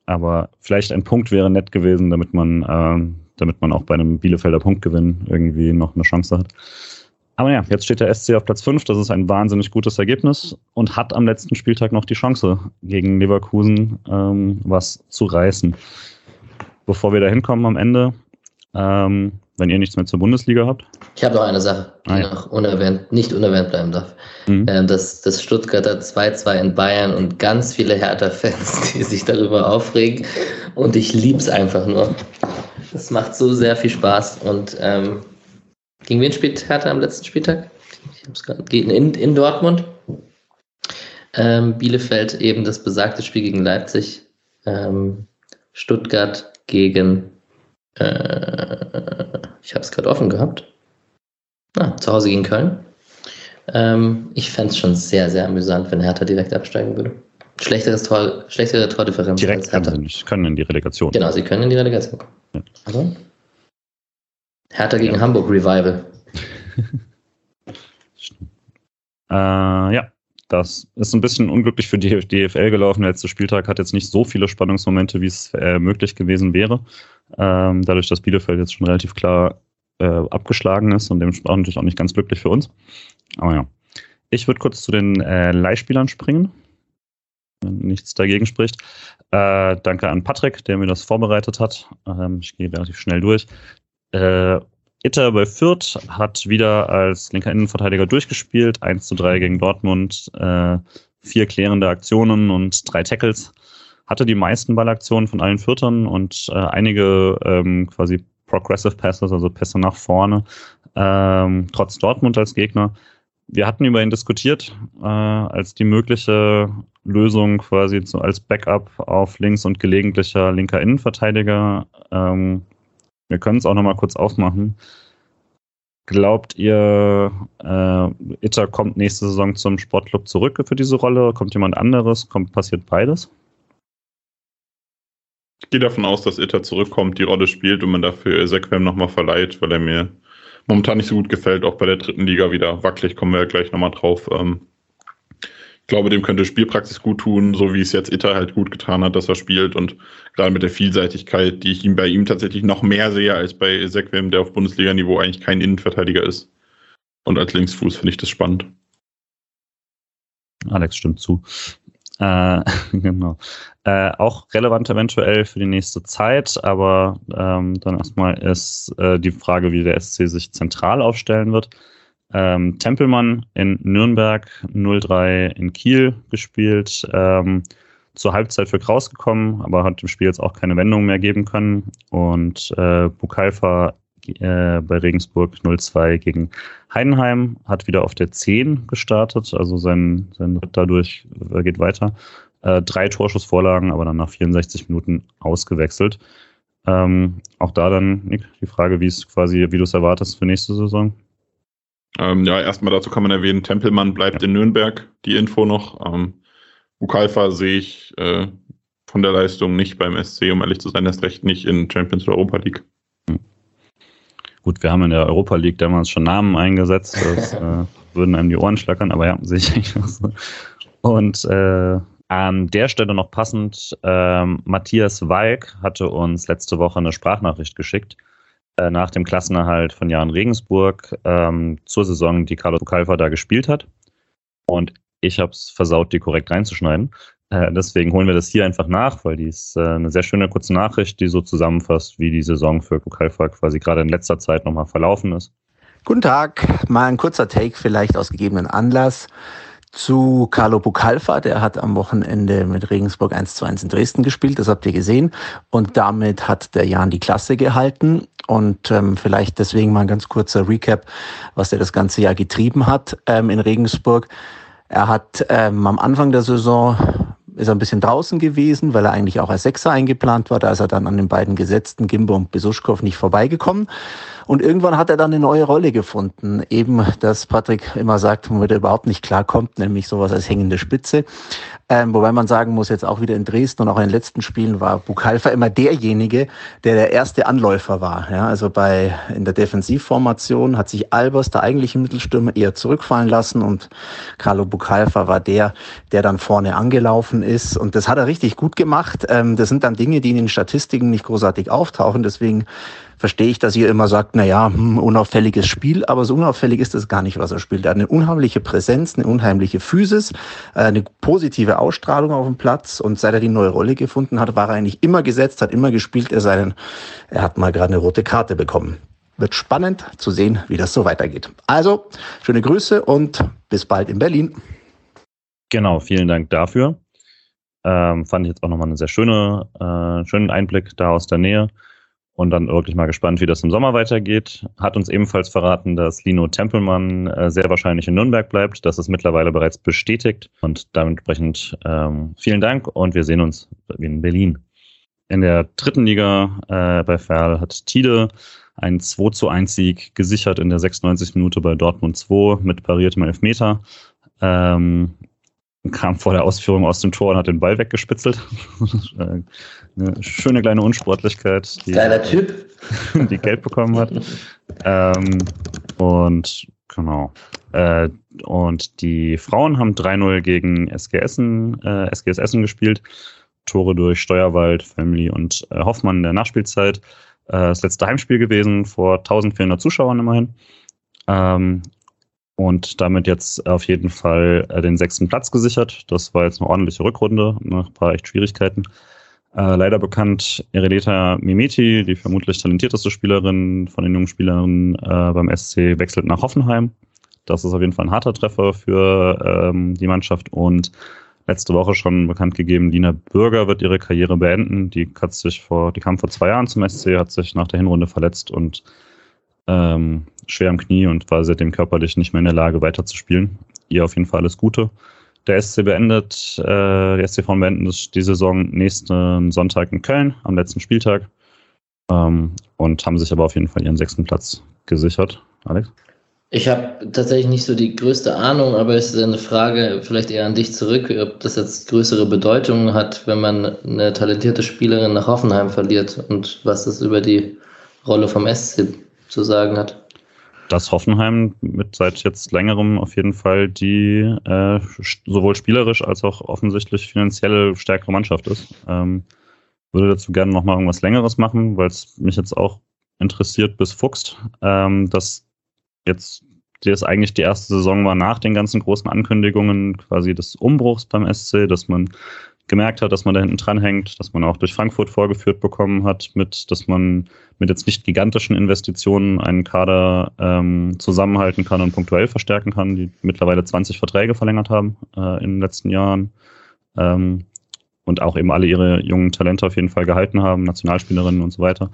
Aber vielleicht ein Punkt wäre nett gewesen, damit man, ähm, damit man auch bei einem Bielefelder Punktgewinn irgendwie noch eine Chance hat. Aber ja, jetzt steht der SC auf Platz 5. Das ist ein wahnsinnig gutes Ergebnis und hat am letzten Spieltag noch die Chance, gegen Leverkusen ähm, was zu reißen. Bevor wir da hinkommen am Ende, ähm, wenn ihr nichts mehr zur Bundesliga habt.
Ich habe noch eine Sache, die ah, ja. noch unerwähnt, nicht unerwähnt bleiben darf. Mhm. Äh, das, das Stuttgarter 2-2 in Bayern und ganz viele Hertha-Fans, die sich darüber aufregen. Und ich liebe es einfach nur. Das macht so sehr viel Spaß und ähm, gegen wen spielt Hertha am letzten Spieltag? Ich hab's grad, in, in Dortmund. Ähm, Bielefeld eben das besagte Spiel gegen Leipzig. Ähm, Stuttgart gegen, äh, ich habe es gerade offen gehabt. Ah, zu Hause gegen Köln. Ähm, ich fände es schon sehr, sehr amüsant, wenn Hertha direkt absteigen würde. Schlechteres Tor, schlechtere Tordifferenz
direkt als Hertha. Können sie nicht, können in die Relegation.
Genau, sie können in die Relegation kommen. Ja. Also, Hertha gegen ja. Hamburg Revival.
äh, ja, das ist ein bisschen unglücklich für die DFL gelaufen. Der letzte Spieltag hat jetzt nicht so viele Spannungsmomente, wie es äh, möglich gewesen wäre. Ähm, dadurch, dass Bielefeld jetzt schon relativ klar äh, abgeschlagen ist und dementsprechend natürlich auch nicht ganz glücklich für uns. Aber ja. Ich würde kurz zu den äh, Leihspielern springen, wenn nichts dagegen spricht. Äh, danke an Patrick, der mir das vorbereitet hat. Ähm, ich gehe relativ schnell durch. Äh, Itter bei Fürth hat wieder als linker Innenverteidiger durchgespielt. 1 zu 3 gegen Dortmund. Äh, vier klärende Aktionen und drei Tackles. Hatte die meisten Ballaktionen von allen Viertern und äh, einige ähm, quasi Progressive Passes, also Pässe nach vorne, ähm, trotz Dortmund als Gegner. Wir hatten über ihn diskutiert, äh, als die mögliche Lösung quasi zu, als Backup auf links und gelegentlicher linker Innenverteidiger. Ähm, wir können es auch nochmal kurz aufmachen. Glaubt ihr, äh, Itter kommt nächste Saison zum Sportclub zurück für diese Rolle? Kommt jemand anderes? Kommt, passiert beides?
Ich gehe davon aus, dass Itter zurückkommt, die Rolle spielt und man dafür Sequem nochmal verleiht, weil er mir momentan nicht so gut gefällt, auch bei der dritten Liga wieder wackelig, kommen wir ja gleich nochmal drauf. Ähm, glaube, dem könnte Spielpraxis gut tun, so wie es jetzt Itter halt gut getan hat, dass er spielt und gerade mit der Vielseitigkeit, die ich ihm bei ihm tatsächlich noch mehr sehe als bei Sequem, der auf Bundesliga-Niveau eigentlich kein Innenverteidiger ist. Und als Linksfuß finde ich das spannend.
Alex stimmt zu. Äh, genau. Äh, auch relevant eventuell für die nächste Zeit, aber ähm, dann erstmal ist äh, die Frage, wie der SC sich zentral aufstellen wird. Ähm, Tempelmann in Nürnberg, 0-3 in Kiel gespielt, ähm, zur Halbzeit für Kraus gekommen, aber hat dem Spiel jetzt auch keine Wendung mehr geben können. Und äh, Bukalfa äh, bei Regensburg 0-2 gegen Heidenheim, hat wieder auf der 10 gestartet, also sein, sein Ritt dadurch äh, geht weiter. Äh, drei Torschussvorlagen, aber dann nach 64 Minuten ausgewechselt. Ähm, auch da dann, Nick, die Frage, wie es quasi, wie du es erwartest für nächste Saison.
Ähm, ja, erstmal dazu kann man erwähnen, Tempelmann bleibt in Nürnberg, die Info noch. Ähm, Bukalfa sehe ich äh, von der Leistung nicht beim SC, um ehrlich zu sein, erst recht nicht in Champions Europa League.
Gut, wir haben in der Europa League damals schon Namen eingesetzt, das äh, würden einem die Ohren schlackern, aber ja, sehe ich eigentlich auch so. Und äh, an der Stelle noch passend, ähm, Matthias Walk hatte uns letzte Woche eine Sprachnachricht geschickt äh, nach dem Klassenerhalt von Jan Regensburg ähm, zur Saison, die Carlos Bucalfa da gespielt hat. Und ich habe es versaut, die korrekt reinzuschneiden. Äh, deswegen holen wir das hier einfach nach, weil die ist äh, eine sehr schöne kurze Nachricht, die so zusammenfasst, wie die Saison für Bukalfa quasi gerade in letzter Zeit nochmal verlaufen ist.
Guten Tag, mal ein kurzer Take vielleicht aus gegebenen Anlass zu Carlo Bukalfa. Der hat am Wochenende mit Regensburg 1 zu 1 in Dresden gespielt, das habt ihr gesehen. Und damit hat der Jan die Klasse gehalten. Und ähm, vielleicht deswegen mal ein ganz kurzer Recap, was er das ganze Jahr getrieben hat ähm, in Regensburg. Er hat ähm, am Anfang der Saison ist er ein bisschen draußen gewesen, weil er eigentlich auch als Sechser eingeplant war. Da ist er dann an den beiden Gesetzten Gimbo und Besuschkow nicht vorbeigekommen. Und irgendwann hat er dann eine neue Rolle gefunden. Eben, dass Patrick immer sagt, womit er überhaupt nicht klarkommt, nämlich sowas als hängende Spitze. Ähm, wobei man sagen muss, jetzt auch wieder in Dresden und auch in den letzten Spielen war Bukalfa immer derjenige, der der erste Anläufer war. Ja, also bei, in der Defensivformation hat sich Albers, der eigentliche Mittelstürmer, eher zurückfallen lassen und Carlo Bukalfa war der, der dann vorne angelaufen ist. Und das hat er richtig gut gemacht. Ähm, das sind dann Dinge, die in den Statistiken nicht großartig auftauchen. Deswegen verstehe ich, dass ihr immer sagt, na ja, hm, unauffälliges Spiel, aber so unauffällig ist es gar nicht, was er spielt. Er hat eine unheimliche Präsenz, eine unheimliche Physis, äh, eine positive Ausstrahlung auf dem Platz und seit er die neue Rolle gefunden hat, war er eigentlich immer gesetzt, hat immer gespielt, er sei denn, er hat mal gerade eine rote Karte bekommen. Wird spannend zu sehen, wie das so weitergeht. Also, schöne Grüße und bis bald in Berlin.
Genau, vielen Dank dafür. Ähm, fand ich jetzt auch nochmal einen sehr schöne, äh, schönen Einblick da aus der Nähe und dann wirklich mal gespannt, wie das im Sommer weitergeht. Hat uns ebenfalls verraten, dass Lino Tempelmann äh, sehr wahrscheinlich in Nürnberg bleibt. Das ist mittlerweile bereits bestätigt und dementsprechend ähm, vielen Dank und wir sehen uns in Berlin. In der dritten Liga äh, bei Ferl hat Tide einen 2 zu 1 Sieg gesichert in der 96 Minute bei Dortmund 2 mit pariertem Elfmeter. Ähm, kam vor der Ausführung aus dem Tor und hat den Ball weggespitzelt. Eine schöne kleine Unsportlichkeit.
Die, Geiler Typ.
Die Geld bekommen hat. ähm, und genau. Äh, und die Frauen haben 3-0 gegen SG Essen, äh, SGS Essen gespielt. Tore durch Steuerwald, Family und äh, Hoffmann in der Nachspielzeit. Äh, das letzte Heimspiel gewesen vor 1400 Zuschauern immerhin. Ähm, und damit jetzt auf jeden Fall äh, den sechsten Platz gesichert. Das war jetzt eine ordentliche Rückrunde nach ein paar echt Schwierigkeiten. Äh, leider bekannt Eredeta Mimeti, die vermutlich talentierteste Spielerin von den jungen Spielerinnen äh, beim SC, wechselt nach Hoffenheim. Das ist auf jeden Fall ein harter Treffer für ähm, die Mannschaft und letzte Woche schon bekannt gegeben, Lina Bürger wird ihre Karriere beenden. Die hat sich vor, die kam vor zwei Jahren zum SC, hat sich nach der Hinrunde verletzt und ähm, schwer am Knie und war seitdem körperlich nicht mehr in der Lage weiterzuspielen. Ihr auf jeden Fall alles Gute der SC beendet, äh, die SCV beendet die Saison nächsten Sonntag in Köln am letzten Spieltag ähm, und haben sich aber auf jeden Fall ihren sechsten Platz gesichert. Alex?
Ich habe tatsächlich nicht so die größte Ahnung, aber es ist eine Frage vielleicht eher an dich zurück, ob das jetzt größere Bedeutung hat, wenn man eine talentierte Spielerin nach Hoffenheim verliert und was das über die Rolle vom SC zu sagen hat
dass Hoffenheim mit seit jetzt längerem auf jeden Fall die äh, sowohl spielerisch als auch offensichtlich finanziell stärkere Mannschaft ist. Ähm, würde dazu gerne nochmal irgendwas Längeres machen, weil es mich jetzt auch interessiert bis fuchst, ähm, dass jetzt das eigentlich die erste Saison war nach den ganzen großen Ankündigungen quasi des Umbruchs beim SC, dass man gemerkt hat, dass man da hinten dran hängt, dass man auch durch Frankfurt vorgeführt bekommen hat, mit, dass man mit jetzt nicht gigantischen Investitionen einen Kader ähm, zusammenhalten kann und punktuell verstärken kann, die mittlerweile 20 Verträge verlängert haben äh, in den letzten Jahren. Ähm, und auch eben alle ihre jungen Talente auf jeden Fall gehalten haben, Nationalspielerinnen und so weiter.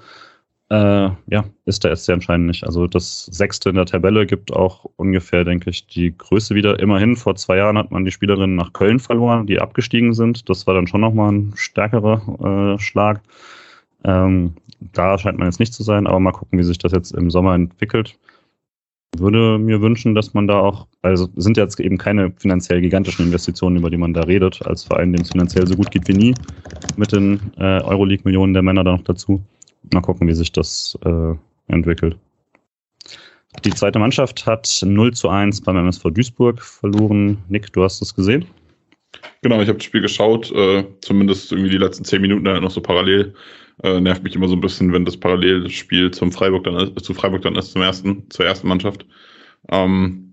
Äh, ja, ist der SC anscheinend nicht. Also das Sechste in der Tabelle gibt auch ungefähr, denke ich, die Größe wieder. Immerhin, vor zwei Jahren hat man die Spielerinnen nach Köln verloren, die abgestiegen sind. Das war dann schon nochmal ein stärkerer äh, Schlag. Ähm, da scheint man jetzt nicht zu sein, aber mal gucken, wie sich das jetzt im Sommer entwickelt. Würde mir wünschen, dass man da auch, also sind jetzt eben keine finanziell gigantischen Investitionen, über die man da redet, als Verein, dem es finanziell so gut geht wie nie, mit den äh, Euroleague-Millionen der Männer da noch dazu mal gucken, wie sich das äh, entwickelt. Die zweite Mannschaft hat 0 zu 1 beim MSV Duisburg verloren. Nick, du hast es gesehen?
Genau, ich habe das Spiel geschaut, äh, zumindest irgendwie die letzten zehn Minuten halt noch so parallel. Äh, nervt mich immer so ein bisschen, wenn das Parallelspiel zum Freiburg dann ist, zu Freiburg dann ist, zum ersten, zur ersten Mannschaft. Ähm,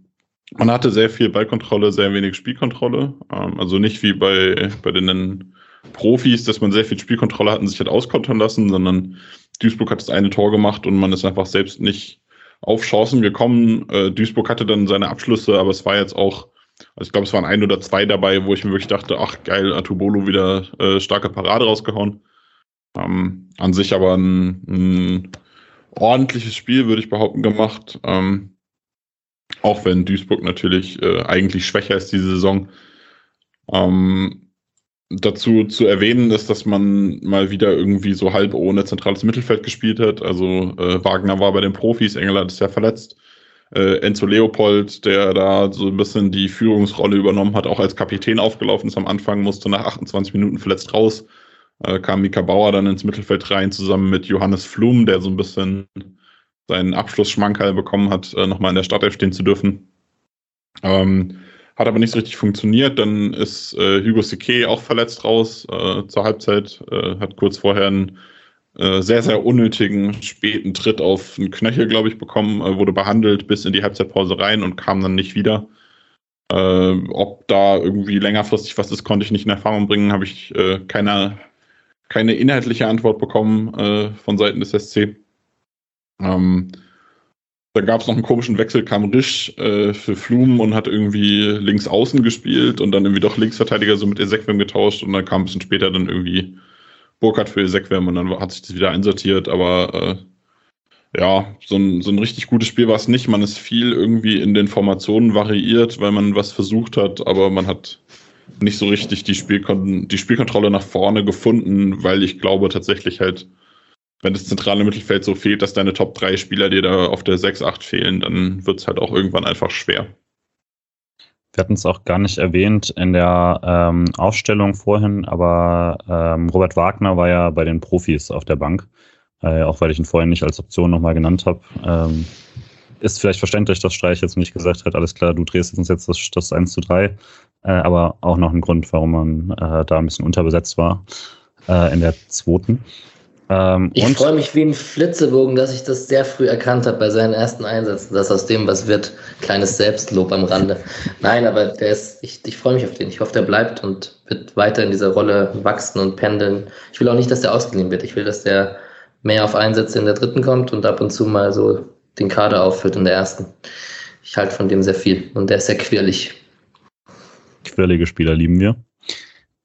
man hatte sehr viel Ballkontrolle, sehr wenig Spielkontrolle. Ähm, also nicht wie bei, bei den Profis, dass man sehr viel Spielkontrolle hat und sich hat auskontern lassen, sondern Duisburg hat das eine Tor gemacht und man ist einfach selbst nicht auf Chancen gekommen. Äh, Duisburg hatte dann seine Abschlüsse, aber es war jetzt auch, also ich glaube, es waren ein oder zwei dabei, wo ich mir wirklich dachte, ach geil, Atubolo wieder äh, starke Parade rausgehauen. Ähm, an sich aber ein, ein, ordentliches Spiel, würde ich behaupten, gemacht. Ähm, auch wenn Duisburg natürlich äh, eigentlich schwächer ist diese Saison. Ähm, dazu zu erwähnen ist, dass man mal wieder irgendwie so halb ohne zentrales Mittelfeld gespielt hat. Also äh, Wagner war bei den Profis, England ist ja verletzt. Äh, Enzo Leopold, der da so ein bisschen die Führungsrolle übernommen hat, auch als Kapitän aufgelaufen ist am Anfang, musste nach 28 Minuten verletzt raus. Äh, kam Mika Bauer dann ins Mittelfeld rein, zusammen mit Johannes Flum, der so ein bisschen seinen Abschlussschmankerl bekommen hat, äh, nochmal in der Startelf stehen zu dürfen. Ähm, hat aber nicht so richtig funktioniert. Dann ist äh, Hugo Sique auch verletzt raus äh, zur Halbzeit. Äh, hat kurz vorher einen äh, sehr, sehr unnötigen späten Tritt auf den Knöchel, glaube ich, bekommen. Äh, wurde behandelt bis in die Halbzeitpause rein und kam dann nicht wieder. Äh, ob da irgendwie längerfristig was ist, konnte ich nicht in Erfahrung bringen. Habe ich keine, keine inhaltliche Antwort bekommen von Seiten des SC. Ähm, dann gab es noch einen komischen Wechsel, kam Risch äh, für Flum und hat irgendwie links außen gespielt und dann irgendwie doch Linksverteidiger so mit Ezequem getauscht und dann kam ein bisschen später dann irgendwie Burkhardt für Ezequem und dann hat sich das wieder einsortiert, aber äh, ja, so ein, so ein richtig gutes Spiel war es nicht. Man ist viel irgendwie in den Formationen variiert, weil man was versucht hat, aber man hat nicht so richtig die, Spielkon die Spielkontrolle nach vorne gefunden, weil ich glaube tatsächlich halt wenn das zentrale Mittelfeld so fehlt, dass deine Top 3 Spieler dir da auf der 6, 8 fehlen, dann wird es halt auch irgendwann einfach schwer.
Wir hatten es auch gar nicht erwähnt in der ähm, Aufstellung vorhin, aber ähm, Robert Wagner war ja bei den Profis auf der Bank, äh, auch weil ich ihn vorhin nicht als Option nochmal genannt habe. Ähm, ist vielleicht verständlich, dass Streich jetzt nicht gesagt hat, alles klar, du drehst uns jetzt das, das 1 zu 3, äh, aber auch noch ein Grund, warum man äh, da ein bisschen unterbesetzt war äh, in der zweiten.
Ähm, ich freue mich wie ein Flitzebogen, dass ich das sehr früh erkannt habe bei seinen ersten Einsätzen, dass aus dem was wird. Kleines Selbstlob am Rande. Nein, aber der ist, ich, ich freue mich auf den. Ich hoffe, der bleibt und wird weiter in dieser Rolle wachsen und pendeln. Ich will auch nicht, dass der ausgeliehen wird. Ich will, dass der mehr auf Einsätze in der dritten kommt und ab und zu mal so den Kader aufführt in der ersten. Ich halte von dem sehr viel und der ist sehr quirlig.
Quirlige Spieler lieben wir.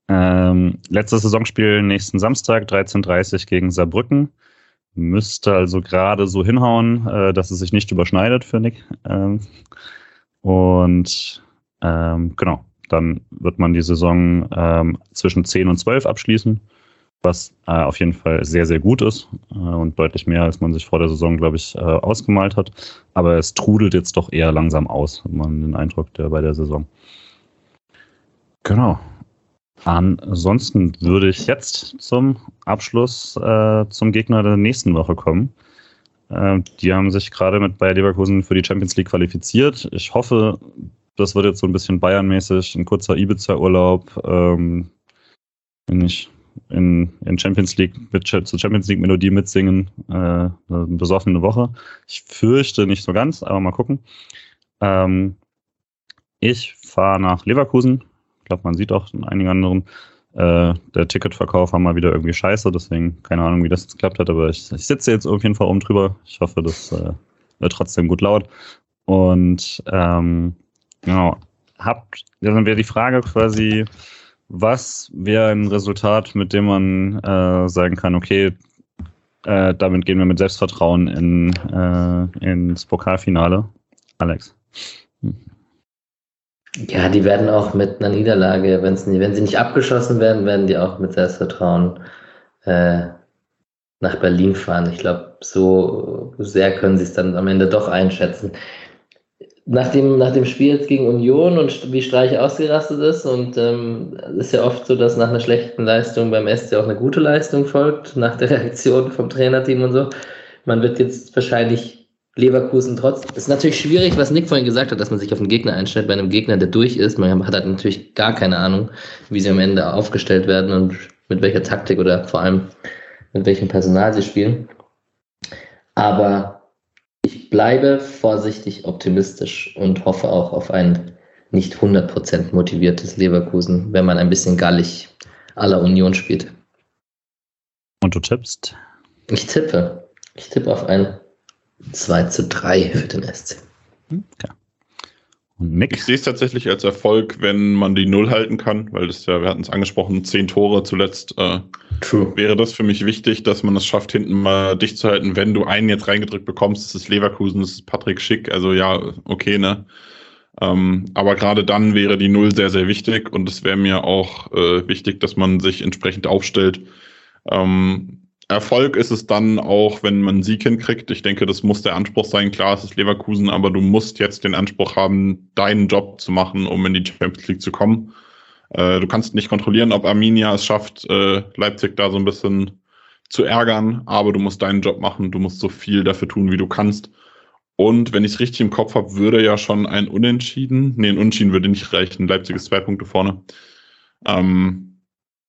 Ähm, letztes Saisonspiel nächsten Samstag, 13.30 gegen Saarbrücken. Müsste also gerade so hinhauen, äh, dass es sich nicht überschneidet, finde ich. Ähm, und ähm, genau, dann wird man die Saison ähm, zwischen 10 und 12 abschließen, was äh, auf jeden Fall sehr, sehr gut ist äh, und deutlich mehr, als man sich vor der Saison, glaube ich, äh, ausgemalt hat. Aber es trudelt jetzt doch eher langsam aus, hat man den Eindruck der bei der Saison. Genau. Ansonsten würde ich jetzt zum Abschluss äh, zum Gegner der nächsten Woche kommen. Äh, die haben sich gerade mit Bayer Leverkusen für die Champions League qualifiziert. Ich hoffe, das wird jetzt so ein bisschen Bayern-mäßig, ein kurzer Ibiza-Urlaub. Ähm, wenn ich in, in Champions League mit zur Champions League Melodie mitsingen, äh, eine besoffene Woche. Ich fürchte nicht so ganz, aber mal gucken. Ähm, ich fahre nach Leverkusen. Ich glaube, man sieht auch in einigen anderen, äh, der Ticketverkauf war mal wieder irgendwie scheiße, deswegen keine Ahnung, wie das jetzt geklappt hat, aber ich, ich sitze jetzt auf jeden Fall oben drüber. Ich hoffe, das äh, wird trotzdem gut laut. Und ähm, genau, habt, dann wäre die Frage quasi, was wäre ein Resultat, mit dem man äh, sagen kann, okay, äh, damit gehen wir mit Selbstvertrauen in, äh, ins Pokalfinale? Alex.
Ja, die werden auch mit einer Niederlage, wenn sie nicht abgeschossen werden, werden die auch mit Selbstvertrauen äh, nach Berlin fahren. Ich glaube, so sehr können sie es dann am Ende doch einschätzen. Nach dem, nach dem Spiel jetzt gegen Union und wie Streich ausgerastet ist, und es ähm, ist ja oft so, dass nach einer schlechten Leistung beim SC auch eine gute Leistung folgt, nach der Reaktion vom Trainerteam und so. Man wird jetzt wahrscheinlich Leverkusen trotz. Es ist natürlich schwierig, was Nick vorhin gesagt hat, dass man sich auf einen Gegner einstellt, bei einem Gegner, der durch ist. Man hat halt natürlich gar keine Ahnung, wie sie am Ende aufgestellt werden und mit welcher Taktik oder vor allem mit welchem Personal sie spielen. Aber ich bleibe vorsichtig optimistisch und hoffe auch auf ein nicht 100% motiviertes Leverkusen, wenn man ein bisschen gallig aller Union spielt.
Und du tippst?
Ich tippe. Ich tippe auf ein 2 zu 3 für den SC. Okay.
Und Nick? Ich sehe es tatsächlich als Erfolg, wenn man die Null halten kann, weil das ja, wir hatten es angesprochen, zehn Tore zuletzt. Äh, True. Wäre das für mich wichtig, dass man es schafft, hinten mal dicht zu halten. Wenn du einen jetzt reingedrückt bekommst, das ist Leverkusen, das ist Patrick Schick, also ja, okay, ne? Ähm, aber gerade dann wäre die Null sehr, sehr wichtig und es wäre mir auch äh, wichtig, dass man sich entsprechend aufstellt. Ähm, Erfolg ist es dann auch, wenn man einen Sieg hinkriegt. Ich denke, das muss der Anspruch sein. Klar, es ist Leverkusen, aber du musst jetzt den Anspruch haben, deinen Job zu machen, um in die Champions League zu kommen. Äh, du kannst nicht kontrollieren, ob Arminia es schafft, äh, Leipzig da so ein bisschen zu ärgern, aber du musst deinen Job machen. Du musst so viel dafür tun, wie du kannst. Und wenn ich es richtig im Kopf habe, würde ja schon ein Unentschieden, nee, ein Unentschieden würde nicht reichen. Leipzig ist zwei Punkte vorne. Ähm,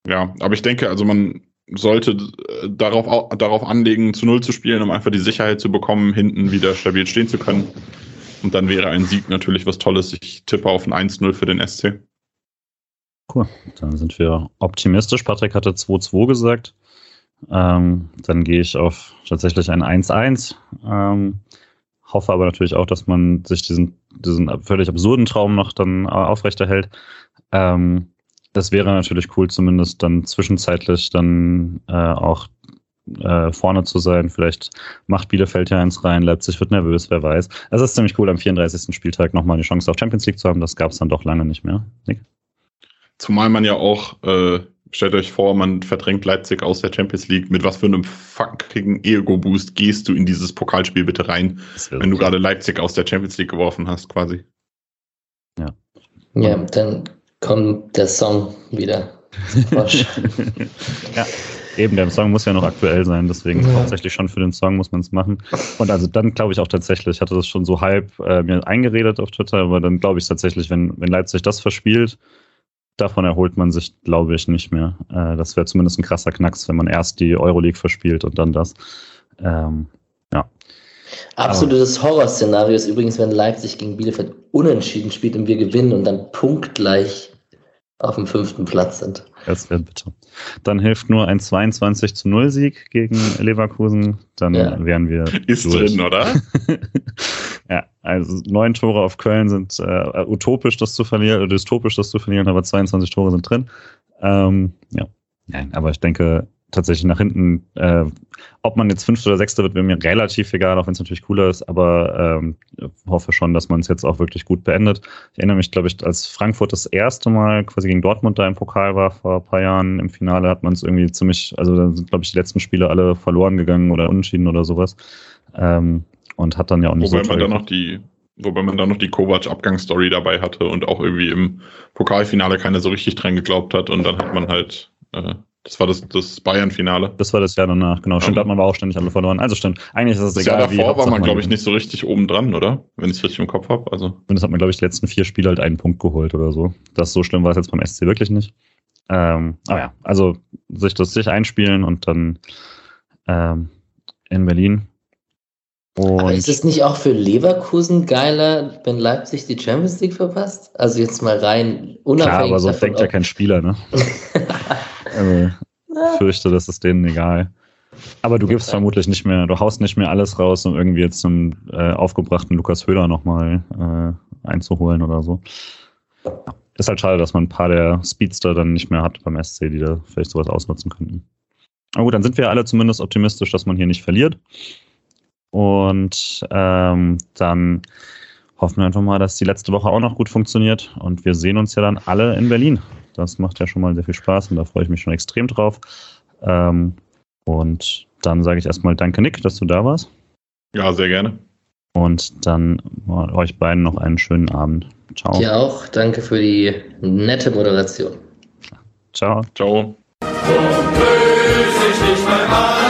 ja, aber ich denke, also man, sollte äh, darauf, darauf anlegen, zu Null zu spielen, um einfach die Sicherheit zu bekommen, hinten wieder stabil stehen zu können. Und dann wäre ein Sieg natürlich was Tolles. Ich tippe auf ein 1-0 für den SC.
Cool, dann sind wir optimistisch. Patrick hatte 2-2 gesagt. Ähm, dann gehe ich auf tatsächlich ein 1-1. Ähm, hoffe aber natürlich auch, dass man sich diesen, diesen völlig absurden Traum noch dann aufrechterhält. Ähm, das wäre natürlich cool, zumindest dann zwischenzeitlich dann äh, auch äh, vorne zu sein. Vielleicht macht Bielefeld ja eins rein, Leipzig wird nervös, wer weiß. Es ist ziemlich cool, am 34. Spieltag nochmal die Chance auf Champions League zu haben. Das gab es dann doch lange nicht mehr. Nick?
Zumal man ja auch, äh, stellt euch vor, man verdrängt Leipzig aus der Champions League. Mit was für einem fucking Ego-Boost gehst du in dieses Pokalspiel bitte rein, wenn du gerade Leipzig aus der Champions League geworfen hast, quasi.
Ja. Ja, dann kommt der Song wieder.
ja, eben, der Song muss ja noch aktuell sein, deswegen ja. hauptsächlich schon für den Song muss man es machen. Und also dann glaube ich auch tatsächlich, ich hatte das schon so halb äh, mir eingeredet auf Twitter, aber dann glaube ich tatsächlich, wenn, wenn Leipzig das verspielt, davon erholt man sich, glaube ich, nicht mehr. Äh, das wäre zumindest ein krasser Knacks, wenn man erst die Euroleague verspielt und dann das. Ähm, ja.
Absolutes Horrorszenario ist übrigens, wenn Leipzig gegen Bielefeld unentschieden spielt und wir gewinnen und dann punktgleich auf dem fünften Platz sind.
Das wäre bitter. Dann hilft nur ein 22 zu 0 Sieg gegen Leverkusen. Dann ja. wären wir.
Ist durch. drin, oder?
ja, also neun Tore auf Köln sind äh, utopisch, das zu verlieren, oder dystopisch, das zu verlieren, aber 22 Tore sind drin. Ähm, ja. Nein, aber ich denke, tatsächlich nach hinten. Äh, ob man jetzt Fünfter oder Sechster wird, wäre mir relativ egal, auch wenn es natürlich cooler ist, aber ähm, hoffe schon, dass man es jetzt auch wirklich gut beendet. Ich erinnere mich, glaube ich, als Frankfurt das erste Mal quasi gegen Dortmund da im Pokal war vor ein paar Jahren im Finale, hat man es irgendwie ziemlich, also da sind, glaube ich, die letzten Spiele alle verloren gegangen oder unentschieden oder sowas. Ähm, und hat dann ja auch nicht
Wobei so man dann noch die Wobei man dann noch die Kovac-Abgangsstory dabei hatte und auch irgendwie im Pokalfinale keiner so richtig dran geglaubt hat und dann hat man halt äh, das war das, das Bayern-Finale.
Das war das Jahr danach, genau. Stimmt, um, hat man aber auch ständig alle verloren. Also stimmt, eigentlich ist es
das
egal.
Das Jahr davor war man, glaube ich, nicht so richtig oben dran, oder? Wenn ich es richtig im Kopf habe. Also.
Und das hat man, glaube ich, die letzten vier Spiele halt einen Punkt geholt oder so. Das so schlimm war es jetzt beim SC wirklich nicht. Ähm, aber ja, also sich das sich einspielen und dann ähm, in Berlin
Aber
Und
ist es nicht auch für Leverkusen geiler, wenn Leipzig die Champions League verpasst? Also jetzt mal rein unabhängig
klar, aber so
davon,
denkt ja kein Spieler, ne? also, ich fürchte, das ist denen egal. Aber du gibst vermutlich nicht mehr, du haust nicht mehr alles raus, um irgendwie jetzt zum äh, aufgebrachten Lukas Höhler nochmal äh, einzuholen oder so. Ist halt schade, dass man ein paar der Speedster dann nicht mehr hat beim SC, die da vielleicht sowas ausnutzen könnten. Aber gut, dann sind wir alle zumindest optimistisch, dass man hier nicht verliert. Und ähm, dann hoffen wir einfach mal, dass die letzte Woche auch noch gut funktioniert. Und wir sehen uns ja dann alle in Berlin. Das macht ja schon mal sehr viel Spaß und da freue ich mich schon extrem drauf. Ähm, und dann sage ich erstmal Danke, Nick, dass du da warst.
Ja, sehr gerne.
Und dann euch beiden noch einen schönen Abend. Ciao.
Dir auch. Danke für die nette Moderation.
Ciao.
Ciao.
Drum löse ich nicht Mann.